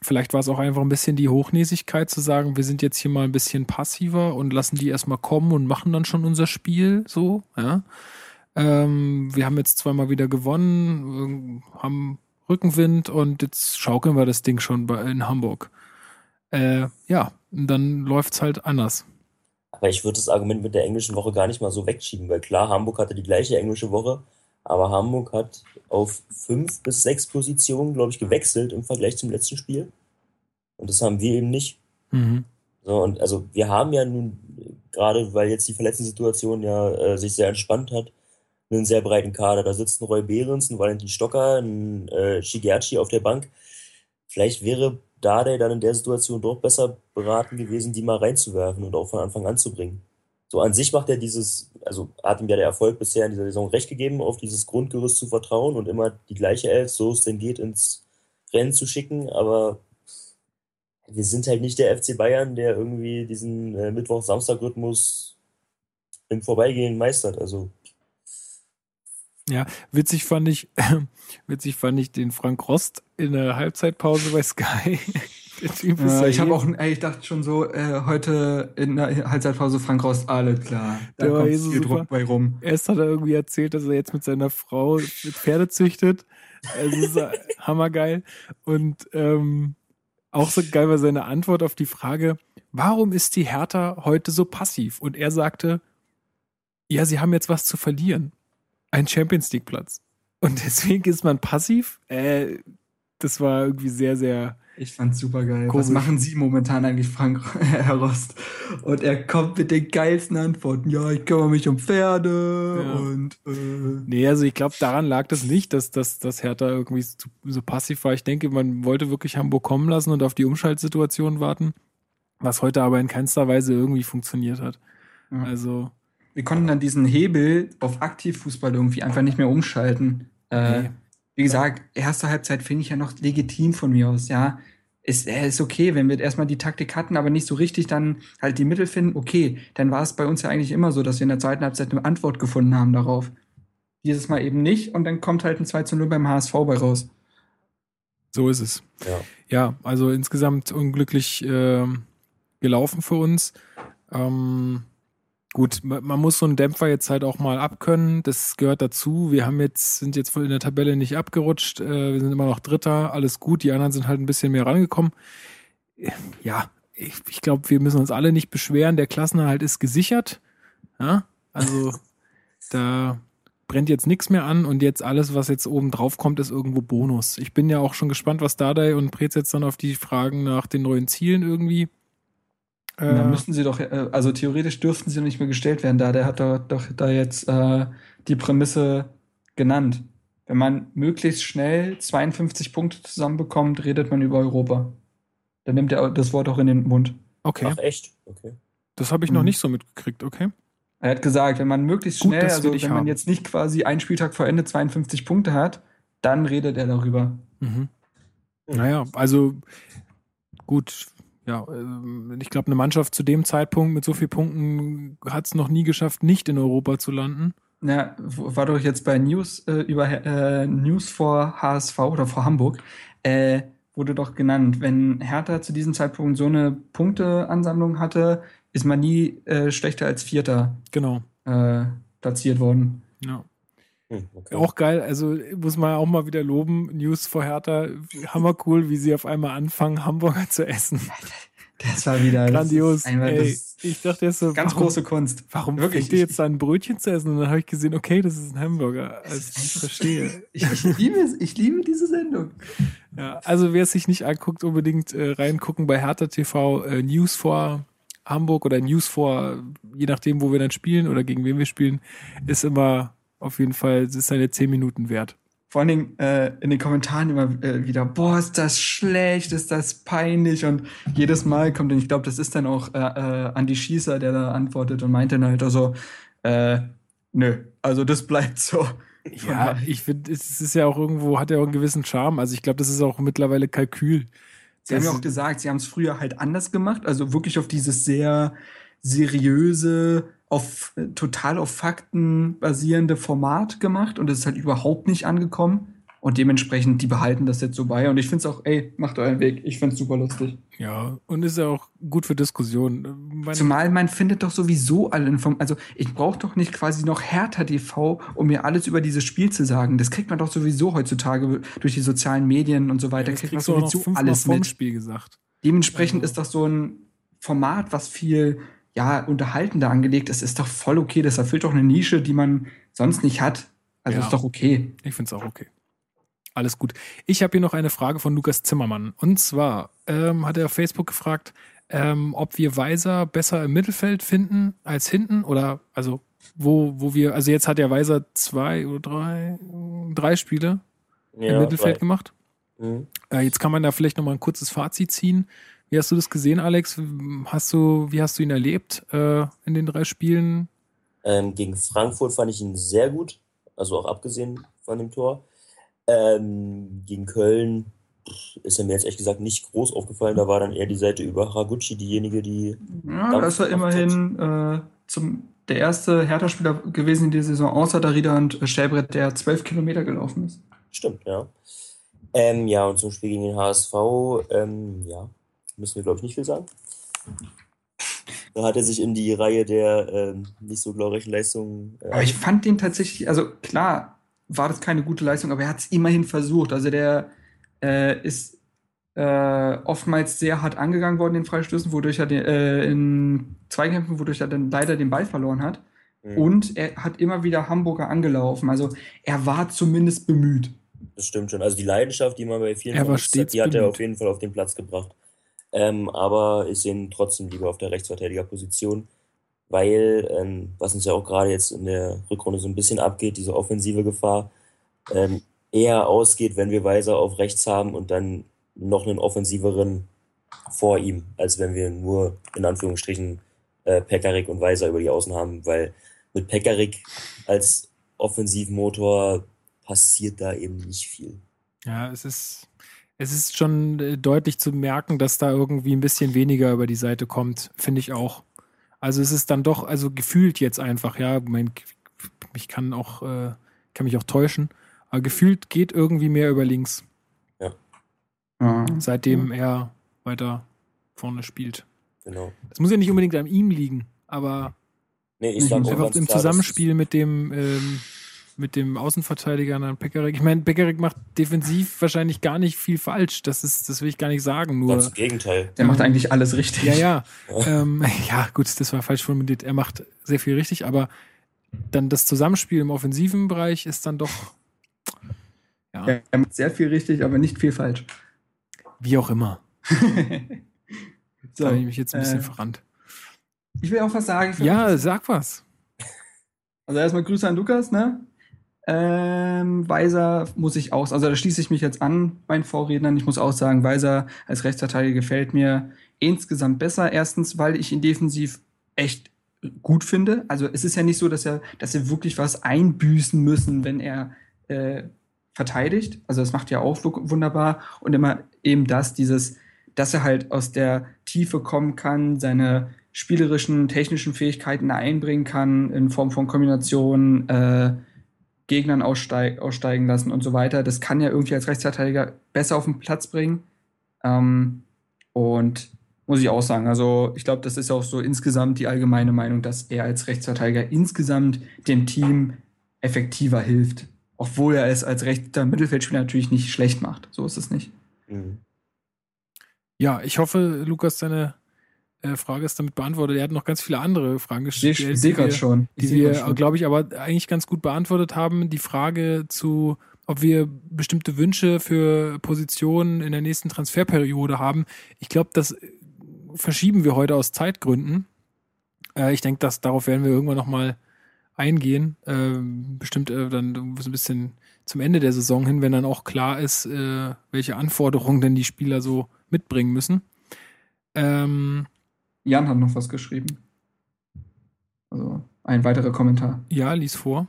vielleicht war es auch einfach ein bisschen die Hochnäsigkeit zu sagen, wir sind jetzt hier mal ein bisschen passiver und lassen die erstmal kommen und machen dann schon unser Spiel so, ja. Ähm, wir haben jetzt zweimal wieder gewonnen, äh, haben Rückenwind und jetzt schaukeln wir das Ding schon bei, in Hamburg. Äh, ja, dann läuft's halt anders. Aber ich würde das Argument mit der englischen Woche gar nicht mal so wegschieben, weil klar, Hamburg hatte die gleiche englische Woche, aber Hamburg hat auf fünf bis sechs Positionen, glaube ich, gewechselt im Vergleich zum letzten Spiel. Und das haben wir eben nicht. Mhm. So, und also wir haben ja nun, gerade weil jetzt die Verletzungssituation ja äh, sich sehr entspannt hat, einen sehr breiten Kader. Da sitzt ein Roy Behrens, ein Valentin Stocker, ein äh, Shigerchi auf der Bank. Vielleicht wäre Dardai dann in der Situation doch besser beraten gewesen, die mal reinzuwerfen und auch von Anfang an zu bringen. So an sich macht er dieses, also hat ihm ja der Erfolg bisher in dieser Saison recht gegeben, auf dieses Grundgerüst zu vertrauen und immer die gleiche Elf, so es denn geht, ins Rennen zu schicken, aber wir sind halt nicht der FC Bayern, der irgendwie diesen äh, Mittwoch-Samstag-Rhythmus im Vorbeigehen meistert. Also Ja, witzig fand ich, <laughs> witzig fand ich den Frank Rost in der Halbzeitpause bei Sky. Ist Äh, ich habe auch, ey, ich dachte schon so, äh, heute in der Halbzeitpause Frank Rost, alles klar. Da Der kommt eh so viel super. Druck bei rum. Erst hat er irgendwie erzählt, dass er jetzt mit seiner Frau Pferde züchtet. Also ist er <laughs> hammergeil. Und ähm, auch so geil war seine Antwort auf die Frage, warum ist die Hertha heute so passiv? Und er sagte, ja, sie haben jetzt was zu verlieren. Ein Champions League Platz. Und deswegen ist man passiv. Äh, das war irgendwie sehr, sehr. Ich fand's super geil. Komisch. Was machen Sie momentan eigentlich, Frank, <laughs> Herr Rost? Und er kommt mit den geilsten Antworten. Ja, ich kümmere mich um Pferde Ja. und äh, Nee, also ich glaube, daran lag das nicht, dass, dass, dass Hertha irgendwie so, so passiv war. Ich denke, man wollte wirklich Hamburg kommen lassen und auf die Umschaltsituation warten, was heute aber in keinster Weise irgendwie funktioniert hat. Ja. Also, wir konnten dann diesen Hebel auf Aktivfußball irgendwie einfach nicht mehr umschalten. Äh, Nee. Wie gesagt, erste Halbzeit finde ich ja noch legitim von mir aus, ja. Ist, äh, ist okay, wenn wir erstmal die Taktik hatten, aber nicht so richtig dann halt die Mittel finden, okay, dann war es bei uns ja eigentlich immer so, dass wir in der zweiten Halbzeit eine Antwort gefunden haben darauf. Dieses Mal eben nicht und dann kommt halt ein 2 zu 0 beim HSV bei raus. so ist es. ja. Ja, also insgesamt unglücklich ähm, gelaufen für uns. Ähm, gut, ma- man muss so einen Dämpfer jetzt halt auch mal abkönnen. Das gehört dazu. Wir haben jetzt, sind jetzt in der Tabelle nicht abgerutscht. Äh, wir sind immer noch Dritter. Alles gut. Die anderen sind halt ein bisschen mehr rangekommen. Äh, Ja, ich, ich glaube, wir müssen uns alle nicht beschweren. Der Klassenerhalt ist gesichert. Ja, also <laughs> da brennt jetzt nichts mehr an und jetzt alles, was jetzt oben drauf kommt, ist irgendwo Bonus. Ich bin ja auch schon gespannt, was Dardai und Prez jetzt dann auf die Fragen nach den neuen Zielen irgendwie. Äh, Dann müssten sie doch, äh, also theoretisch dürften sie nicht mehr gestellt werden, da der hat doch, doch da jetzt äh, die Prämisse genannt. Wenn man möglichst schnell 52 Punkte zusammenbekommt, redet man über Europa. Dann nimmt er das Wort auch in den Mund. okay, Ach echt? Okay. das habe ich noch Mhm. nicht so mitgekriegt, okay. Er hat gesagt, wenn man möglichst Gut, schnell, also wenn man haben. jetzt nicht quasi einen Spieltag vor Ende 52 Punkte hat, dann redet er darüber. Mhm. Hm. Naja, also gut, ja, ähm, ich glaube, eine Mannschaft zu dem Zeitpunkt mit so vielen Punkten hat es noch nie geschafft, nicht in Europa zu landen. Ja, war doch jetzt bei News äh, über äh, News vor HSV oder vor Hamburg, äh, wurde doch genannt, wenn Hertha zu diesem Zeitpunkt so eine Punkteansammlung hatte, ist man nie äh, schlechter als Vierter Genau. äh, platziert worden. Ja. Hm, okay. Auch geil, also muss man auch mal wieder loben. News vor Hertha, hammer cool, wie sie auf einmal anfangen, Hamburger zu essen. <laughs> Das war wieder Grandios. Das einmal, Ey, das ich dachte erst so, ganz warum, große Kunst. warum Wirklich, ich- jetzt an, ein Brötchen zu essen? Und dann habe ich gesehen, okay, das ist ein Hamburger. Also, ich verstehe. <laughs> Ich, ich, liebe, es, ich liebe diese Sendung. Ja, also wer es sich nicht anguckt, unbedingt äh, reingucken bei Hertha TV, äh, News vor Hamburg oder News vor, je nachdem, wo wir dann spielen oder gegen wen wir spielen, ist immer auf jeden Fall, es ist seine 10 Minuten wert. Vor allen Dingen äh, in den Kommentaren immer äh, wieder, boah, ist das schlecht, ist das peinlich und jedes Mal kommt, und ich glaube, das ist dann auch äh, äh, Andi Schießer, der da antwortet und meint dann halt also, äh, nö, also das bleibt so. Ja, ich finde, es ist ja auch irgendwo, hat ja auch einen gewissen Charme. Also ich glaube, das ist auch mittlerweile Kalkül. Sie haben ja auch gesagt, sie haben es früher halt anders gemacht, also wirklich auf dieses sehr seriöse, auf äh, total auf Fakten basierende Format gemacht und es ist halt überhaupt nicht angekommen. Und dementsprechend, die behalten das jetzt so bei. Und ich finde es auch, ey, macht euren Weg. Ich finde es super lustig. Ja, und ist ja auch gut für Diskussionen. Meine- Zumal man findet doch sowieso alle Informationen. Also ich brauche doch nicht quasi noch Hertha TV, um mir alles über dieses Spiel zu sagen. Das kriegt man doch sowieso heutzutage durch die sozialen Medien und so weiter. das kriegt man sowieso alles vorm mit. Spiel gesagt. Dementsprechend Also- ist doch so ein Format, was viel ja, unterhaltender angelegt ist, ist doch voll okay. Das erfüllt doch eine Nische, die man sonst nicht hat. Also Ja. ist doch okay. Ich finde es auch okay. Alles gut. Ich habe hier noch eine Frage von Lukas Zimmermann. Und zwar ähm, hat er auf Facebook gefragt, ähm, ob wir Weiser besser im Mittelfeld finden als hinten oder also wo, wo wir, also jetzt hat ja Weiser zwei oder drei, drei Spiele im Mittelfeld drei. gemacht. Mhm. Äh, jetzt kann man da vielleicht noch mal ein kurzes Fazit ziehen. Wie hast du das gesehen, Alex? Hast du, wie hast du ihn erlebt äh, in den drei Spielen? Ähm, gegen Frankfurt fand ich ihn sehr gut, also auch abgesehen von dem Tor. Ähm, gegen Köln ist er mir jetzt ehrlich gesagt nicht groß aufgefallen. Da war dann eher die Seite über Haraguchi diejenige, die. Ja, das ist er gemacht immerhin äh, zum, der erste Hertha-Spieler gewesen in der Saison, außer Darida und äh, Schäbrett, der zwölf Kilometer gelaufen ist. Stimmt, ja. Ähm, ja, und zum Spiel gegen den HSV, ähm, ja, müssen wir, glaube ich, nicht viel sagen. Da hat er sich in die Reihe der ähm, nicht so glorreichen Leistungen. Äh, Aber ich fand den tatsächlich, also klar war das keine gute Leistung, aber er hat es immerhin versucht. Also der äh, ist äh, oftmals sehr hart angegangen worden in Freistößen, wodurch er den, äh, in Zweikämpfen, wodurch er dann leider den Ball verloren hat. mhm, Und er hat immer wieder Hamburger angelaufen. Also er war zumindest bemüht. Das stimmt schon. Also die Leidenschaft, die man bei vielen Er hat, die hat er bemüht. auf jeden Fall auf den Platz gebracht. Ähm, aber ich sehe ihn trotzdem lieber auf der Rechtsverteidigerposition, weil, ähm, was uns ja auch gerade jetzt in der Rückrunde so ein bisschen abgeht, diese offensive Gefahr, ähm, eher ausgeht, wenn wir Weiser auf rechts haben und dann noch einen offensiveren vor ihm, als wenn wir nur in Anführungsstrichen äh, Pekarik und Weiser über die Außen haben, weil mit Pekarik als Offensivmotor passiert da eben nicht viel. Ja, es ist, es ist schon äh, deutlich zu merken, dass da irgendwie ein bisschen weniger über die Seite kommt, finde ich auch. Also es ist dann doch, also gefühlt jetzt einfach, ja, mein, ich kann auch, äh, kann mich auch täuschen, aber gefühlt geht irgendwie mehr über links, Ja. seitdem er weiter vorne spielt. Genau. Das muss ja nicht unbedingt an ihm liegen, aber Nee, ich sag auch einfach im Zusammenspiel mit dem, ähm, mit dem Außenverteidiger dann Pekarik. Ich meine, Pekarik macht defensiv wahrscheinlich gar nicht viel falsch. Das ist, das will ich gar nicht sagen. Nur Ganz im Gegenteil. Der macht eigentlich alles richtig. Ja, ja. ähm, <laughs> ja, gut, das war falsch formuliert. Er macht sehr viel richtig, aber dann das Zusammenspiel im offensiven Bereich ist dann doch, ja, Ja, Er macht sehr viel richtig, aber nicht viel falsch. wie auch immer. <laughs> so, Da habe ich mich jetzt ein bisschen äh, verrannt. ich will auch was sagen. Ja, sag was. Also erstmal Grüße an Lukas, ne? Ähm, Weiser muss ich auch, also da schließe ich mich jetzt an, meinen Vorrednern. Ich muss auch sagen, Weiser als Rechtsverteidiger gefällt mir insgesamt besser. Erstens, weil ich ihn defensiv echt gut finde. Also es ist ja nicht so, dass er, dass er wirklich was einbüßen müssen, wenn er äh, verteidigt. Also das macht ja auch wu- wunderbar. Und immer eben das, dieses, dass er halt aus der Tiefe kommen kann, seine spielerischen, technischen Fähigkeiten einbringen kann in Form von Kombinationen, äh, Gegnern aussteig aussteigen lassen und so weiter. Das kann er irgendwie als Rechtsverteidiger besser auf den Platz bringen. Ähm, und muss ich auch sagen, also ich glaube, das ist auch so insgesamt die allgemeine Meinung, dass er als Rechtsverteidiger insgesamt dem Team effektiver hilft. Obwohl er es als rechter Mittelfeldspieler natürlich nicht schlecht macht. So ist es nicht. Mhm. Ja, ich hoffe, Lukas, deine äh, Frage ist damit beantwortet. Er hat noch ganz viele andere Fragen sehe gestellt, ich seh die wir, gerade schon. Ich die wir, glaube ich, aber eigentlich ganz gut beantwortet haben. Die Frage zu, ob wir bestimmte Wünsche für Positionen in der nächsten Transferperiode haben. Ich glaube, das äh, verschieben wir heute aus Zeitgründen. Äh, ich denke, dass darauf werden wir irgendwann noch mal eingehen. Ähm, bestimmt äh, dann so ein bisschen zum Ende der Saison hin, wenn dann auch klar ist, äh, welche Anforderungen denn die Spieler so mitbringen müssen. Ähm, Jan hat noch was geschrieben. Also ein weiterer Kommentar. ja, lies vor.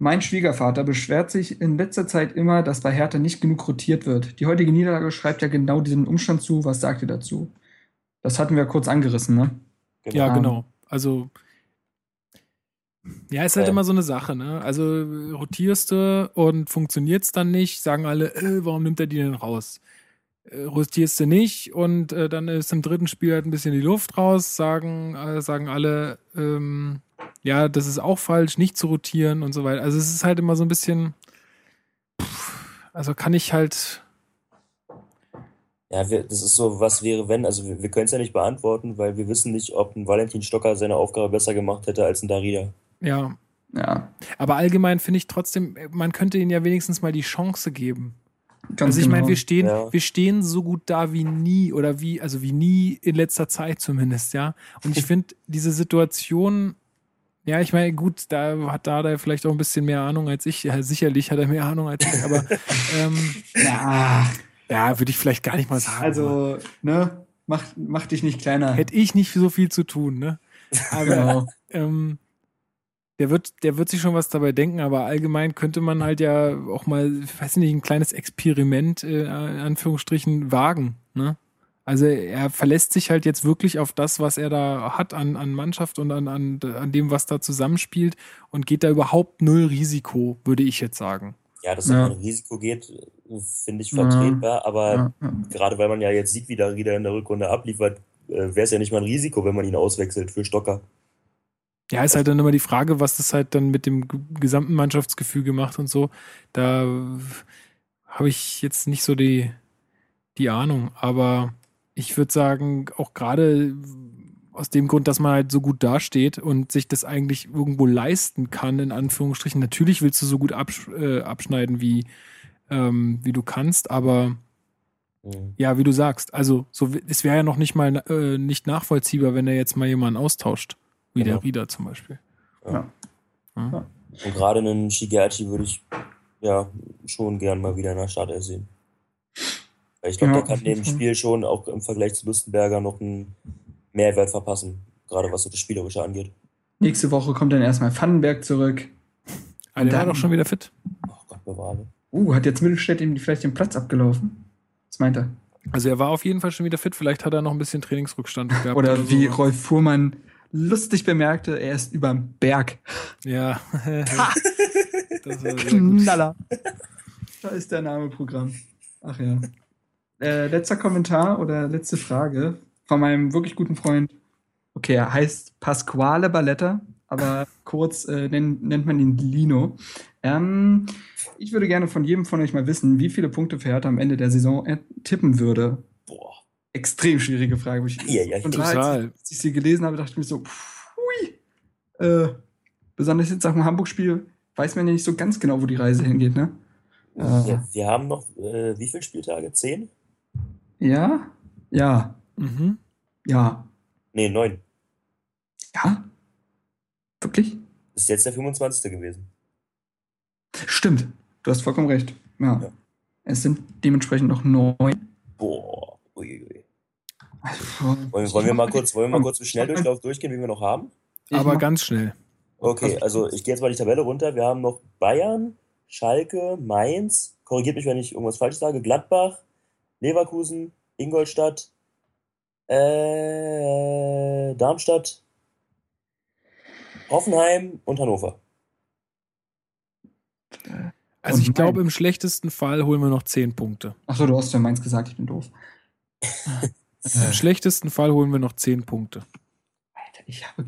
Mein Schwiegervater beschwert sich in letzter Zeit immer, dass bei Hertha nicht genug rotiert wird. Die heutige Niederlage schreibt ja genau diesen Umstand zu. Was sagt ihr dazu? Das hatten wir kurz angerissen, ne? Ja, Ah. genau. Also, ja, ist halt Ja. immer so eine Sache, ne? Also, rotierst du und funktioniert's dann nicht, sagen alle, äh, warum nimmt er die denn raus? Äh, rotierst du nicht und äh, dann ist im dritten Spiel halt ein bisschen die Luft raus, sagen, äh, sagen alle, ähm, ja, das ist auch falsch, nicht zu rotieren und so weiter. Also, es ist halt immer so ein bisschen, pff, also kann ich halt, Ja, wir, das ist so, was wäre, wenn. Also wir, wir können es ja nicht beantworten, weil wir wissen nicht, ob ein Valentin Stocker seine Aufgabe besser gemacht hätte als ein Darida. ja. Ja, Aber allgemein finde ich trotzdem, man könnte ihnen ja wenigstens mal die Chance geben. Ganz Also ich meine, genau. wir stehen, Ja. wir stehen so gut da wie nie oder wie, also wie nie in letzter Zeit zumindest, ja. Und ich <laughs> finde diese Situation, ja, ich meine, gut, da hat da vielleicht auch ein bisschen mehr Ahnung als ich. Ja, sicherlich hat er mehr Ahnung als ich, aber <laughs> ähm, Ja, ja, würde ich vielleicht gar nicht mal sagen. also, ne? Mach, mach dich nicht kleiner. hätte ich nicht so viel zu tun, ne? <laughs> Aber genau. ähm, der wird, der wird sich schon was dabei denken, aber allgemein könnte man halt ja auch mal, ich weiß nicht, ein kleines Experiment, äh, in Anführungsstrichen, wagen. Ne? Also er verlässt sich halt jetzt wirklich auf das, was er da hat an, an Mannschaft und an, an, an dem, was da zusammenspielt und geht da überhaupt null Risiko, würde ich jetzt sagen. Ja, dass Ja. kein Risiko geht, finde ich Ja. vertretbar, aber Ja, ja. gerade weil man ja jetzt sieht, wie der Rieder in der Rückrunde abliefert, äh, wäre es ja nicht mal ein Risiko, wenn man ihn auswechselt für Stocker. Ja, ist halt dann immer die Frage, was das halt dann mit dem gesamten Mannschaftsgefüge macht und so. Da habe ich jetzt nicht so die, die Ahnung. Aber ich würde sagen, auch gerade aus dem Grund, dass man halt so gut dasteht und sich das eigentlich irgendwo leisten kann, in Anführungsstrichen. Natürlich willst du so gut absch äh, abschneiden, wie, ähm, wie du kannst, aber Mhm. ja, wie du sagst, also so, es wäre ja noch nicht mal äh, nicht nachvollziehbar, wenn er jetzt mal jemanden austauscht, wie Genau. der Rieder zum Beispiel. Ja. Ja. Und gerade einen Shigeachi würde ich ja schon gern mal wieder in der Startelf sehen. Weil ich glaube, Ja, der kann dem. Spiel schon auch im Vergleich zu Lustenberger noch einen Mehrwert verpassen, gerade was so das Spielerische angeht. Nächste Woche kommt dann erstmal Vandenberg zurück. Ah, der war doch schon wieder fit. Oh Gott bewahre. Uh, hat jetzt Mittelstädt ihm vielleicht den Platz abgelaufen? Was meint er? Also er war auf jeden Fall schon wieder fit. Vielleicht hat er noch ein bisschen Trainingsrückstand gehabt. Oder wie so. Rolf Fuhrmann lustig bemerkte, er ist überm Berg. Ja. <laughs> das war. Knaller. Da ist der Name Programm. Ach ja. Äh, letzter Kommentar oder letzte Frage von meinem wirklich guten Freund. Okay, er heißt Pasquale Balletta, aber kurz äh, nennt, nennt man ihn Lino. Ähm, ich würde gerne von jedem von euch mal wissen, wie viele Punkte für Hertha am Ende der Saison er tippen würde. Extrem schwierige Frage. wo Ich, Ja, ja, und da, als, Total. als ich sie gelesen habe, dachte ich mir so, pfui. Äh, besonders jetzt nach dem Hamburg-Spiel weiß man ja nicht so ganz genau, wo die Reise hingeht, ne? Äh, Ja, wir haben noch, äh, wie viele Spieltage? Zehn? Ja? Ja. Mhm. Ja. Nee, neun. Ja? Wirklich? Ist jetzt der 25. gewesen. Stimmt. Du hast vollkommen recht. Ja. Ja. Es sind dementsprechend noch neun. Boah. Uiuiui. Also, <laughs> Wollen, wollen wir mal kurz, wollen wir mal kurz im Schnelldurchlauf durchgehen, wie wir noch haben? Aber ganz schnell. Okay, also ich gehe jetzt mal die Tabelle runter. Wir haben noch Bayern, Schalke, Mainz, korrigiert mich, wenn ich irgendwas falsch sage, Gladbach, Leverkusen, Ingolstadt, äh, Darmstadt, Hoffenheim und Hannover. Also Und ich glaube, Mainz. im schlechtesten Fall holen wir noch zehn Punkte. Achso, du hast ja meins gesagt, ich bin doof. <laughs> Im schlechtesten Fall holen wir noch zehn Punkte. Alter, ich habe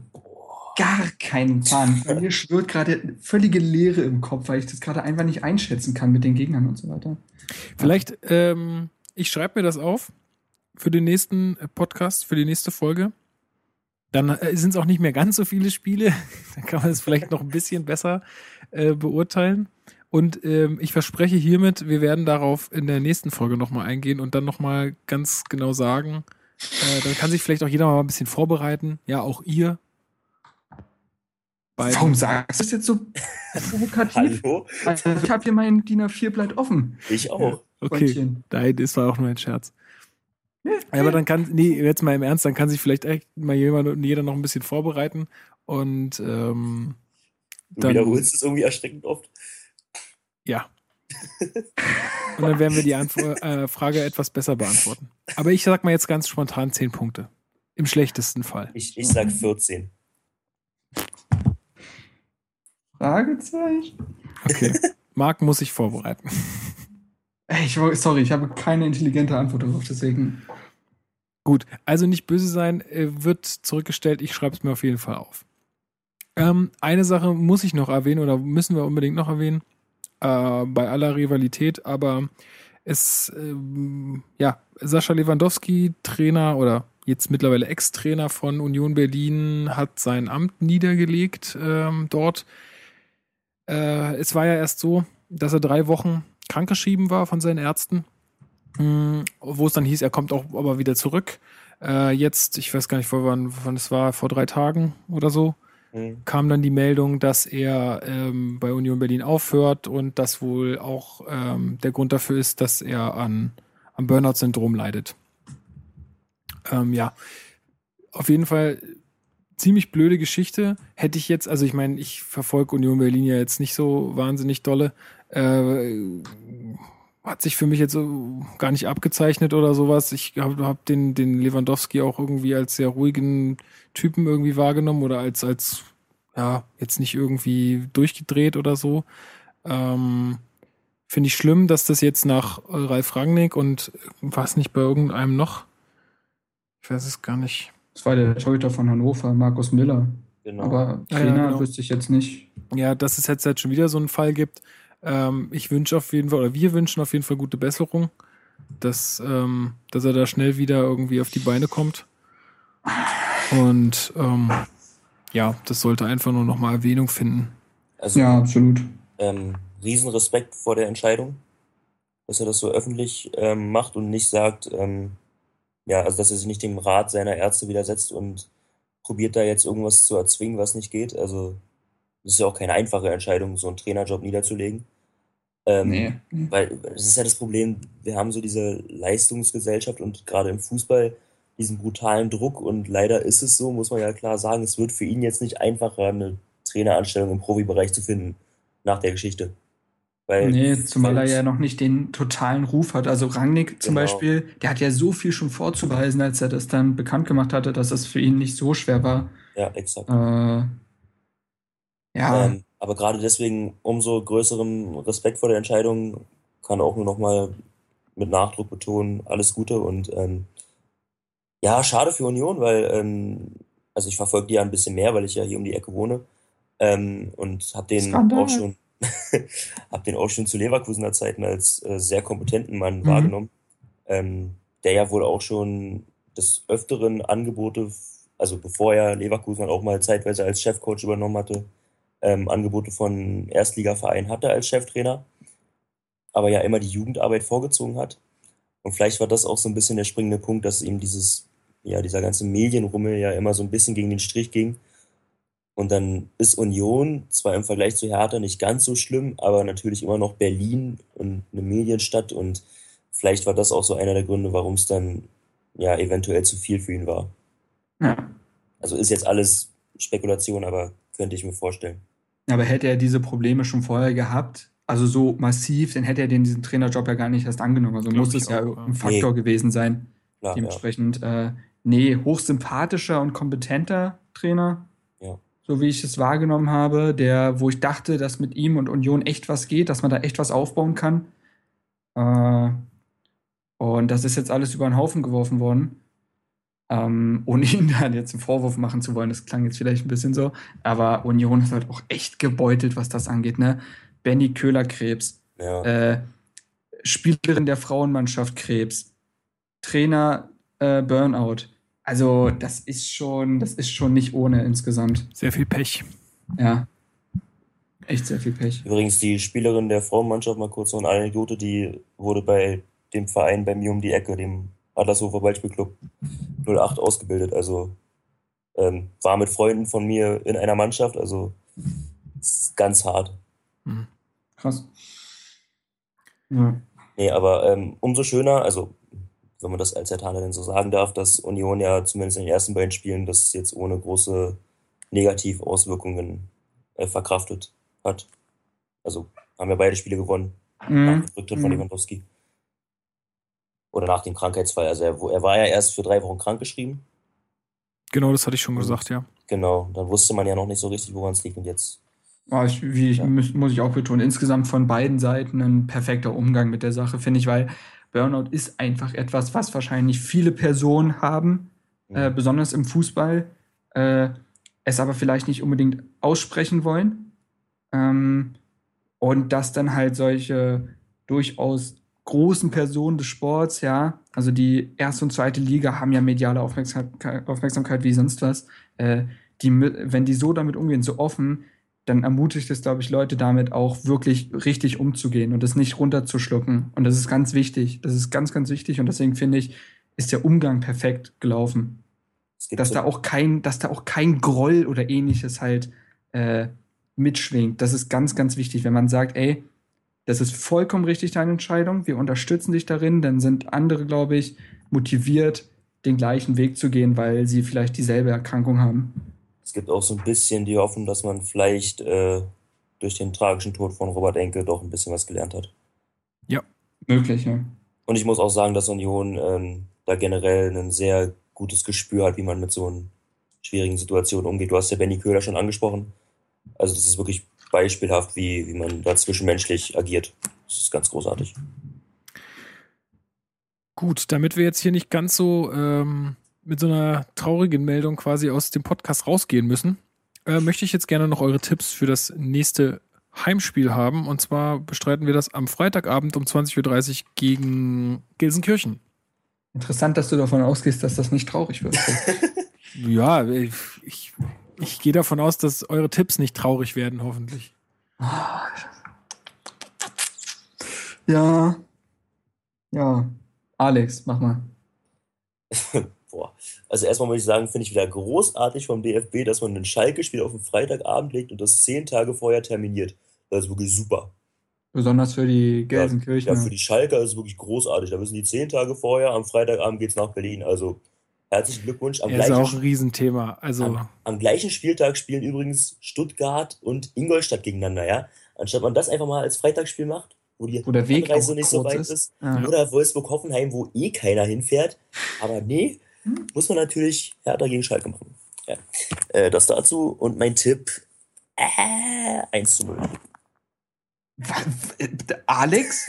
gar keinen Plan. Bei mir schwirrt gerade völlige Leere im Kopf, weil ich das gerade einfach nicht einschätzen kann mit den Gegnern und so weiter. Vielleicht, ähm, ich schreibe mir das auf für den nächsten äh, Podcast, für die nächste Folge. Dann äh, sind es auch nicht mehr ganz so viele Spiele. <laughs> Dann kann man es vielleicht noch ein bisschen besser äh, beurteilen. Und ähm, ich verspreche hiermit, wir werden darauf in der nächsten Folge nochmal eingehen und dann nochmal ganz genau sagen. Äh, dann kann sich vielleicht auch jeder mal ein bisschen vorbereiten. Ja, auch ihr. Beide. Warum sagst du das jetzt so provokativ? Hallo? Also, ich habe hier mein DIN A4-Blatt offen. Ich auch. Okay, Freundchen. nein, das war auch nur ein Scherz. Ja, aber dann kann, nee, jetzt mal im Ernst, dann kann sich vielleicht echt mal jemand und jeder noch ein bisschen vorbereiten und ähm, Du Dann- wiederholst es irgendwie erschreckend oft. Ja. Und dann werden wir die Antwo- äh, Frage etwas besser beantworten. Aber ich sag mal jetzt ganz spontan 10 Punkte. Im schlechtesten Fall. Ich, ich sag 14. Fragezeichen? Okay. Marc muss sich vorbereiten. Ich, sorry, ich habe keine intelligente Antwort darauf, deswegen. Gut, also nicht böse sein, äh, wird zurückgestellt. Ich schreibe es mir auf jeden Fall auf. Ähm, eine Sache muss ich noch erwähnen oder müssen wir unbedingt noch erwähnen, äh, bei aller Rivalität, aber es, ähm, ja, Sascha Lewandowski, Trainer oder jetzt mittlerweile Ex-Trainer von Union Berlin, hat sein Amt niedergelegt ähm, dort. Äh, es war ja erst so, dass er drei Wochen krankgeschrieben war von seinen Ärzten, mh, wo es dann hieß, er kommt auch aber wieder zurück. Äh, jetzt, ich weiß gar nicht, wann, wann es war, vor drei Tagen oder so, Hm. kam dann die Meldung, dass er ähm, bei Union Berlin aufhört und das wohl auch ähm, der Grund dafür ist, dass er an, am Burnout-Syndrom leidet. Ähm, ja, auf jeden Fall ziemlich blöde Geschichte. Hätte ich jetzt, also ich meine, ich verfolge Union Berlin ja jetzt nicht so wahnsinnig dolle. Äh, hat sich für mich jetzt so gar nicht abgezeichnet oder sowas. Ich habe hab den, den Lewandowski auch irgendwie als sehr ruhigen Typen irgendwie wahrgenommen oder als, als, ja, jetzt nicht irgendwie durchgedreht oder so. Ähm, Finde ich schlimm, dass das jetzt nach äh, Ralf Rangnick und war es nicht bei irgendeinem noch? Ich weiß es gar nicht. Das war der Torhüter von Hannover, Markus Miller. Genau. Aber Ja, ja, Trainer genau. wüsste ich jetzt nicht. Ja, dass es jetzt halt schon wieder so einen Fall gibt. Ähm, ich wünsche auf jeden Fall, oder wir wünschen auf jeden Fall gute Besserung, dass, ähm, dass er da schnell wieder irgendwie auf die Beine kommt. Und ähm, ja, das sollte einfach nur nochmal Erwähnung finden. also, Ja, absolut. ähm, Riesenrespekt vor der Entscheidung, dass er das so öffentlich ähm, macht und nicht sagt, ähm, ja, also dass er sich nicht dem Rat seiner Ärzte widersetzt und probiert da jetzt irgendwas zu erzwingen, was nicht geht. Also das ist ja auch keine einfache Entscheidung, so einen Trainerjob niederzulegen. Ähm, Nee. Weil das ist ja das Problem, wir haben so diese Leistungsgesellschaft und gerade im Fußball diesen brutalen Druck und leider ist es so, muss man ja klar sagen, es wird für ihn jetzt nicht einfacher, eine Traineranstellung im Profibereich zu finden nach der Geschichte. Weil Nee, zumal er ja noch nicht den totalen Ruf hat. Also Rangnick zum Genau. Beispiel, der hat ja so viel schon vorzuweisen, als er das dann bekannt gemacht hatte, dass es für ihn nicht so schwer war. Ja, exakt. Äh, ja, Ähm, aber gerade deswegen umso größeren Respekt vor der Entscheidung kann auch nur nochmal mit Nachdruck betonen, alles Gute und ähm, ja, schade für Union, weil ähm, also ich verfolge die ja ein bisschen mehr, weil ich ja hier um die Ecke wohne ähm, und habe den Skandal. auch schon <laughs> hab den auch schon zu Leverkusener Zeiten als äh, sehr kompetenten Mann Mhm. wahrgenommen, ähm, der ja wohl auch schon des Öfteren Angebote, also bevor er Leverkusen auch mal zeitweise als Chefcoach übernommen hatte, ähm, Angebote von Erstligavereinen hatte als Cheftrainer, aber ja immer die Jugendarbeit vorgezogen hat. Und vielleicht war das auch so ein bisschen der springende Punkt, dass ihm dieses, ja, dieser ganze Medienrummel ja immer so ein bisschen gegen den Strich ging. Und dann ist Union zwar im Vergleich zu Hertha nicht ganz so schlimm, aber natürlich immer noch Berlin und eine Medienstadt. Und vielleicht war das auch so einer der Gründe, warum es dann ja eventuell zu viel für ihn war. ja. Also ist jetzt alles Spekulation, aber könnte ich mir vorstellen. Aber hätte er diese Probleme schon vorher gehabt, also so massiv, dann hätte er den diesen Trainerjob ja gar nicht erst angenommen. Also Glaub muss es ja auch, ja. ein Faktor gewesen sein. Klar, ja. Dementsprechend, äh, nee, hochsympathischer und kompetenter Trainer. Ja. So wie ich es wahrgenommen habe, der, wo ich dachte, dass mit ihm und Union echt was geht, dass man da echt was aufbauen kann. Äh, und das ist jetzt alles über den Haufen geworfen worden. Ähm, ohne <laughs> ihn dann jetzt einen Vorwurf machen zu wollen, das klang jetzt vielleicht ein bisschen so. Aber Union ist halt auch echt gebeutelt, was das angeht, ne? Benny Köhler Krebs, Ja. äh, Spielerin der Frauenmannschaft Krebs, Trainer äh, Burnout. Also, das ist schon, das ist schon nicht ohne insgesamt. Sehr viel Pech. Ja. Echt sehr viel Pech. Übrigens, die Spielerin der Frauenmannschaft, mal kurz noch eine Anekdote, die wurde bei dem Verein bei mir um die Ecke, dem Adlershofer Ballspielclub 08 ausgebildet. Also ähm, war mit Freunden von mir in einer Mannschaft, also ist ganz hart. Hm. Krass. Ja. Nee, aber ähm, umso schöner, also wenn man das als Hertaner denn so sagen darf, dass Union ja zumindest in den ersten beiden Spielen das jetzt ohne große Negativauswirkungen äh, verkraftet hat. Also haben ja beide Spiele gewonnen nach Mhm. dem Rücktritt von Mhm. Lewandowski. Oder nach dem Krankheitsfall. Also er, er war ja erst für drei Wochen krankgeschrieben. Genau, das hatte ich schon gesagt, ja. Genau, dann wusste man ja noch nicht so richtig, woran es liegt. Und jetzt, Aber ich, wie ich, Ja. muss, muss ich auch betonen, insgesamt von beiden Seiten ein perfekter Umgang mit der Sache, finde ich, weil Burnout ist einfach etwas, was wahrscheinlich viele Personen haben, äh, besonders im Fußball, äh, es aber vielleicht nicht unbedingt aussprechen wollen. Ähm, und dass dann halt solche durchaus großen Personen des Sports, ja, also die erste und zweite Liga haben ja mediale Aufmerksamkeit, Aufmerksamkeit wie sonst was, äh, die, wenn die so damit umgehen, so offen, dann ermutigt es, glaube ich, Leute damit auch wirklich richtig umzugehen und das nicht runterzuschlucken. Und das ist ganz wichtig. Das ist ganz, ganz wichtig. Und deswegen finde ich, ist der Umgang perfekt gelaufen. Dass so, da auch kein, dass da auch kein Groll oder ähnliches halt äh, mitschwingt. Das ist ganz, ganz wichtig. Wenn man sagt, ey, das ist vollkommen richtig deine Entscheidung, wir unterstützen dich darin, dann sind andere, glaube ich, motiviert, den gleichen Weg zu gehen, weil sie vielleicht dieselbe Erkrankung haben. es gibt auch so ein bisschen die Hoffnung, dass man vielleicht äh, durch den tragischen Tod von Robert Enke doch ein bisschen was gelernt hat. Möglich, ja. Und ich muss auch sagen, dass Union ähm, da generell ein sehr gutes Gespür hat, wie man mit so einer schwierigen Situation umgeht. Du hast ja Benny Köhler schon angesprochen. Also das ist wirklich beispielhaft, wie, wie man da zwischenmenschlich agiert. Das ist ganz großartig. Gut, damit wir jetzt hier nicht ganz so ähm, mit so einer traurigen Meldung quasi aus dem Podcast rausgehen müssen, äh, möchte ich jetzt gerne noch eure Tipps für das nächste Heimspiel haben. Und zwar bestreiten wir das am Freitagabend um 20.30 Uhr gegen Gelsenkirchen. Interessant, dass du davon ausgehst, dass das nicht traurig wird. <laughs> <laughs> Ja, ich, ich, ich gehe davon aus, dass eure Tipps nicht traurig werden, hoffentlich. ja. Ja. Alex, mach mal. <laughs> Boah. Also erstmal muss ich sagen, finde ich wieder großartig vom DFB, dass man ein Schalke-Spiel auf den Freitagabend legt und das zehn Tage vorher terminiert. Das ist wirklich super. Besonders für die Ja, Gelsenkirchen. für die Schalker ist es wirklich großartig. Da wissen die zehn Tage vorher, am Freitagabend geht's nach Berlin. Also herzlichen Glückwunsch. Am, Ja, ist gleichen, auch ein Riesenthema. Also, am, am gleichen Spieltag spielen übrigens Stuttgart und Ingolstadt gegeneinander, ja. Anstatt man das einfach mal als Freitagsspiel macht, wo die Wo der Weg Anreise nicht so weit ist. ist. Ja. Oder Wolfsburg-Hoffenheim, wo eh keiner hinfährt. Aber nee, muss man natürlich Hertha gegen Schalke machen. Ja. Äh, das dazu. Und mein Tipp, äh, 1 zu 0. Was? Äh, Alex?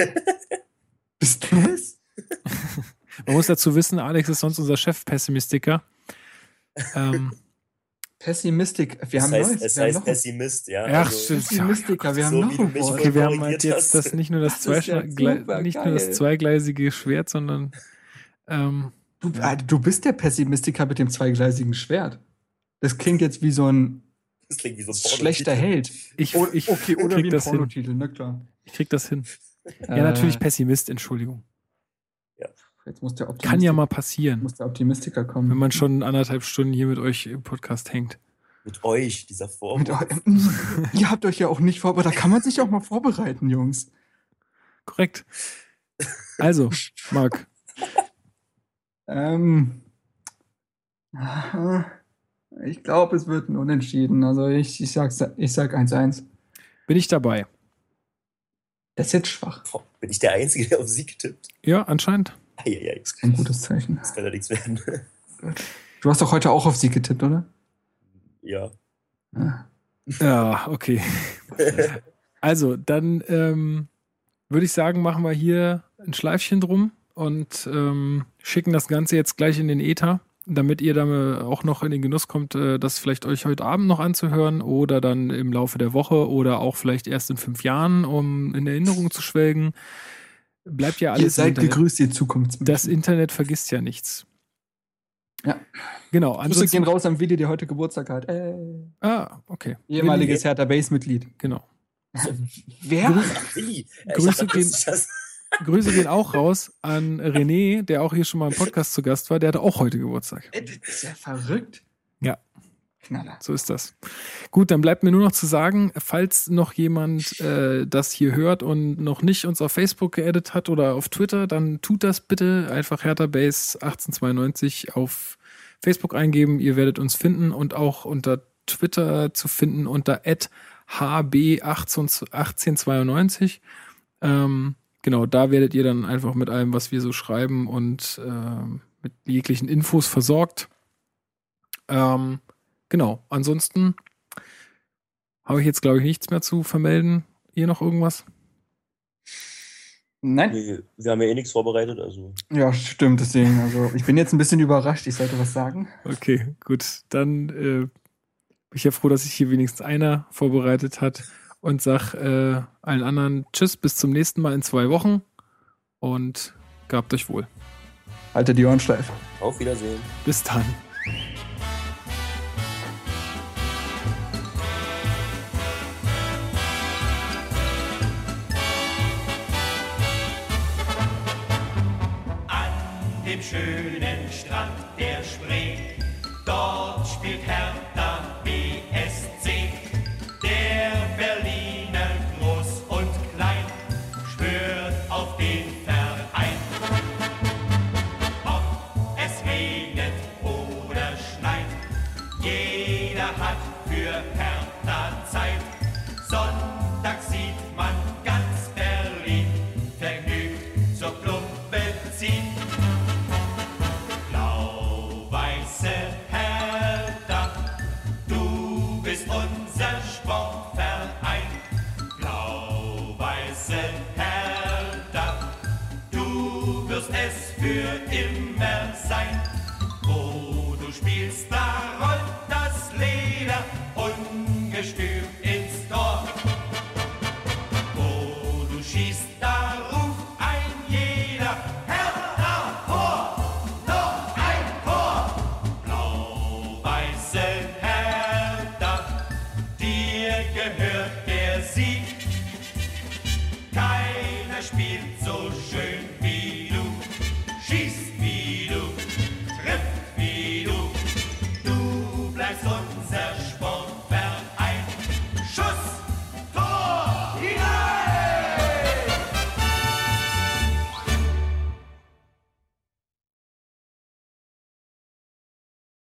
<laughs> Bist du das? <laughs> man muss dazu wissen, Alex ist sonst unser Chef-Pessimistiker. Ähm, Pessimistik. Wir Es haben heißt, neues. es wir haben heißt Pessimist, ja. Ja, also, stimmt. Pessimistiker. Wir haben so noch ein Wort. okay, wir haben halt jetzt das nicht nur das, <laughs> Das ja nicht nur das zweigleisige Schwert, sondern ähm, Du, äh, du bist der Pessimistiker mit dem zweigleisigen Schwert. Das klingt jetzt wie so ein Das klingt wie so ein schlechter. Held. ich, O- ich, okay, oder krieg wie ein das hin. Pornotitel, na klar. Ich krieg das hin. Ja, Äh, natürlich Pessimist, Entschuldigung. Jetzt muss der Kann Optimistiker, ja mal passieren, muss der Optimistiker kommen. wenn man schon anderthalb Stunden hier mit euch im Podcast hängt. Mit euch, dieser eu- <laughs> ihr habt euch ja auch nicht vorbereitet. Da kann man sich auch mal vorbereiten, Jungs. Korrekt. Also, Marc, Ähm, ich glaube, es wird ein Unentschieden. Also ich, ich, sag's, ich sag 1-1. bin ich dabei. Das ist jetzt schwach. Bin ich der Einzige, der auf Sieg tippt? Ja, anscheinend. Eieiei, Das ist kein gutes Zeichen. das kann ja nichts werden. Du hast doch heute auch auf Sieg getippt, oder? ja. Ja. Ja, okay. Also, dann ähm, würde ich sagen, machen wir hier ein Schleifchen drum und ähm, schicken das Ganze jetzt gleich in den Äther, damit ihr dann auch noch in den Genuss kommt, äh, das vielleicht euch heute Abend noch anzuhören oder dann im Laufe der Woche oder auch vielleicht erst in fünf Jahren, um in Erinnerung zu schwelgen. Bleibt ja alles Ihr im seid Internet. gegrüßt, ihr Zukunftsmenschen. Das Internet vergisst ja nichts. Ja. Genau. Grüße gehen raus am Willi, der heute Geburtstag hat. Äh, ah, okay. ehemaliges Hertha Base-Mitglied. Genau. Wer? Ach, Willi. Grüße gehen-. <laughs> Grüße gehen auch raus an René, der auch hier schon mal im Podcast zu Gast war. Der hatte auch heute Geburtstag. Äh, Das ist ja verrückt. Ja. Knaller. So ist das. Gut, dann bleibt mir nur noch zu sagen, falls noch jemand äh, das hier hört und noch nicht uns auf Facebook geaddet hat oder auf Twitter, dann tut das bitte. Einfach Hertha Base 1892 auf Facebook eingeben. Ihr werdet uns finden und auch unter Twitter zu finden unter hb1892. Ähm, genau, da werdet ihr dann einfach mit allem, was wir so schreiben und ähm, mit jeglichen Infos versorgt. Ähm, genau, ansonsten habe ich jetzt, glaube ich, nichts mehr zu vermelden. Ihr noch irgendwas? Nein? Wir, wir haben ja eh nichts vorbereitet, also. Ja, stimmt, deswegen. Also, ich bin jetzt ein bisschen überrascht. Ich sollte was sagen. Okay, gut. Dann äh, bin ich ja froh, dass sich hier wenigstens einer vorbereitet hat und sag äh, allen anderen Tschüss, bis zum nächsten Mal in zwei Wochen und gehabt euch wohl. Haltet die Ohren steif. Auf Wiedersehen. Bis dann. Schönen Strand der Spree, dort spielt Hertha